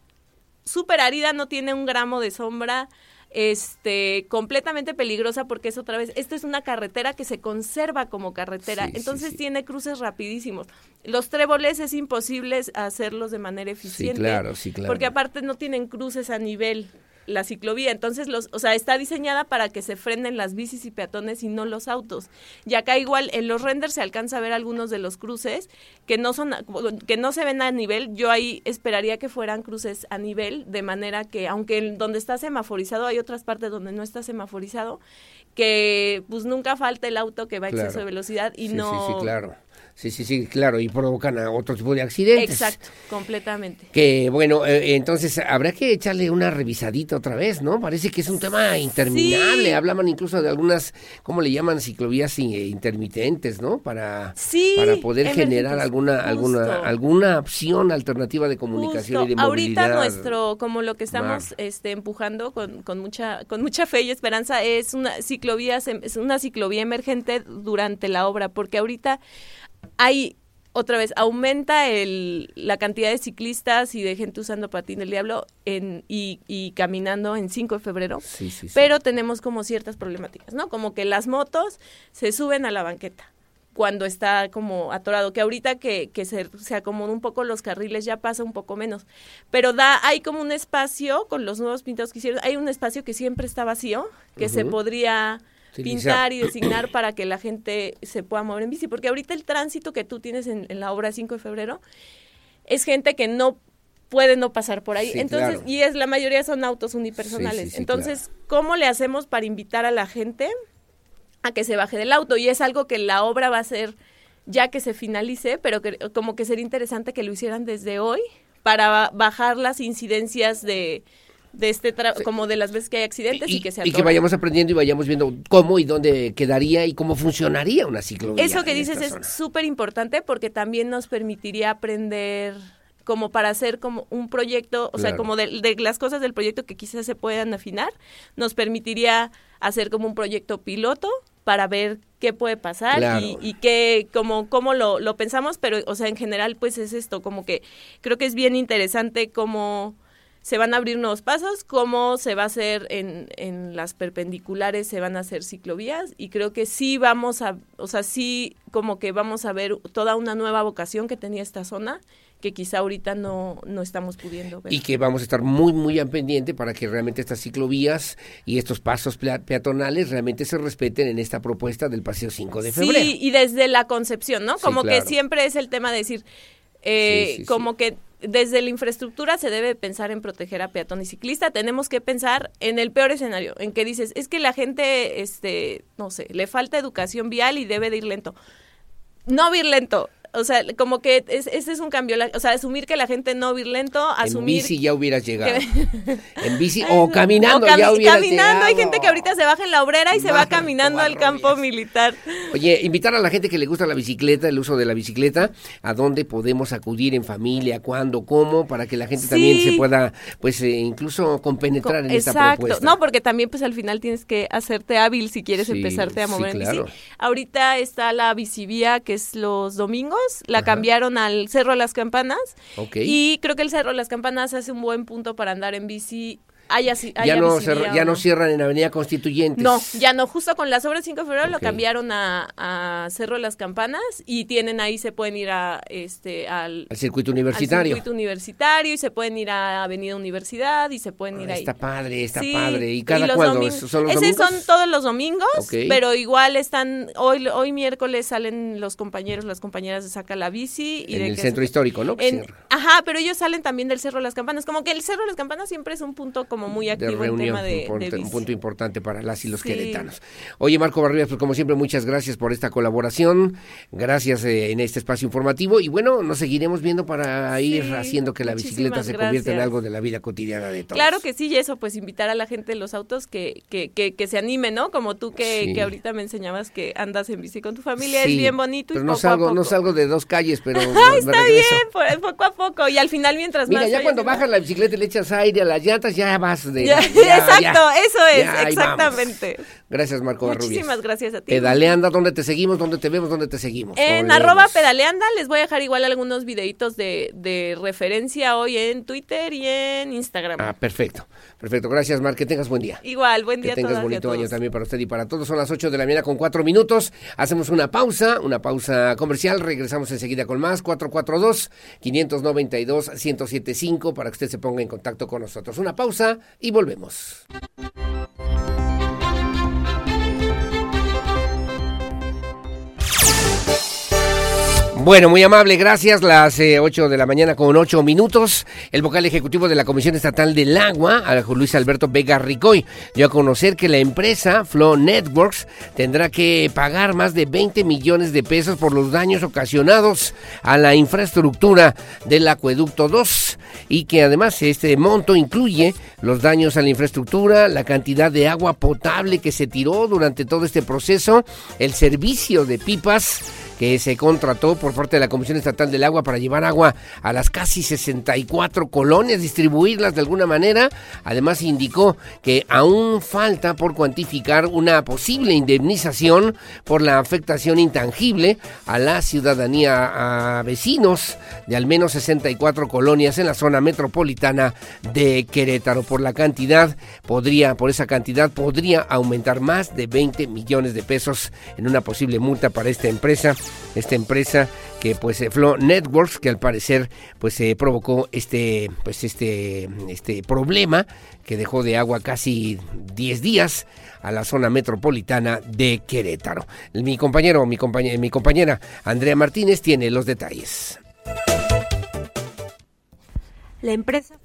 súper árida, no tiene un gramo de sombra, este, completamente peligrosa porque es otra vez, esta es una carretera que se conserva como carretera, Sí, sí, entonces tiene cruces rapidísimos. Los tréboles es imposible hacerlos de manera eficiente. claro, sí, claro. Porque aparte no tienen cruces a nivel la ciclovía, entonces los, o sea, está diseñada para que se frenen las bicis y peatones y no los autos. Y acá igual en los renders se alcanza a ver algunos de los cruces que no son que no se ven a nivel. Yo ahí esperaría que fueran cruces a nivel de manera que aunque en donde está semaforizado hay otras partes donde no está semaforizado que pues nunca falta el auto que va a exceso de velocidad y sí, no Sí, sí, claro. Sí, sí, sí, claro, y provocan a otro tipo de accidentes. Exacto, completamente. Que bueno, eh, entonces habrá que echarle una revisadita otra vez, ¿no? Parece que es un tema interminable. Sí. Hablaban incluso de algunas, ¿cómo le llaman? Ciclovías eh, intermitentes, ¿no? Para, Sí, para poder generar alguna, alguna, justo. alguna opción alternativa de comunicación Justo. y de movilidad. Ahorita nuestro, como lo que estamos Mar. este, empujando con, con mucha, con mucha fe y esperanza es una ciclovía, es una ciclovía emergente durante la obra, porque ahorita hay otra vez aumenta el, la cantidad de ciclistas y de gente usando patín del diablo en, y, y caminando en 5 de febrero. Sí, sí, sí. Pero tenemos como ciertas problemáticas, ¿no? Como que las motos se suben a la banqueta cuando está como atorado, que ahorita que, que se, se acomoda un poco los carriles ya pasa un poco menos, pero da, hay como un espacio con los nuevos pintados que hicieron, hay un espacio que siempre está vacío, que se podría. Pintar y designar para que la gente se pueda mover en bici, porque ahorita el tránsito que tú tienes en, en la obra 5 de febrero es gente que no puede no pasar por ahí. Sí, Entonces, claro. y es la mayoría son autos unipersonales. Sí, sí, sí, Entonces, ¿cómo le hacemos para invitar a la gente a que se baje del auto? Y es algo que la obra va a hacer ya que se finalice, pero que como que sería interesante que lo hicieran desde hoy para ba- bajar las incidencias de de este tra- como de las veces que hay accidentes y, que se y que vayamos aprendiendo y vayamos viendo cómo y dónde quedaría y cómo funcionaría una ciclovía. Eso que dices es súper importante porque también nos permitiría aprender como para hacer como un proyecto, o sea, como de, de las cosas del proyecto que quizás se puedan afinar, nos permitiría hacer como un proyecto piloto para ver qué puede pasar Claro. y, y qué, como, cómo lo, lo pensamos, pero, o sea, en general, pues es esto, como que creo que es bien interesante cómo se van a abrir nuevos pasos, cómo se va a hacer en, en las perpendiculares, se van a hacer ciclovías y creo que sí vamos a, o sea, sí como que vamos a ver toda una nueva vocación que tenía esta zona que quizá ahorita no, no estamos pudiendo ver. Y que vamos a estar muy, muy al pendiente para que realmente estas ciclovías y estos pasos pea- peatonales realmente se respeten en esta propuesta del Paseo 5 de febrero. Sí, y desde la concepción, ¿no? Sí, Como claro. que siempre es el tema de decir, eh, Sí, sí, sí. como que desde la infraestructura se debe pensar en proteger a peatón y ciclista. Tenemos que pensar en el peor escenario, en que dices, es que la gente, este, no sé, le falta educación vial y debe de ir lento. No ir lento. O sea, como que es, ese es un cambio. la- o sea, asumir que la gente no va a ir lento, En asumir bici ya hubieras llegado. que- En bici o caminando o cami- ya hubieras caminando, hay gente que ahorita se baja en la obrera y se va caminando al campo militar. Oye, invitar a la gente que le gusta la bicicleta, el uso de la bicicleta, a dónde podemos acudir en familia, cuándo, cómo, para que la gente también Sí. se pueda, pues, eh, incluso compenetrar en esta Exacto. propuesta. No, porque también pues al final tienes que hacerte hábil si quieres Sí, empezarte a sí, mover en claro. bici. Ahorita está la bicivía que es los domingos, la cambiaron al Cerro de las Campanas. Y creo que el Cerro de las Campanas hace un buen punto para andar en bici haya, ya, no ya no. cierran en Avenida Constituyentes. No, ya no. Justo con las obras 5 de febrero lo cambiaron a, Cerro de las Campanas y tienen ahí, se pueden ir a este al, circuito universitario. Al circuito universitario y se pueden ir a Avenida Universidad y se pueden ir ah, ahí. Está padre, está padre. ¿Y cada cuándo? ¿Son los Esos son todos los domingos, pero igual están, hoy, hoy miércoles salen los compañeros, las compañeras de Saca la Bici. Y en el centro histórico, ¿no? ajá, pero ellos salen también del Cerro de las Campanas. Como que el Cerro de las Campanas siempre es un punto como muy activo tema de, un, punto importante para las y los queretanos. Oye, Marco Barrios, pues como siempre, muchas gracias por esta colaboración. Gracias eh, en este espacio informativo. Y bueno, nos seguiremos viendo para ir haciendo que la bicicleta se convierta en algo de la vida cotidiana de todos. Claro que sí, y eso, pues invitar a la gente de los autos que, que, que, se anime, ¿no? Como tú que, que ahorita me enseñabas que andas en bici con tu familia, es bien bonito. Pero no salgo, no salgo de dos calles, pero. está bien, poco a poco. Y al final, mientras Mira, ya cuando bajas la bicicleta y le echas aire a las llantas, ya de. exacto, eso es, exactamente. Gracias, Marco Muchísimas gracias a ti. Pedaleanda, ¿dónde te seguimos? ¿Dónde te vemos? ¿Dónde te seguimos? En arroba pedaleanda les voy a dejar igual algunos videitos de, de referencia hoy en Twitter y en Instagram. Ah, perfecto. Perfecto. Gracias, Mar. Que tengas buen día. Igual, buen día Que tengas bonito año también para usted y para todos. Son las 8 de la mañana con 4 minutos. Hacemos una pausa, una pausa comercial. Regresamos enseguida con más. 442-592-1075 para que usted se ponga en contacto con nosotros. Una pausa y volvemos. Bueno, muy amable, gracias. Las eh, 8 de la mañana con 8 minutos. El vocal ejecutivo de la Comisión Estatal del Agua, Luis Alberto Vega Ricoy, dio a conocer que la empresa Flow Networks tendrá que pagar más de 20 millones de pesos por los daños ocasionados a la infraestructura del acueducto 2 y que además este monto incluye los daños a la infraestructura, la cantidad de agua potable que se tiró durante todo este proceso, el servicio de pipas que se contrató por parte de la Comisión Estatal del Agua para llevar agua a las casi 64 colonias, distribuirlas de alguna manera. Además indicó que aún falta por cuantificar una posible indemnización por la afectación intangible a la ciudadanía, a vecinos de al menos 64 colonias en la zona metropolitana de Querétaro. Por la cantidad, podría, por esa cantidad, podría aumentar más de 20 millones de pesos en una posible multa para esta empresa esta empresa que pues eh, Flow Networks que al parecer pues se provocó este pues este este problema que dejó de agua casi 10 días a la zona metropolitana de Querétaro. Mi compañero, mi compañera, mi compañera Andrea Martínez tiene los detalles. La empresa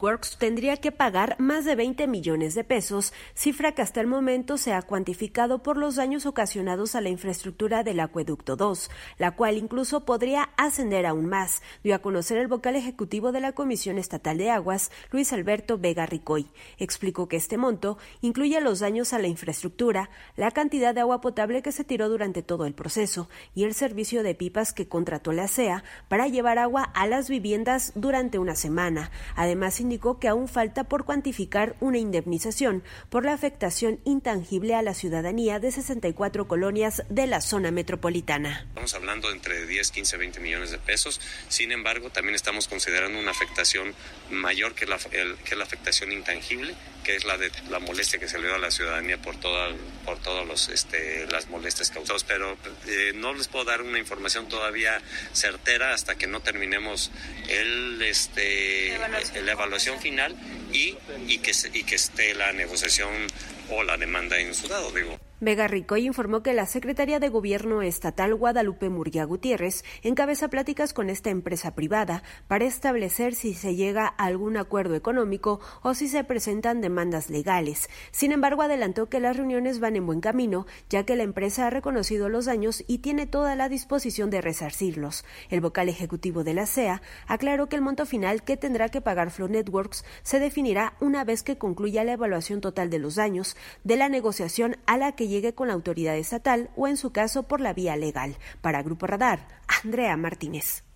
Works tendría que pagar más de 20 millones de pesos, cifra que hasta el momento se ha cuantificado por los daños ocasionados a la infraestructura del Acueducto 2, la cual incluso podría ascender aún más, dio a conocer el vocal ejecutivo de la Comisión Estatal de Aguas, Luis Alberto Vega Ricoy. Explicó que este monto incluye los daños a la infraestructura, la cantidad de agua potable que se tiró durante todo el proceso y el servicio de pipas que contrató la CEA para llevar agua a las viviendas durante una semana. Además, indicó que aún falta por cuantificar una indemnización por la afectación intangible a la ciudadanía de 64 colonias de la zona metropolitana. Estamos hablando de entre 10, 15, 20 millones de pesos. Sin embargo, también estamos considerando una afectación mayor que la, que la afectación intangible, que es la de la molestia que se le dio a la ciudadanía por todas por todos los este, las molestias causadas. Pero eh, no les puedo dar una información todavía certera hasta que no terminemos el este la evaluación final y, y, que, y que esté la negociación o la demanda en su dado, digo. Vega Ricoy informó que la Secretaría de Gobierno Estatal Guadalupe Murguía Gutiérrez encabeza pláticas con esta empresa privada para establecer si se llega a algún acuerdo económico o si se presentan demandas legales. Sin embargo, adelantó que las reuniones van en buen camino, ya que la empresa ha reconocido los daños y tiene toda la disposición de resarcirlos. El vocal ejecutivo de la CEA aclaró que el monto final que tendrá que pagar Flow Networks se definirá una vez que concluya la evaluación total de los daños de la negociación a la que llegue con la autoridad estatal o en su caso por la vía legal. Para Grupo Radar, Andrea Martínez.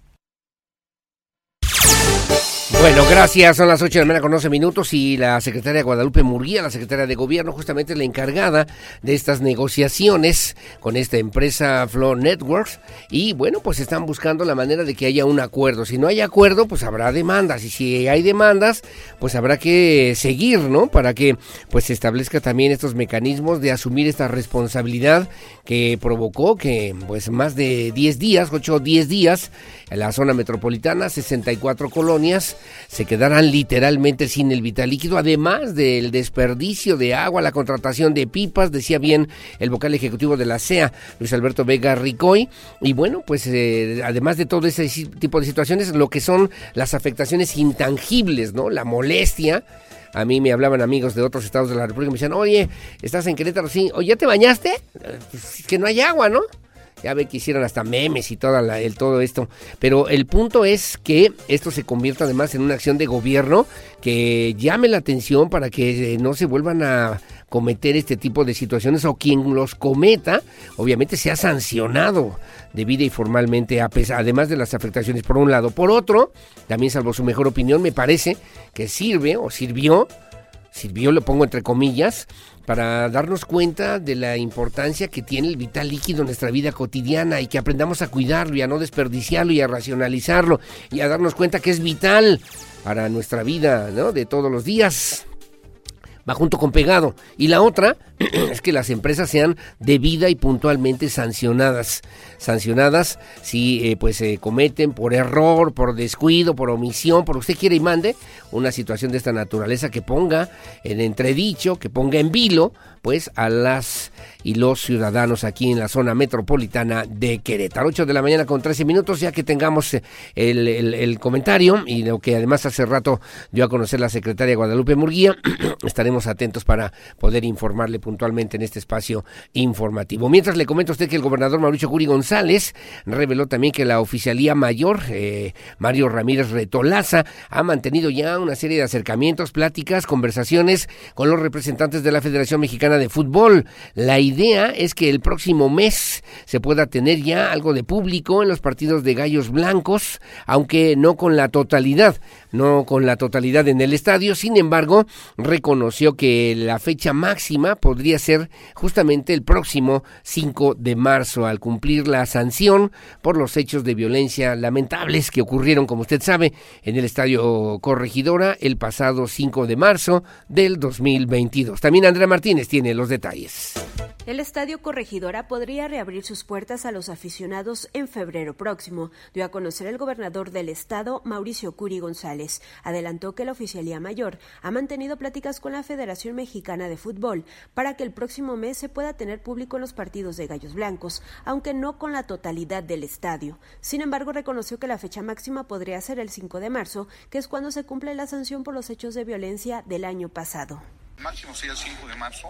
Bueno, gracias. Son las 8 de la mañana con 11 minutos y la secretaria Guadalupe Murguía, la secretaria de Gobierno, justamente la encargada de estas negociaciones con esta empresa Flow Networks. Y bueno, pues están buscando la manera de que haya un acuerdo. Si no hay acuerdo, pues habrá demandas. Y si hay demandas, pues habrá que seguir, ¿no? Para que pues se establezca también estos mecanismos de asumir esta responsabilidad que provocó que pues más de 10 días, 8 o 10 días, en la zona metropolitana, 64 colonias, se quedarán literalmente sin el vital líquido, además del desperdicio de agua, la contratación de pipas, decía bien el vocal ejecutivo de la CEA, Luis Alberto Vega Ricoy, y bueno, pues eh, además de todo ese tipo de situaciones, lo que son las afectaciones intangibles, ¿no? La molestia, a mí me hablaban amigos de otros estados de la República y me decían, oye, ¿estás en Querétaro? Sí, oye, ¿ya te bañaste? Eh, pues, que no hay agua, ¿no? Ya ve que hicieron hasta memes y toda la, el, todo esto. Pero el punto es que esto se convierta además en una acción de gobierno que llame la atención para que eh, no se vuelvan a cometer este tipo de situaciones o quien los cometa, obviamente sea sancionado debida y formalmente, además de las afectaciones por un lado. Por otro, también salvo su mejor opinión, me parece que sirve o sirvió, sirvió, lo pongo entre comillas, para darnos cuenta de la importancia que tiene el vital líquido en nuestra vida cotidiana y que aprendamos a cuidarlo y a no desperdiciarlo y a racionalizarlo y a darnos cuenta que es vital para nuestra vida ¿no? de todos los días va junto con pegado. Y la otra es que las empresas sean debida y puntualmente sancionadas. Sancionadas si eh, pues se cometen por error, por descuido, por omisión, por usted quiere y mande una situación de esta naturaleza que ponga en entredicho, que ponga en vilo pues a las y los ciudadanos aquí en la zona metropolitana de Querétaro. 8 de la mañana con 13 minutos, ya que tengamos eh, el, el, comentario y lo que además hace rato dio a conocer la secretaria Guadalupe Murguía, estaremos atentos para poder informarle puntualmente en este espacio informativo. Mientras le comento a usted que el gobernador Mauricio Curi González reveló también que la oficialía mayor, eh, Mario Ramírez Retolaza, ha mantenido ya una serie de acercamientos, pláticas, conversaciones con los representantes de la Federación Mexicana de Fútbol. La idea es que el próximo mes se pueda tener ya algo de público en los partidos de Gallos Blancos, aunque no con la totalidad, no con la totalidad en el estadio. Sin embargo, reconoció que la fecha máxima podría ser justamente el próximo 5 de marzo, al cumplir la sanción por los hechos de violencia lamentables que ocurrieron, como usted sabe, en el estadio Corregidora el pasado 5 de marzo del 2022. También Andrea Martínez tiene los detalles. El Estadio Corregidora podría reabrir sus puertas a los aficionados en febrero próximo, dio a conocer el gobernador del estado, Mauricio Curi González. Adelantó que la Oficialía Mayor ha mantenido pláticas con la Federación Mexicana de Fútbol para que el próximo mes se pueda tener público en los partidos de Gallos Blancos, aunque no con la totalidad del estadio. Sin embargo, reconoció que la fecha máxima podría ser el 5 de marzo, que es cuando se cumple la sanción por los hechos de violencia del año pasado. máximo sería el 5 de marzo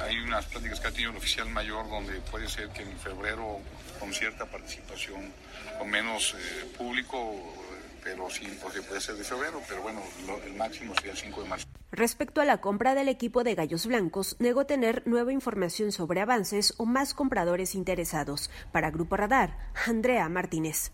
hay unas pláticas que ha tenido el oficial mayor donde puede ser que en febrero con cierta participación o menos eh, público, pero sí porque puede ser de febrero, pero bueno, el máximo sería el 5 de marzo. Respecto a la compra del equipo de Gallos Blancos, negó tener nueva información sobre avances o más compradores interesados. Para Grupo Radar, Andrea Martínez.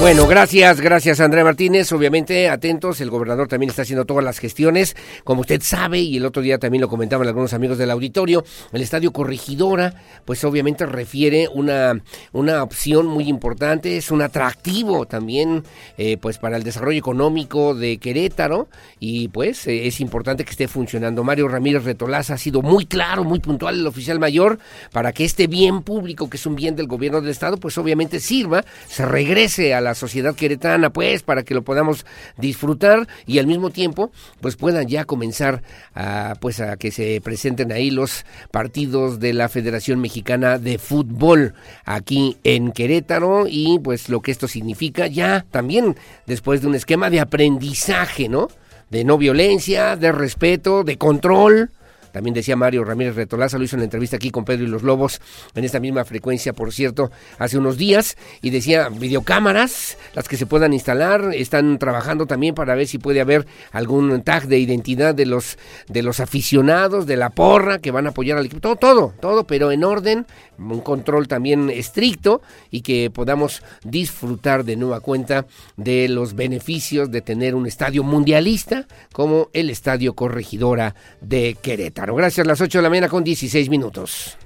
Bueno, gracias, gracias Andrea Martínez. Obviamente, atentos, el gobernador también está haciendo todas las gestiones, como usted sabe, y el otro día también lo comentaban algunos amigos del auditorio, el estadio Corregidora, pues obviamente refiere una, una opción muy importante, es un atractivo también, eh, pues para el desarrollo económico de Querétaro, y pues eh, es importante que esté funcionando. Mario Ramírez Retolaza ha sido muy claro, muy puntual el oficial mayor, para que este bien público, que es un bien del gobierno del estado, pues obviamente sirva, se regrese a la sociedad queretana, pues, para que lo podamos disfrutar y al mismo tiempo, pues puedan ya comenzar a, pues, a que se presenten ahí los partidos de la Federación Mexicana de Fútbol aquí en Querétaro y pues lo que esto significa ya también después de un esquema de aprendizaje, ¿no? De no violencia, de respeto, de control, también decía Mario Ramírez Retolaza, lo hizo en la entrevista aquí con Pedro y los Lobos, en esta misma frecuencia, por cierto, hace unos días, y decía videocámaras, las que se puedan instalar, están trabajando también para ver si puede haber algún tag de identidad de los, de los aficionados, de la porra, que van a apoyar al equipo, todo, todo, todo, pero en orden, un control también estricto y que podamos disfrutar de nueva cuenta de los beneficios de tener un estadio mundialista como el Estadio Corregidora de Querétaro. Gracias, las 8 de la mañana con 16 minutos.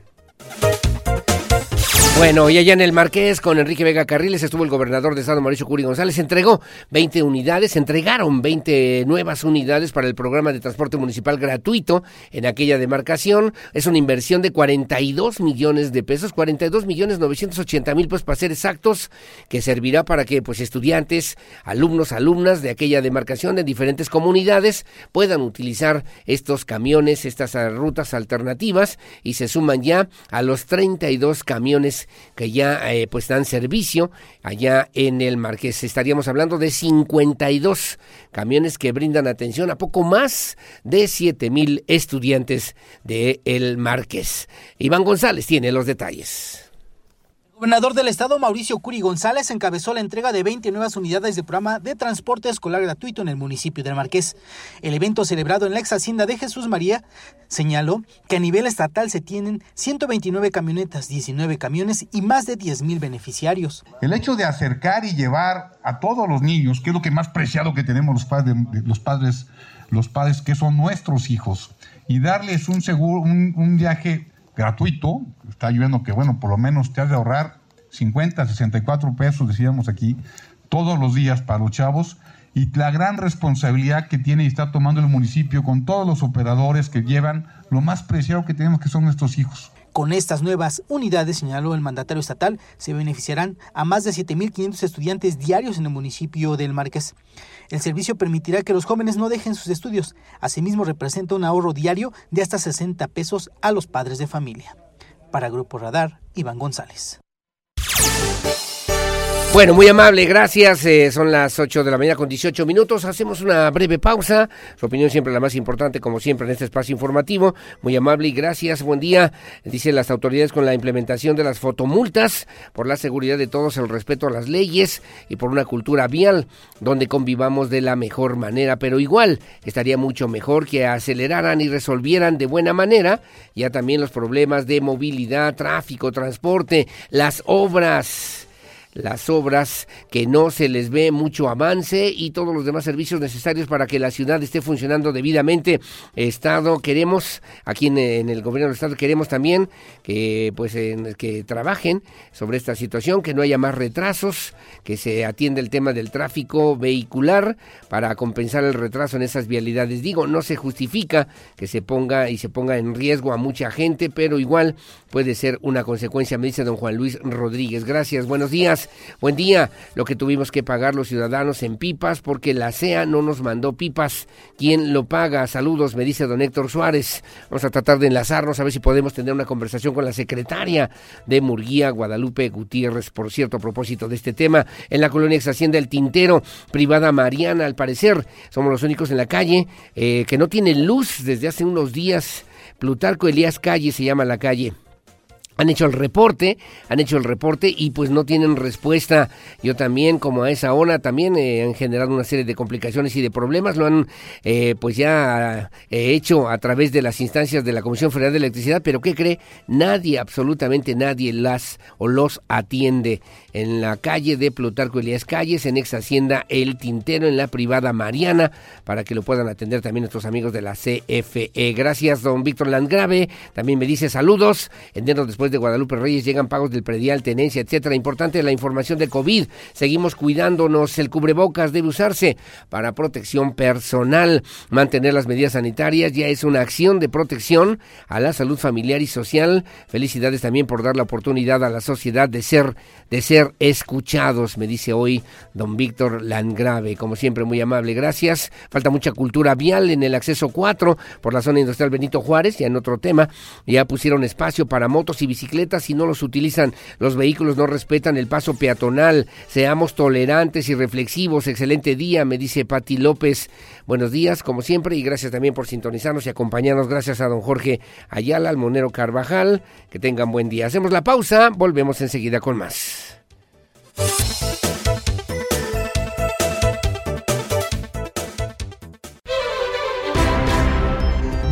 Bueno, y allá en el Marqués con Enrique Vega Carriles estuvo el gobernador de Estado Mauricio Curi González, entregó 20 unidades, entregaron 20 nuevas unidades para el programa de transporte municipal gratuito en aquella demarcación. Es una inversión de 42 millones de pesos, 42 millones 980 mil pesos para ser exactos, que servirá para que pues estudiantes, alumnos, alumnas de aquella demarcación de diferentes comunidades puedan utilizar estos camiones, estas rutas alternativas y se suman ya a los 32 camiones que ya eh, pues dan servicio allá en el Marqués. Estaríamos hablando de 52 camiones que brindan atención a poco más de 7 mil estudiantes de el Marqués. Iván González tiene los detalles. Gobernador del estado, Mauricio Curi González, encabezó la entrega de 20 nuevas unidades de programa de transporte escolar gratuito en el municipio del Marqués. El evento celebrado en la ex hacienda de Jesús María señaló que a nivel estatal se tienen 129 camionetas, 19 camiones y más de 10 mil beneficiarios. El hecho de acercar y llevar a todos los niños, que es lo que más preciado que tenemos los padres, los padres, los padres que son nuestros hijos, y darles un seguro, un viaje gratuito, está ayudando que, bueno, por lo menos te has de ahorrar 50, 64 pesos, decíamos aquí, todos los días para los chavos, y la gran responsabilidad que tiene y está tomando el municipio con todos los operadores que llevan lo más preciado que tenemos, que son nuestros hijos. Con estas nuevas unidades, señaló el mandatario estatal, se beneficiarán a más de 7.500 estudiantes diarios en el municipio del Marqués. El servicio permitirá que los jóvenes no dejen sus estudios. Asimismo, representa un ahorro diario de hasta 60 pesos a los padres de familia. Para Grupo Radar, Iván González. Bueno, muy amable, gracias. Eh, son las 8 de la mañana con 18 minutos. Hacemos una breve pausa. Su opinión siempre la más importante, como siempre, en este espacio informativo. Muy amable y gracias. Buen día. Dicen las autoridades con la implementación de las fotomultas por la seguridad de todos, el respeto a las leyes y por una cultura vial donde convivamos de la mejor manera. Pero igual estaría mucho mejor que aceleraran y resolvieran de buena manera ya también los problemas de movilidad, tráfico, transporte, las obras las obras, que no se les ve mucho avance y todos los demás servicios necesarios para que la ciudad esté funcionando debidamente. Estado, queremos, aquí en, el gobierno del Estado, queremos también que, pues, que trabajen sobre esta situación, que no haya más retrasos, que se atienda el tema del tráfico vehicular para compensar el retraso en esas vialidades. Digo, no se justifica que se ponga y se ponga en riesgo a mucha gente, pero igual puede ser una consecuencia, me dice don Juan Luis Rodríguez. Gracias, buenos días. Buen día. Lo que tuvimos que pagar los ciudadanos en pipas porque la CEA no nos mandó pipas. ¿Quién lo paga? Saludos, me dice don Héctor Suárez. Vamos a tratar de enlazarnos a ver si podemos tener una conversación con la secretaria de Murguía, Guadalupe Gutiérrez. Por cierto, a propósito de este tema, en la colonia ex Hacienda El Tintero, privada Mariana, al parecer, somos los únicos en la calle eh, que no tienen luz desde hace unos días. Plutarco Elías Calle se llama la calle han hecho el reporte, han hecho el reporte y pues no tienen respuesta. Yo también, como a esa ONA, también eh, han generado una serie de complicaciones y de problemas. Lo han eh, pues ya eh, hecho a través de las instancias de la Comisión Federal de Electricidad, pero ¿qué cree? Nadie, absolutamente nadie las o los atiende. En la calle de Plutarco Elías Calles, en ex Hacienda El Tintero, en la privada Mariana, para que lo puedan atender también nuestros amigos de la CFE. Gracias, don Víctor Landgrave. También me dice saludos. después de Guadalupe Reyes llegan pagos del predial, tenencia, etcétera. Importante la información de COVID. Seguimos cuidándonos. El cubrebocas debe usarse para protección personal. Mantener las medidas sanitarias ya es una acción de protección a la salud familiar y social. Felicidades también por dar la oportunidad a la sociedad de ser, de ser escuchados, me dice hoy don Víctor Landgrave. Como siempre, muy amable. Gracias. Falta mucha cultura vial en el acceso 4 por la zona industrial Benito Juárez. Ya en otro tema, ya pusieron espacio para motos y bicicletas y no los utilizan. Los vehículos no respetan el paso peatonal. Seamos tolerantes y reflexivos. Excelente día, me dice Pati López. Buenos días, como siempre, y gracias también por sintonizarnos y acompañarnos. Gracias a don Jorge Ayala, al Monero Carvajal. Que tengan buen día. Hacemos la pausa, volvemos enseguida con más.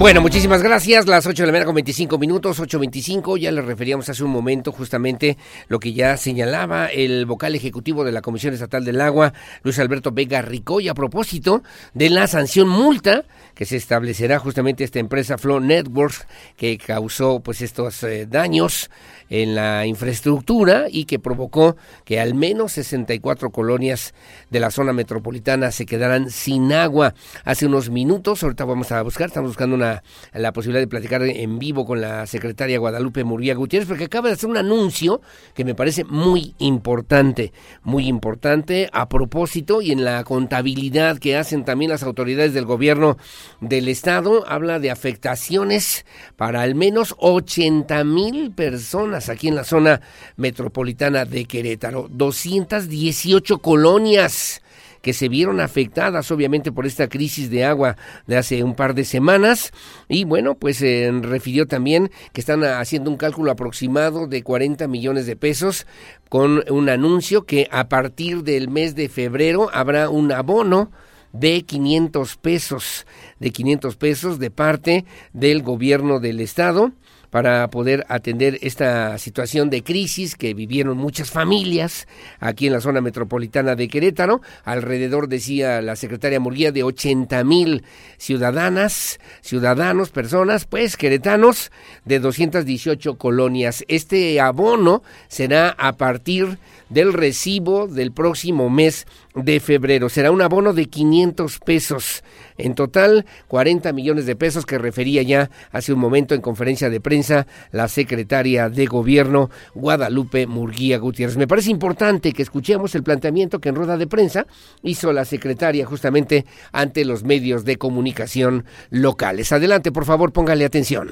Bueno, muchísimas gracias. Las 8 de la mañana con 25 minutos, 8.25. Ya le referíamos hace un momento justamente lo que ya señalaba el vocal ejecutivo de la Comisión Estatal del Agua, Luis Alberto Vega Ricoy, a propósito de la sanción multa que se establecerá justamente esta empresa Flow Networks que causó pues estos eh, daños en la infraestructura y que provocó que al menos 64 colonias de la zona metropolitana se quedaran sin agua. Hace unos minutos, ahorita vamos a buscar, estamos buscando una, la posibilidad de platicar en vivo con la secretaria Guadalupe Murguía Gutiérrez, porque acaba de hacer un anuncio que me parece muy importante, muy importante a propósito y en la contabilidad que hacen también las autoridades del gobierno del estado, habla de afectaciones para al menos 80 mil personas aquí en la zona metropolitana de Querétaro. 218 colonias que se vieron afectadas obviamente por esta crisis de agua de hace un par de semanas y bueno pues se refirió también que están haciendo un cálculo aproximado de 40 millones de pesos con un anuncio que a partir del mes de febrero habrá un abono de 500 pesos, de 500 pesos de parte del gobierno del estado para poder atender esta situación de crisis que vivieron muchas familias aquí en la zona metropolitana de Querétaro. Alrededor, decía la secretaria Murguía, de 80 mil ciudadanas, ciudadanos, personas, pues queretanos de 218 colonias. Este abono será a partir del recibo del próximo mes de febrero. Será un abono de 500 pesos. En total, 40 millones de pesos que refería ya hace un momento en conferencia de prensa la secretaria de Gobierno Guadalupe Murguía Gutiérrez. Me parece importante que escuchemos el planteamiento que en rueda de prensa hizo la secretaria justamente ante los medios de comunicación locales. Adelante, por favor, póngale atención.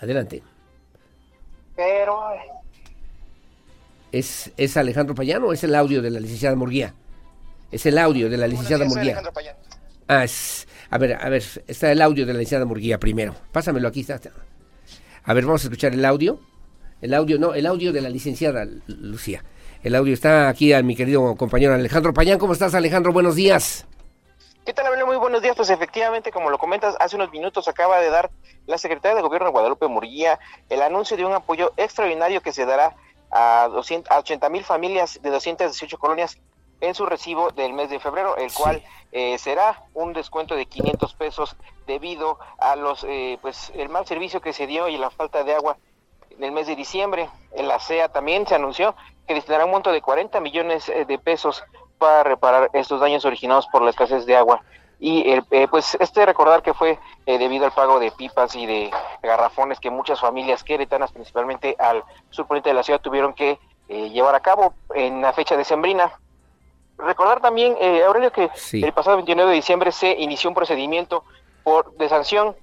Adelante. Pero ¿Es, ¿Es Alejandro Payano o es el audio de la licenciada Murguía? Es el audio de la licenciada Murguía. Ah, es, a ver, a ver, está el audio de la licenciada Murguía primero. Pásamelo aquí. Está. A ver, vamos a escuchar el audio. El audio, no, el audio de la licenciada Lucía. El audio está aquí a mi querido compañero Alejandro Payán. ¿Cómo estás, Alejandro? Buenos días. ¿Qué tal, Abel? Muy buenos días. Pues efectivamente, como lo comentas, hace unos minutos acaba de dar la secretaria de Gobierno de Guadalupe Murguía el anuncio de un apoyo extraordinario que se dará a, 200, a 80 mil familias de 218 colonias en su recibo del mes de febrero, el cual eh, será un descuento de 500 pesos debido a los eh, pues el mal servicio que se dio y la falta de agua en el mes de diciembre. En la CEA también se anunció que destinará un monto de 40 millones eh, de pesos para reparar estos daños originados por la escasez de agua y eh, pues este recordar que fue eh, debido al pago de pipas y de garrafones que muchas familias queretanas, principalmente al surponiente de la ciudad, tuvieron que eh, llevar a cabo en la fecha de sembrina. Recordar también, Aurelio, que el pasado 29 de diciembre se inició un procedimiento por de sanción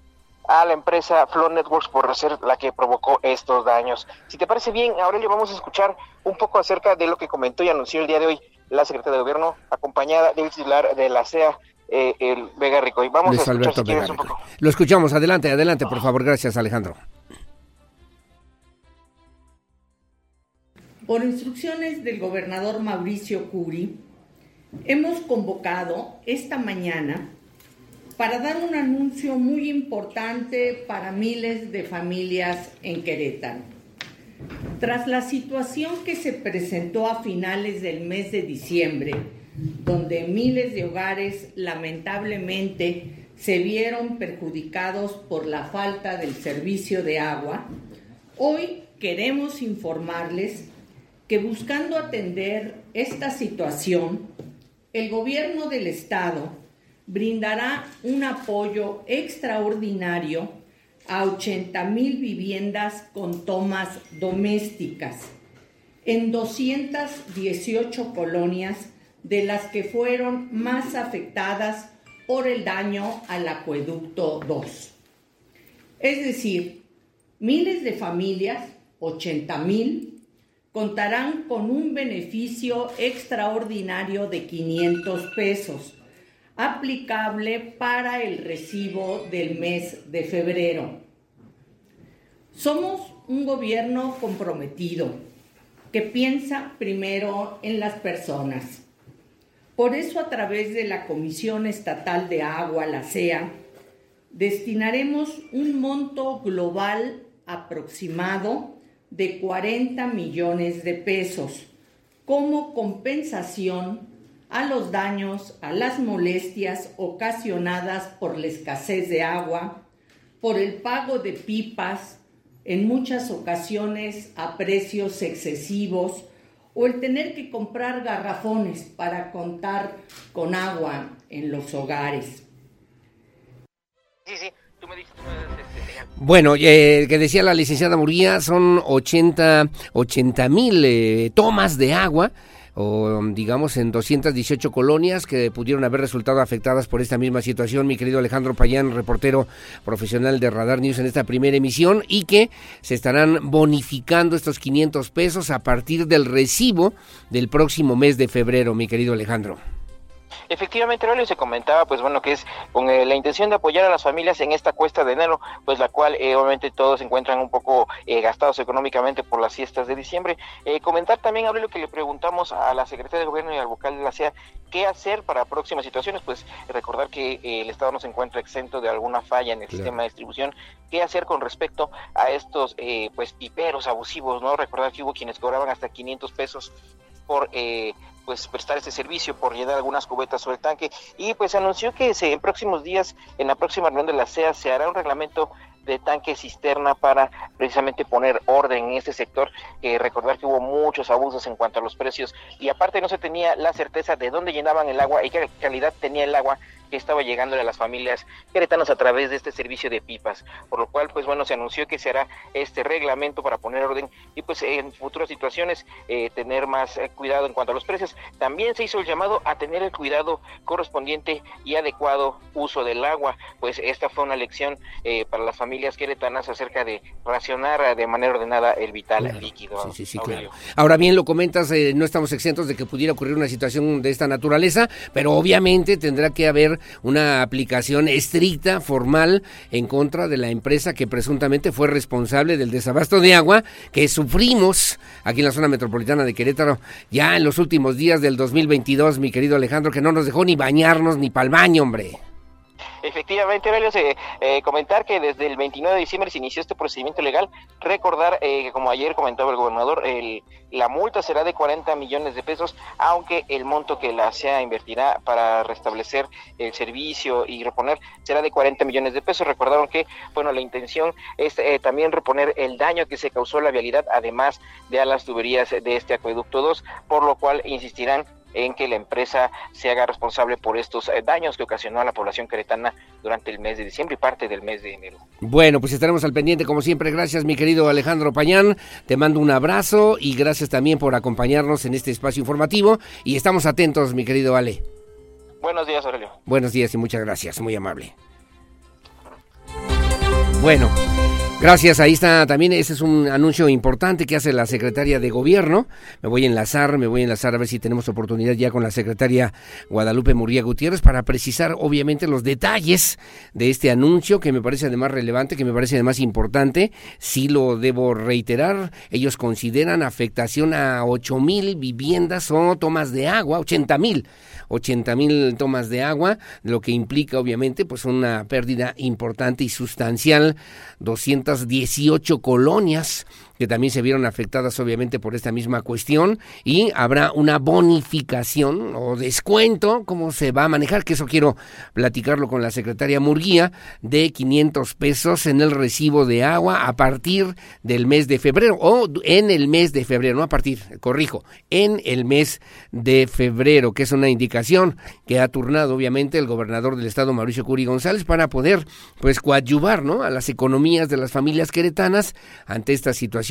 a la empresa Flow Networks por ser la que provocó estos daños. Si te parece bien, Aurelio, vamos a escuchar un poco acerca de lo que comentó y anunció el día de hoy la secretaria de Gobierno, acompañada del titular de la CEA, eh, el Vega Rico. Y vamos a escuchar si un poco. Lo escuchamos, adelante, adelante, por favor. Gracias, Alejandro. Por instrucciones del gobernador Mauricio Curi, hemos convocado esta mañana para dar un anuncio muy importante para miles de familias en Querétaro. Tras la situación que se presentó a finales del mes de diciembre, donde miles de hogares lamentablemente se vieron perjudicados por la falta del servicio de agua, hoy queremos informarles que buscando atender esta situación, el gobierno del estado brindará un apoyo extraordinario a 80 mil viviendas con tomas domésticas en 218 colonias de las que fueron más afectadas por el daño al acueducto 2. Es decir, miles de familias 80 mil, contarán con un beneficio extraordinario de 500 pesos, aplicable para el recibo del mes de febrero. Somos un gobierno comprometido que piensa primero en las personas. Por eso a través de la Comisión Estatal de Agua, la CEA, destinaremos un monto global aproximado de 40 millones de pesos como compensación a los daños, a las molestias ocasionadas por la escasez de agua, por el pago de pipas, en muchas ocasiones a precios excesivos, o el tener que comprar garrafones para contar con agua en los hogares. Sí, sí. Tú me dices, bueno, eh, que decía la licenciada Muría, son 80 mil eh, tomas de agua o digamos en 218 colonias que pudieron haber resultado afectadas por esta misma situación, mi querido Alejandro Payán, reportero profesional de Radar News en esta primera emisión, y que se estarán bonificando estos 500 pesos a partir del recibo del próximo mes de febrero, mi querido Alejandro. Efectivamente, Aurelio se comentaba, pues bueno, que es con eh, la intención de apoyar a las familias en esta cuesta de enero, pues la cual eh, obviamente todos se encuentran un poco eh, gastados económicamente por las fiestas de diciembre. comentar también, Aurelio, que le preguntamos a la secretaria de Gobierno y al vocal de la CEA qué hacer para próximas situaciones, pues recordar que el Estado no se encuentra exento de alguna falla en el sistema de distribución, qué hacer con respecto a estos pues piperos abusivos, ¿no? Recordar que hubo quienes cobraban hasta 500 pesos por eh, pues prestar este servicio, por llenar algunas cubetas sobre el tanque y pues anunció que se, en próximos días, en la próxima reunión de la CEA, se hará un reglamento de tanque cisterna para precisamente poner orden en este sector. Recordar que hubo muchos abusos en cuanto a los precios y aparte no se tenía la certeza de dónde llenaban el agua y qué calidad tenía el agua que estaba llegando a las familias queretanas a través de este servicio de pipas, por lo cual pues bueno se anunció que se hará este reglamento para poner orden pues en futuras situaciones eh, tener más eh, cuidado en cuanto a los precios. También se hizo el llamado a tener el cuidado correspondiente y adecuado uso del agua, pues esta fue una lección eh, para las familias queretanas acerca de racionar de manera ordenada el vital líquido. Sí, sí, claro. Ahora bien, lo comentas, no estamos exentos de que pudiera ocurrir una situación de esta naturaleza, pero obviamente tendrá que haber una aplicación estricta, formal, en contra de la empresa que presuntamente fue responsable del desabasto de agua que aquí en la zona metropolitana de Querétaro ya en los últimos días del 2022, mi querido Alejandro, que no nos dejó ni bañarnos ni pa'l baño, hombre. Efectivamente, Aurelio, eh, comentar que desde el 29 de diciembre se inició este procedimiento legal. Recordar eh, que, como ayer comentaba el gobernador, el, la multa será de 40 millones de pesos, aunque el monto que la SEA invertirá para restablecer el servicio y reponer será de 40 millones de pesos. Recordaron que, bueno, la intención es eh, también reponer el daño que se causó a la vialidad, además de a las tuberías de este acueducto 2, por lo cual insistirán en que la empresa se haga responsable por estos eh, daños que ocasionó a la población queretana durante el mes de diciembre y parte del mes de enero. Bueno, pues estaremos al pendiente como siempre. Gracias mi querido Alejandro Pañán. Te mando un abrazo y gracias también por acompañarnos en este espacio informativo y estamos atentos mi querido Ale. Buenos días Aurelio. Buenos días y muchas gracias, muy amable. Bueno. Gracias, ahí está también, ese es un anuncio importante que hace la secretaria de gobierno. Me voy a enlazar, me voy a enlazar a ver si tenemos oportunidad ya con la secretaria Guadalupe Muría Gutiérrez para precisar obviamente los detalles de este anuncio que me parece además relevante, que me parece además importante. Sí lo debo reiterar, ellos consideran afectación a ocho mil viviendas o tomas de agua, ochenta mil 80 mil tomas de agua, lo que implica obviamente pues una pérdida importante y sustancial, 218 colonias que también se vieron afectadas obviamente por esta misma cuestión y habrá una bonificación o descuento, cómo se va a manejar, que eso quiero platicarlo con la secretaria Murguía, de 500 pesos en el recibo de agua a partir del mes de febrero o en el mes de febrero, no a partir, corrijo, en el mes de febrero, que es una indicación que ha turnado obviamente el gobernador del estado Mauricio Curi González para poder pues coadyuvar, ¿no? a las economías de las familias queretanas ante esta situación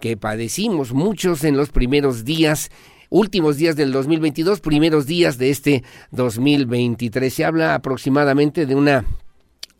que padecimos muchos en los primeros días últimos días del 2022, primeros días de este 2023. Se habla aproximadamente de una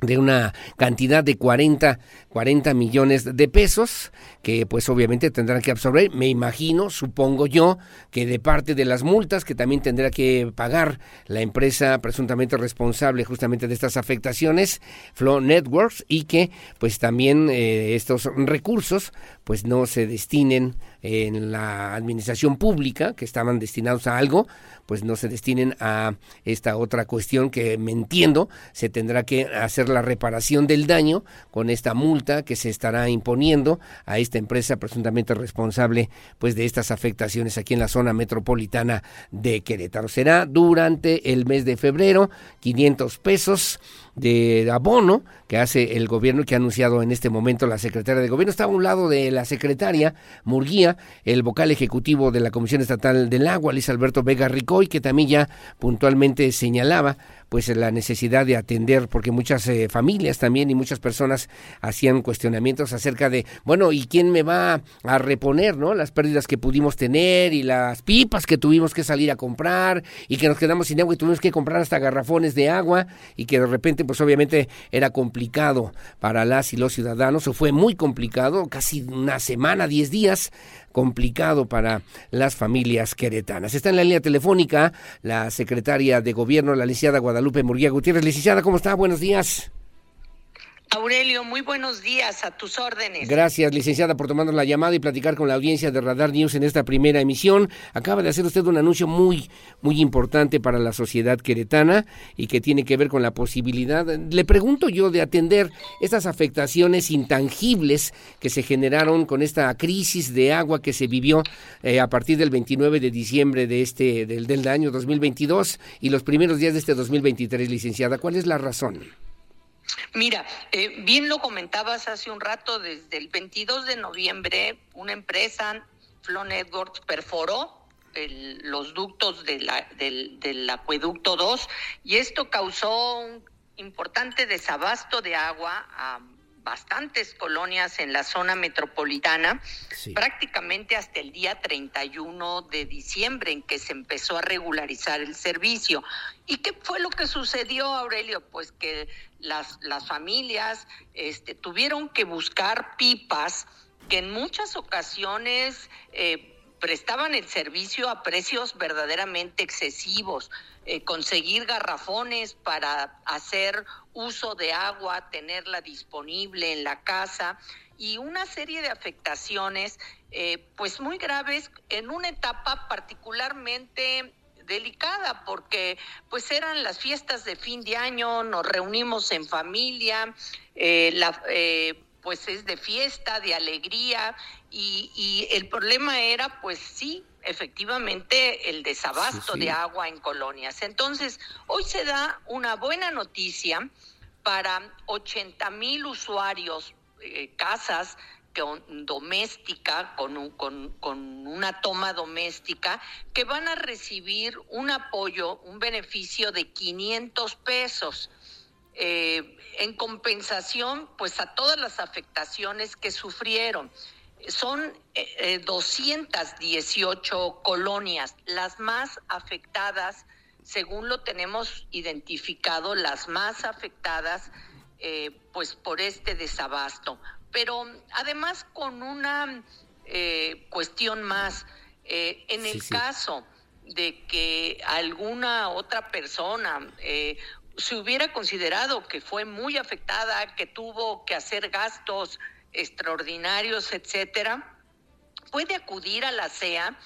de una cantidad de 40, 40 millones de pesos que pues obviamente tendrán que absorber, me imagino, supongo yo, que de parte de las multas que también tendrá que pagar la empresa presuntamente responsable justamente de estas afectaciones, Flow Networks, y que pues también eh, estos recursos pues no se destinen en la administración pública, que estaban destinados a algo, pues no se destinen a esta otra cuestión que me entiendo, se tendrá que hacer la reparación del daño con esta multa que se estará imponiendo a esta empresa presuntamente responsable pues de estas afectaciones aquí en la zona metropolitana de Querétaro. Será durante el mes de febrero, 500 pesos de abono que hace el gobierno y que ha anunciado en este momento la secretaria de gobierno. Está a un lado de la secretaria Murguía, el vocal ejecutivo de la Comisión Estatal del Agua, Luis Alberto Vega Ricoy, que también ya puntualmente señalaba pues la necesidad de atender, porque muchas eh, familias también y muchas personas hacían cuestionamientos acerca de, bueno, ¿y quién me va a reponer, no? Las pérdidas que pudimos tener y las pipas que tuvimos que salir a comprar y que nos quedamos sin agua y tuvimos que comprar hasta garrafones de agua y que de repente, pues obviamente era complicado para las y los ciudadanos, o fue muy complicado, casi una semana, diez días, complicado para las familias queretanas. Está en la línea telefónica la secretaria de Gobierno, la licenciada Guadalupe Murguía Gutiérrez. Licenciada, ¿cómo está? Buenos días. Aurelio, muy buenos días, a tus órdenes. Gracias, licenciada, por tomarnos la llamada y platicar con la audiencia de Radar News en esta primera emisión. Acaba de hacer usted un anuncio muy, muy importante para la sociedad queretana y que tiene que ver con la posibilidad, le pregunto yo, de atender estas afectaciones intangibles que se generaron con esta crisis de agua que se vivió eh, a partir del 29 de diciembre de este, del, del año 2022 y los primeros días de este 2023, licenciada. ¿Cuál es la razón? Mira, eh, bien lo comentabas hace un rato, desde el 22 de noviembre, una empresa, Flow Networks, perforó los ductos de la, del, del acueducto 2 y esto causó un importante desabasto de agua a bastantes colonias en la zona metropolitana, prácticamente hasta el día 31 de diciembre en que se empezó a regularizar el servicio. ¿Y qué fue lo que sucedió, Aurelio? Pues que las, las familias este, tuvieron que buscar pipas que en muchas ocasiones eh, prestaban el servicio a precios verdaderamente excesivos. Eh, conseguir garrafones para hacer uso de agua, tenerla disponible en la casa y una serie de afectaciones eh, pues muy graves en una etapa particularmente delicada porque pues eran las fiestas de fin de año, nos reunimos en familia, eh, la, pues es de fiesta, de alegría y el problema era pues sí efectivamente el desabasto de agua en colonias. Entonces, hoy se da una buena noticia para 80 mil usuarios, eh, casas con, doméstica, con, con, con, una toma doméstica, que van a recibir un apoyo, un beneficio de 500 pesos. Eh, en compensación pues a todas las afectaciones que sufrieron son eh, 218 eh, colonias, las más afectadas, según lo tenemos identificado, las más afectadas eh, pues por este desabasto. Pero además con una eh, cuestión más, en el caso de que alguna otra persona se hubiera considerado que fue muy afectada, que tuvo que hacer gastos extraordinarios, etcétera, puede acudir a la CEA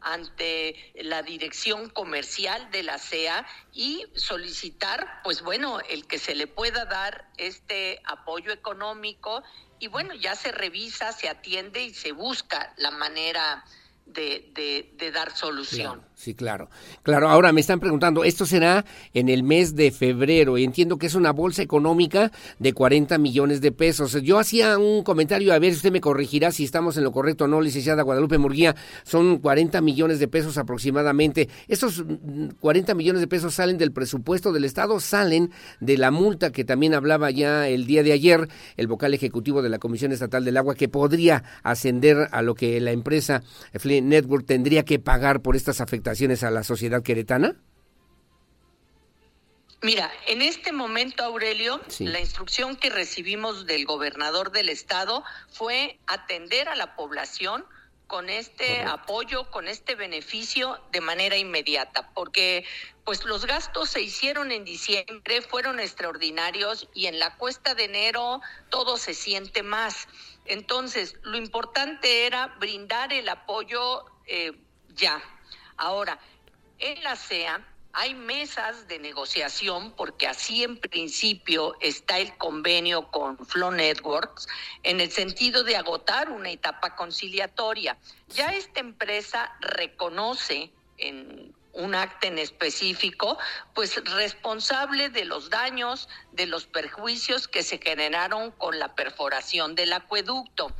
ante la dirección comercial de la CEA y solicitar, pues bueno, el que se le pueda dar este apoyo económico y bueno, ya se revisa, se atiende y se busca la manera de, de, dar solución. Sí, claro. Claro, ahora me están preguntando, esto será en el mes de febrero y entiendo que es una bolsa económica de 40 millones de pesos. Yo hacía un comentario, a ver si usted me corregirá si estamos en lo correcto o no, licenciada Guadalupe Murguía, son 40 millones de pesos aproximadamente. Estos 40 millones de pesos salen del presupuesto del Estado, salen de la multa que también hablaba ya el día de ayer el vocal ejecutivo de la Comisión Estatal del Agua, que podría ascender a lo que la empresa Network tendría que pagar por estas afectaciones a la sociedad queretana? Mira, en este momento, Aurelio, la instrucción que recibimos del gobernador del estado fue atender a la población con este apoyo, con este beneficio de manera inmediata, porque pues los gastos se hicieron en diciembre, fueron extraordinarios y en la cuesta de enero todo se siente más. Entonces, lo importante era brindar el apoyo eh, ya. Ahora, en la CEA hay mesas de negociación porque así en principio está el convenio con Flow Networks en el sentido de agotar una etapa conciliatoria. Ya esta empresa reconoce en un acta en específico, pues responsable de los daños, de los perjuicios que se generaron con la perforación del acueducto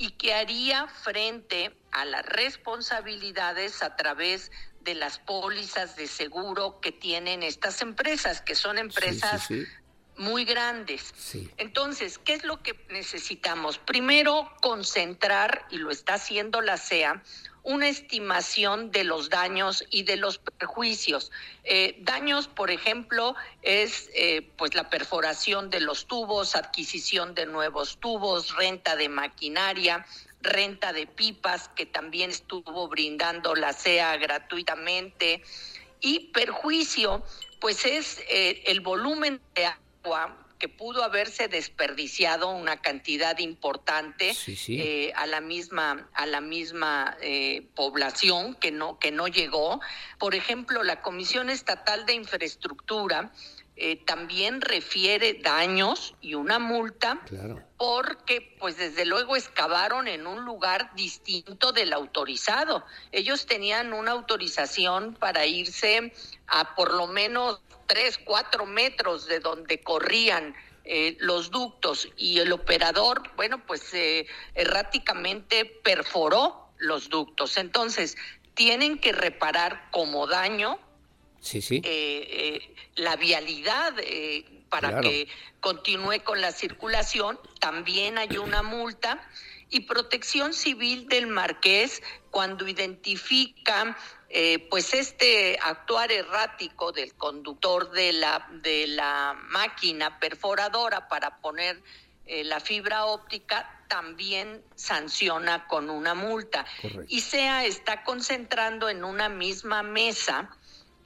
y que haría frente a las responsabilidades a través de las pólizas de seguro que tienen estas empresas, que son empresas muy grandes. Entonces, ¿qué es lo que necesitamos? Primero, concentrar, y lo está haciendo la CEA, una estimación de los daños y de los perjuicios. Eh, daños, por ejemplo, es eh, pues la perforación de los tubos, adquisición de nuevos tubos, renta de maquinaria, renta de pipas que también estuvo brindando la CEA gratuitamente y perjuicio pues es eh, el volumen de agua que pudo haberse desperdiciado una cantidad importante eh, a la misma a la misma eh, población que no que no llegó. Por ejemplo la Comisión Estatal de Infraestructura eh, también refiere daños y una multa porque pues desde luego excavaron en un lugar distinto del autorizado. Ellos tenían una autorización para irse a por lo menos tres, cuatro metros de donde corrían eh, los ductos y el operador, bueno, pues eh, erráticamente perforó los ductos. Entonces, tienen que reparar como daño sí, sí. Eh, la vialidad para que continúe con la circulación. También hay una multa. Y protección civil del marqués cuando identifica pues este actuar errático del conductor de la, de la máquina perforadora para poner la fibra óptica también sanciona con una multa. Y SEA está concentrando en una misma mesa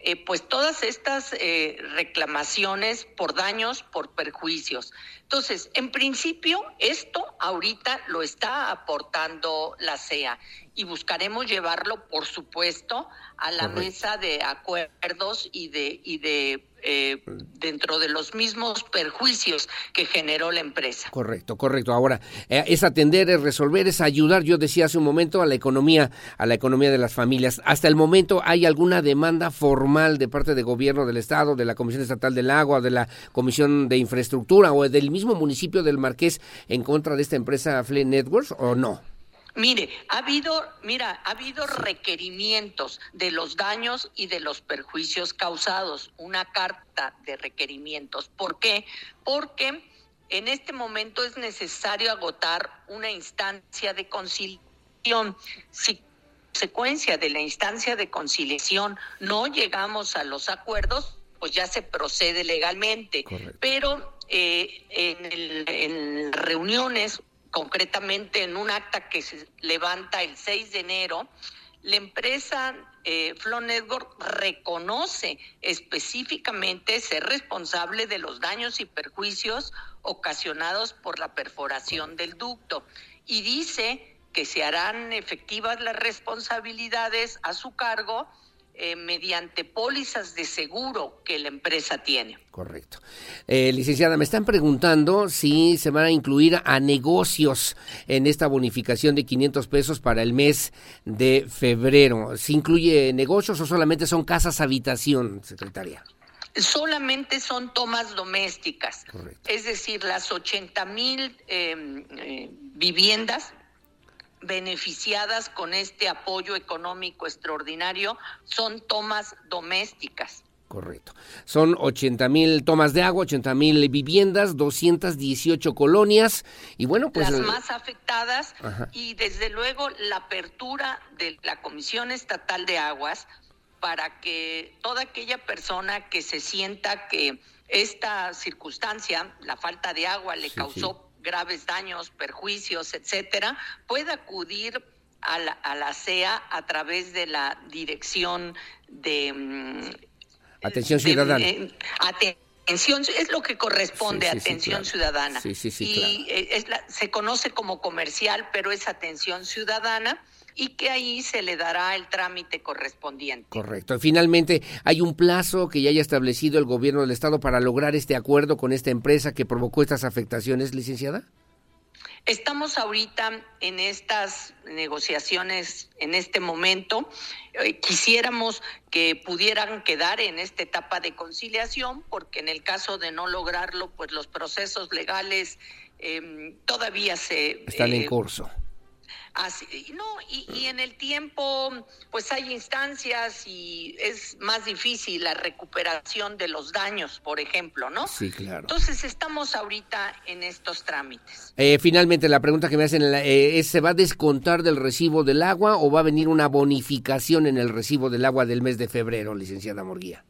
eh, pues todas estas eh, reclamaciones por daños, por perjuicios. Entonces, en principio, esto ahorita lo está aportando la CEA y buscaremos llevarlo, por supuesto, a la mesa de acuerdos y de, y de eh, dentro de los mismos perjuicios que generó la empresa. Correcto, correcto. Ahora, eh, es atender, es resolver, es ayudar, yo decía hace un momento, a la economía, a la economía de las familias. Hasta el momento, ¿hay alguna demanda formal de parte del gobierno del Estado, de la Comisión Estatal del Agua, de la Comisión de Infraestructura o del mismo municipio del Marqués en contra de esta empresa Flea Networks o no? Mire, ha habido, mira, ha habido requerimientos de los daños y de los perjuicios causados, una carta de requerimientos. ¿Por qué? Porque en este momento es necesario agotar una instancia de conciliación. Si consecuencia de la instancia de conciliación no llegamos a los acuerdos, pues ya se procede legalmente. Pero eh, en, el, en reuniones concretamente en un acta que se levanta el 6 de enero, la empresa eh, reconoce específicamente ser responsable de los daños y perjuicios ocasionados por la perforación del ducto y dice que se harán efectivas las responsabilidades a su cargo eh, mediante pólizas de seguro que la empresa tiene. Correcto. Eh, licenciada, me están preguntando si se van a incluir a negocios en esta bonificación de 500 pesos para el mes de febrero. ¿Se incluye negocios o solamente son casas habitación, secretaria? solamente son tomas domésticas, es decir, las 80 mil em, eh, viviendas beneficiadas con este apoyo económico extraordinario son tomas domésticas. Correcto. Son 80 mil tomas de agua, 80 mil viviendas, 218 colonias y bueno, pues... Las más afectadas y desde luego la apertura de la Comisión Estatal de Aguas para que toda aquella persona que se sienta que esta circunstancia, la falta de agua, le causó graves daños, perjuicios, etcétera, pueda acudir a la, a la CEA a través de la dirección de... Mm, atención ciudadana. atención, es lo que corresponde, atención ciudadana. y eh, se conoce como comercial, pero es atención ciudadana y que ahí se le dará el trámite correspondiente. Correcto. Finalmente, ¿hay un plazo que ya haya establecido el gobierno del Estado para lograr este acuerdo con esta empresa que provocó estas afectaciones, licenciada? Estamos ahorita en estas negociaciones en este momento. Eh, quisiéramos que pudieran quedar en esta etapa de conciliación, porque en el caso de no lograrlo, pues los procesos legales em, todavía se... Están en eh, curso Así, no, y, en el tiempo, pues hay instancias y es más difícil la recuperación de los daños, por ejemplo, ¿no? Sí, claro. Entonces estamos ahorita en estos trámites. Eh, finalmente, la pregunta que me hacen eh, es, ¿se va a descontar del recibo del agua o va a venir una bonificación en el recibo del agua del mes de febrero, licenciada Morguía?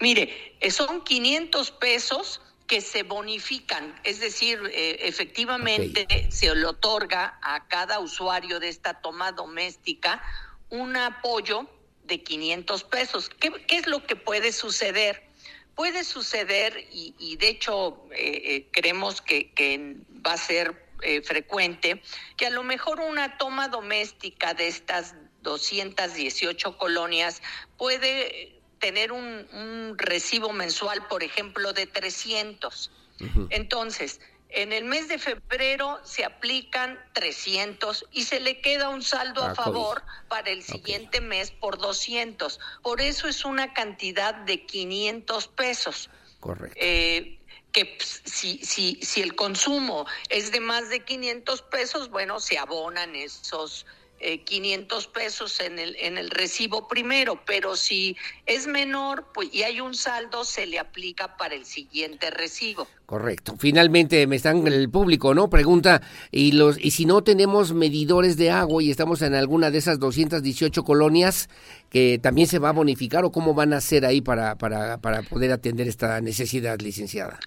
Mire, eh, son 500 pesos que se bonifican, es decir, eh, efectivamente se le otorga a cada usuario de esta toma doméstica un apoyo de 500 pesos. ¿Qué, es lo que puede suceder? Puede suceder, y, de hecho eh, eh, creemos que, que, va a ser frecuente, que a lo mejor una toma doméstica de estas 218 colonias puede tener un, recibo mensual, por ejemplo, de 300. Entonces, en el mes de febrero se aplican 300 y se le queda un saldo a ah, favor para el siguiente mes por 200. Por eso es una cantidad de 500 pesos. Correcto. Eh, que si, si, si el consumo es de más de 500 pesos, bueno, se abonan esos 500 eh, pesos en el, en el recibo primero, pero si es menor pues, y hay un saldo, se le aplica para el siguiente recibo. Correcto. Finalmente me están el público, ¿no? Pregunta, y los y si no tenemos medidores de agua y estamos en alguna de esas 218 colonias que también se va a bonificar o cómo van a hacer ahí para para, para poder atender esta necesidad, licenciada.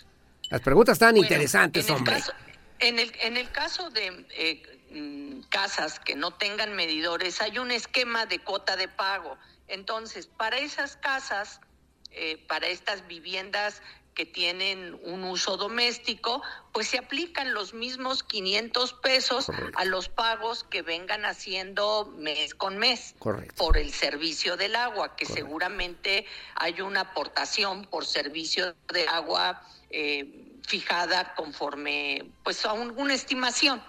Las preguntas están interesantes, hombre. en el en el caso de eh, Mm, casas que no tengan medidores, hay un esquema de cuota de pago. Entonces, para esas casas, eh, para estas viviendas que tienen un uso doméstico, pues se aplican los mismos 500 pesos a los pagos que vengan haciendo mes con mes por el servicio del agua, que seguramente hay una aportación por servicio de agua eh, fijada conforme pues a una estimación.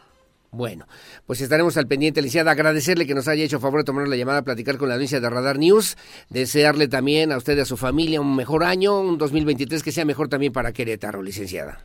Bueno, pues estaremos al pendiente, licenciada. Agradecerle que nos haya hecho favor de tomar la llamada a platicar con la audiencia de Radar News. Desearle también a usted y a su familia un mejor año, un 2023 que sea mejor también para Querétaro, licenciada.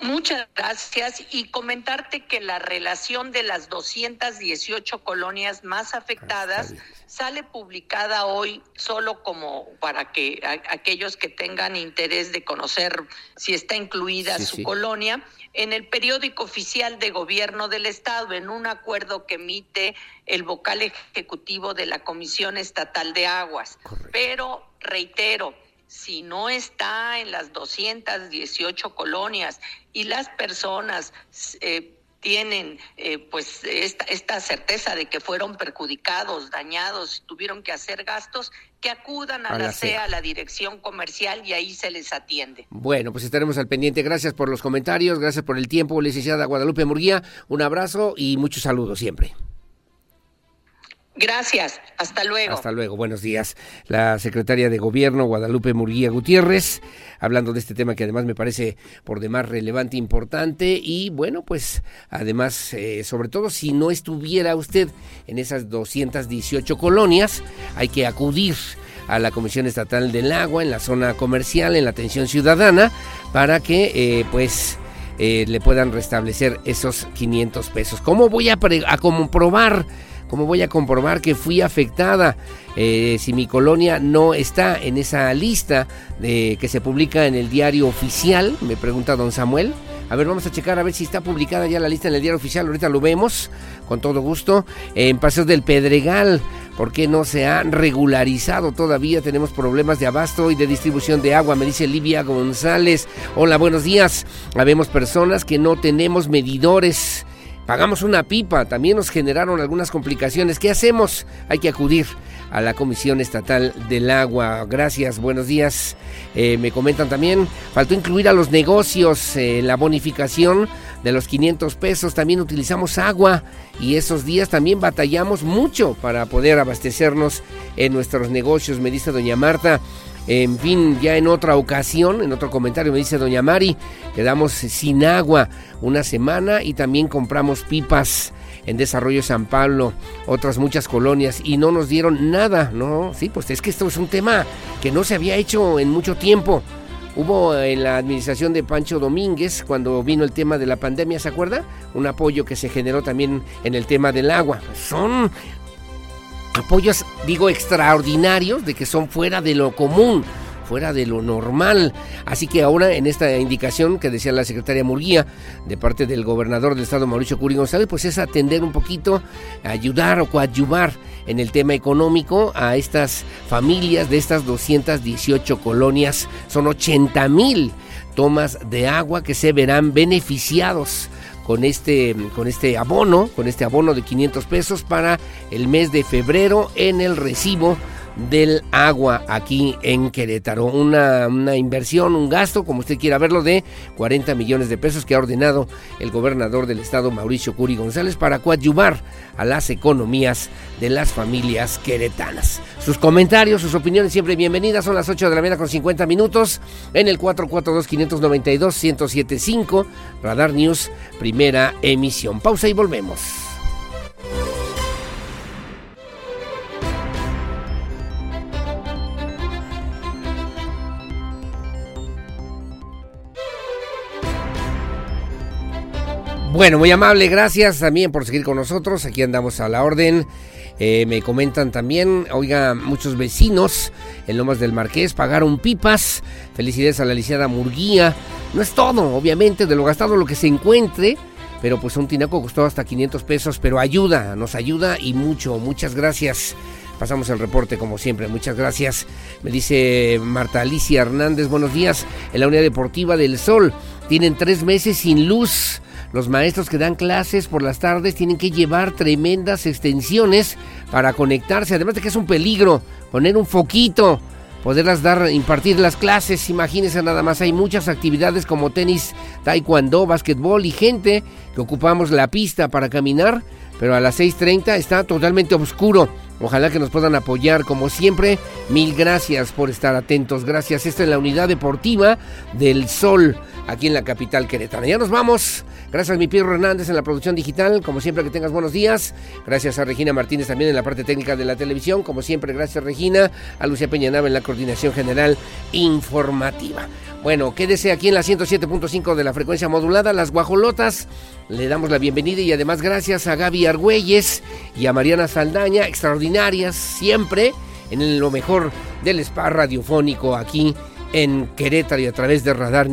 Muchas gracias. Y comentarte que la relación de las 218 colonias más ah, afectadas sale publicada hoy solo como para que aquellos que tengan interés de conocer si está incluida su colonia en el periódico oficial de gobierno del estado en un acuerdo que emite el vocal ejecutivo de la Comisión Estatal de Aguas. Pero reitero, si no está en las 218 colonias y las personas eh, tienen eh, pues esta, esta, certeza de que fueron perjudicados, dañados, tuvieron que hacer gastos, que acudan a, la CEA, a la dirección comercial y ahí se les atiende. Bueno, pues estaremos al pendiente. Gracias por los comentarios, gracias por el tiempo, licenciada Guadalupe Murguía. Un abrazo y muchos saludos siempre. Gracias, hasta luego. Hasta luego, buenos días. La secretaria de Gobierno, Guadalupe Murguía Gutiérrez, hablando de este tema que además me parece por demás relevante, importante y bueno, pues además, eh, sobre todo si no estuviera usted en esas 218 colonias, hay que acudir a la Comisión Estatal del Agua en la zona comercial, en la atención ciudadana, para que eh, pues... Eh, le puedan restablecer esos 500 pesos. ¿Cómo voy a, a comprobar ¿Cómo voy a comprobar que fui afectada eh, si mi colonia no está en esa lista de, que se publica en el diario oficial? Me pregunta don Samuel. A ver, vamos a checar a ver si está publicada ya la lista en el diario oficial. Ahorita lo vemos, con todo gusto. En Paseos del Pedregal, ¿Por qué no se ha regularizado todavía? Tenemos problemas de abasto y de distribución de agua, me dice Livia González. Hola, buenos días. Habemos personas que no tenemos medidores. Pagamos una pipa, también nos generaron algunas complicaciones. ¿Qué hacemos? Hay que acudir a la Comisión Estatal del Agua. Gracias, buenos días. Eh, me comentan también, faltó incluir a los negocios en la bonificación de los 500 pesos. También utilizamos agua y esos días también batallamos mucho para poder abastecernos en nuestros negocios, me dice doña Marta. En fin, ya en otra ocasión, en otro comentario me dice doña Mari, quedamos sin agua una semana y también compramos pipas en Desarrollo San Pablo, otras muchas colonias y no nos dieron nada, ¿no? Sí, pues es que esto es un tema que no se había hecho en mucho tiempo. Hubo en la administración de Pancho Domínguez, cuando vino el tema de la pandemia, ¿se acuerda? Un apoyo que se generó también en el tema del agua. Son apoyos, digo, extraordinarios, de que son fuera de lo común fuera de lo normal. Así que ahora en esta indicación que decía la secretaria Murguía de parte del gobernador del estado Mauricio Curi González, pues es atender un poquito, ayudar o coadyuvar en el tema económico a estas familias de estas 218 colonias. Son 80 mil tomas de agua que se verán beneficiados con este, con este abono, con este abono de 500 pesos para el mes de febrero en el recibo del agua aquí en Querétaro. Una, una, inversión, un gasto, como usted quiera verlo, de 40 millones de pesos que ha ordenado el gobernador del estado, Mauricio Curi González, para coadyuvar a las economías de las familias queretanas. Sus comentarios, sus opiniones siempre bienvenidas. Son las 8 de la mañana con 50 minutos en el 442-592-1075, Radar News, primera emisión. Pausa y volvemos. Bueno, muy amable, gracias también por seguir con nosotros. Aquí andamos a la orden. Eh, me comentan también, oiga, muchos vecinos en Lomas del Marqués pagaron pipas. Felicidades a la lisiada Murguía. No es todo, obviamente, de lo gastado lo que se encuentre. Pero pues un tinaco costó hasta 500 pesos, pero ayuda, nos ayuda y mucho. Muchas gracias. Pasamos el reporte como siempre. Muchas gracias. Me dice Marta Alicia Hernández, buenos días. En la unidad deportiva del Sol tienen tres meses sin luz. Los maestros que dan clases por las tardes tienen que llevar tremendas extensiones para conectarse. Además de que es un peligro poner un foquito, poderlas dar, impartir las clases. Imagínense nada más, hay muchas actividades como tenis, taekwondo, básquetbol y gente que ocupamos la pista para caminar, pero a las 6.30 está totalmente oscuro. Ojalá que nos puedan apoyar como siempre. Mil gracias por estar atentos. Gracias. Esta es la unidad deportiva del Sol aquí en la capital queretana. Ya nos vamos. Gracias a mi Pierro Hernández en la producción digital. Como siempre que tengas buenos días. Gracias a Regina Martínez también en la parte técnica de la televisión. Como siempre, gracias Regina. A Lucía Peñanaba en la coordinación general informativa. Bueno, quédese aquí en la 107.5 de la frecuencia modulada, Las Guajolotas. Le damos la bienvenida y además gracias a Gaby Argüelles y a Mariana Saldaña, extraordinarias siempre en lo mejor del spa radiofónico aquí en Querétaro y a través de radar,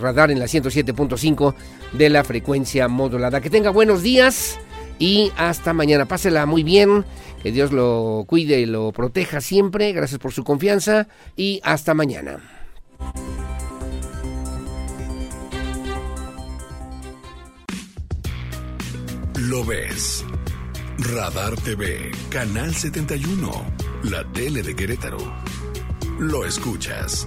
radar en la 107.5 de la frecuencia modulada. Que tenga buenos días y hasta mañana. Pásela muy bien, que Dios lo cuide y lo proteja siempre. Gracias por su confianza y hasta mañana. Lo ves. Radar TV, Canal 71, la tele de Querétaro. Lo escuchas.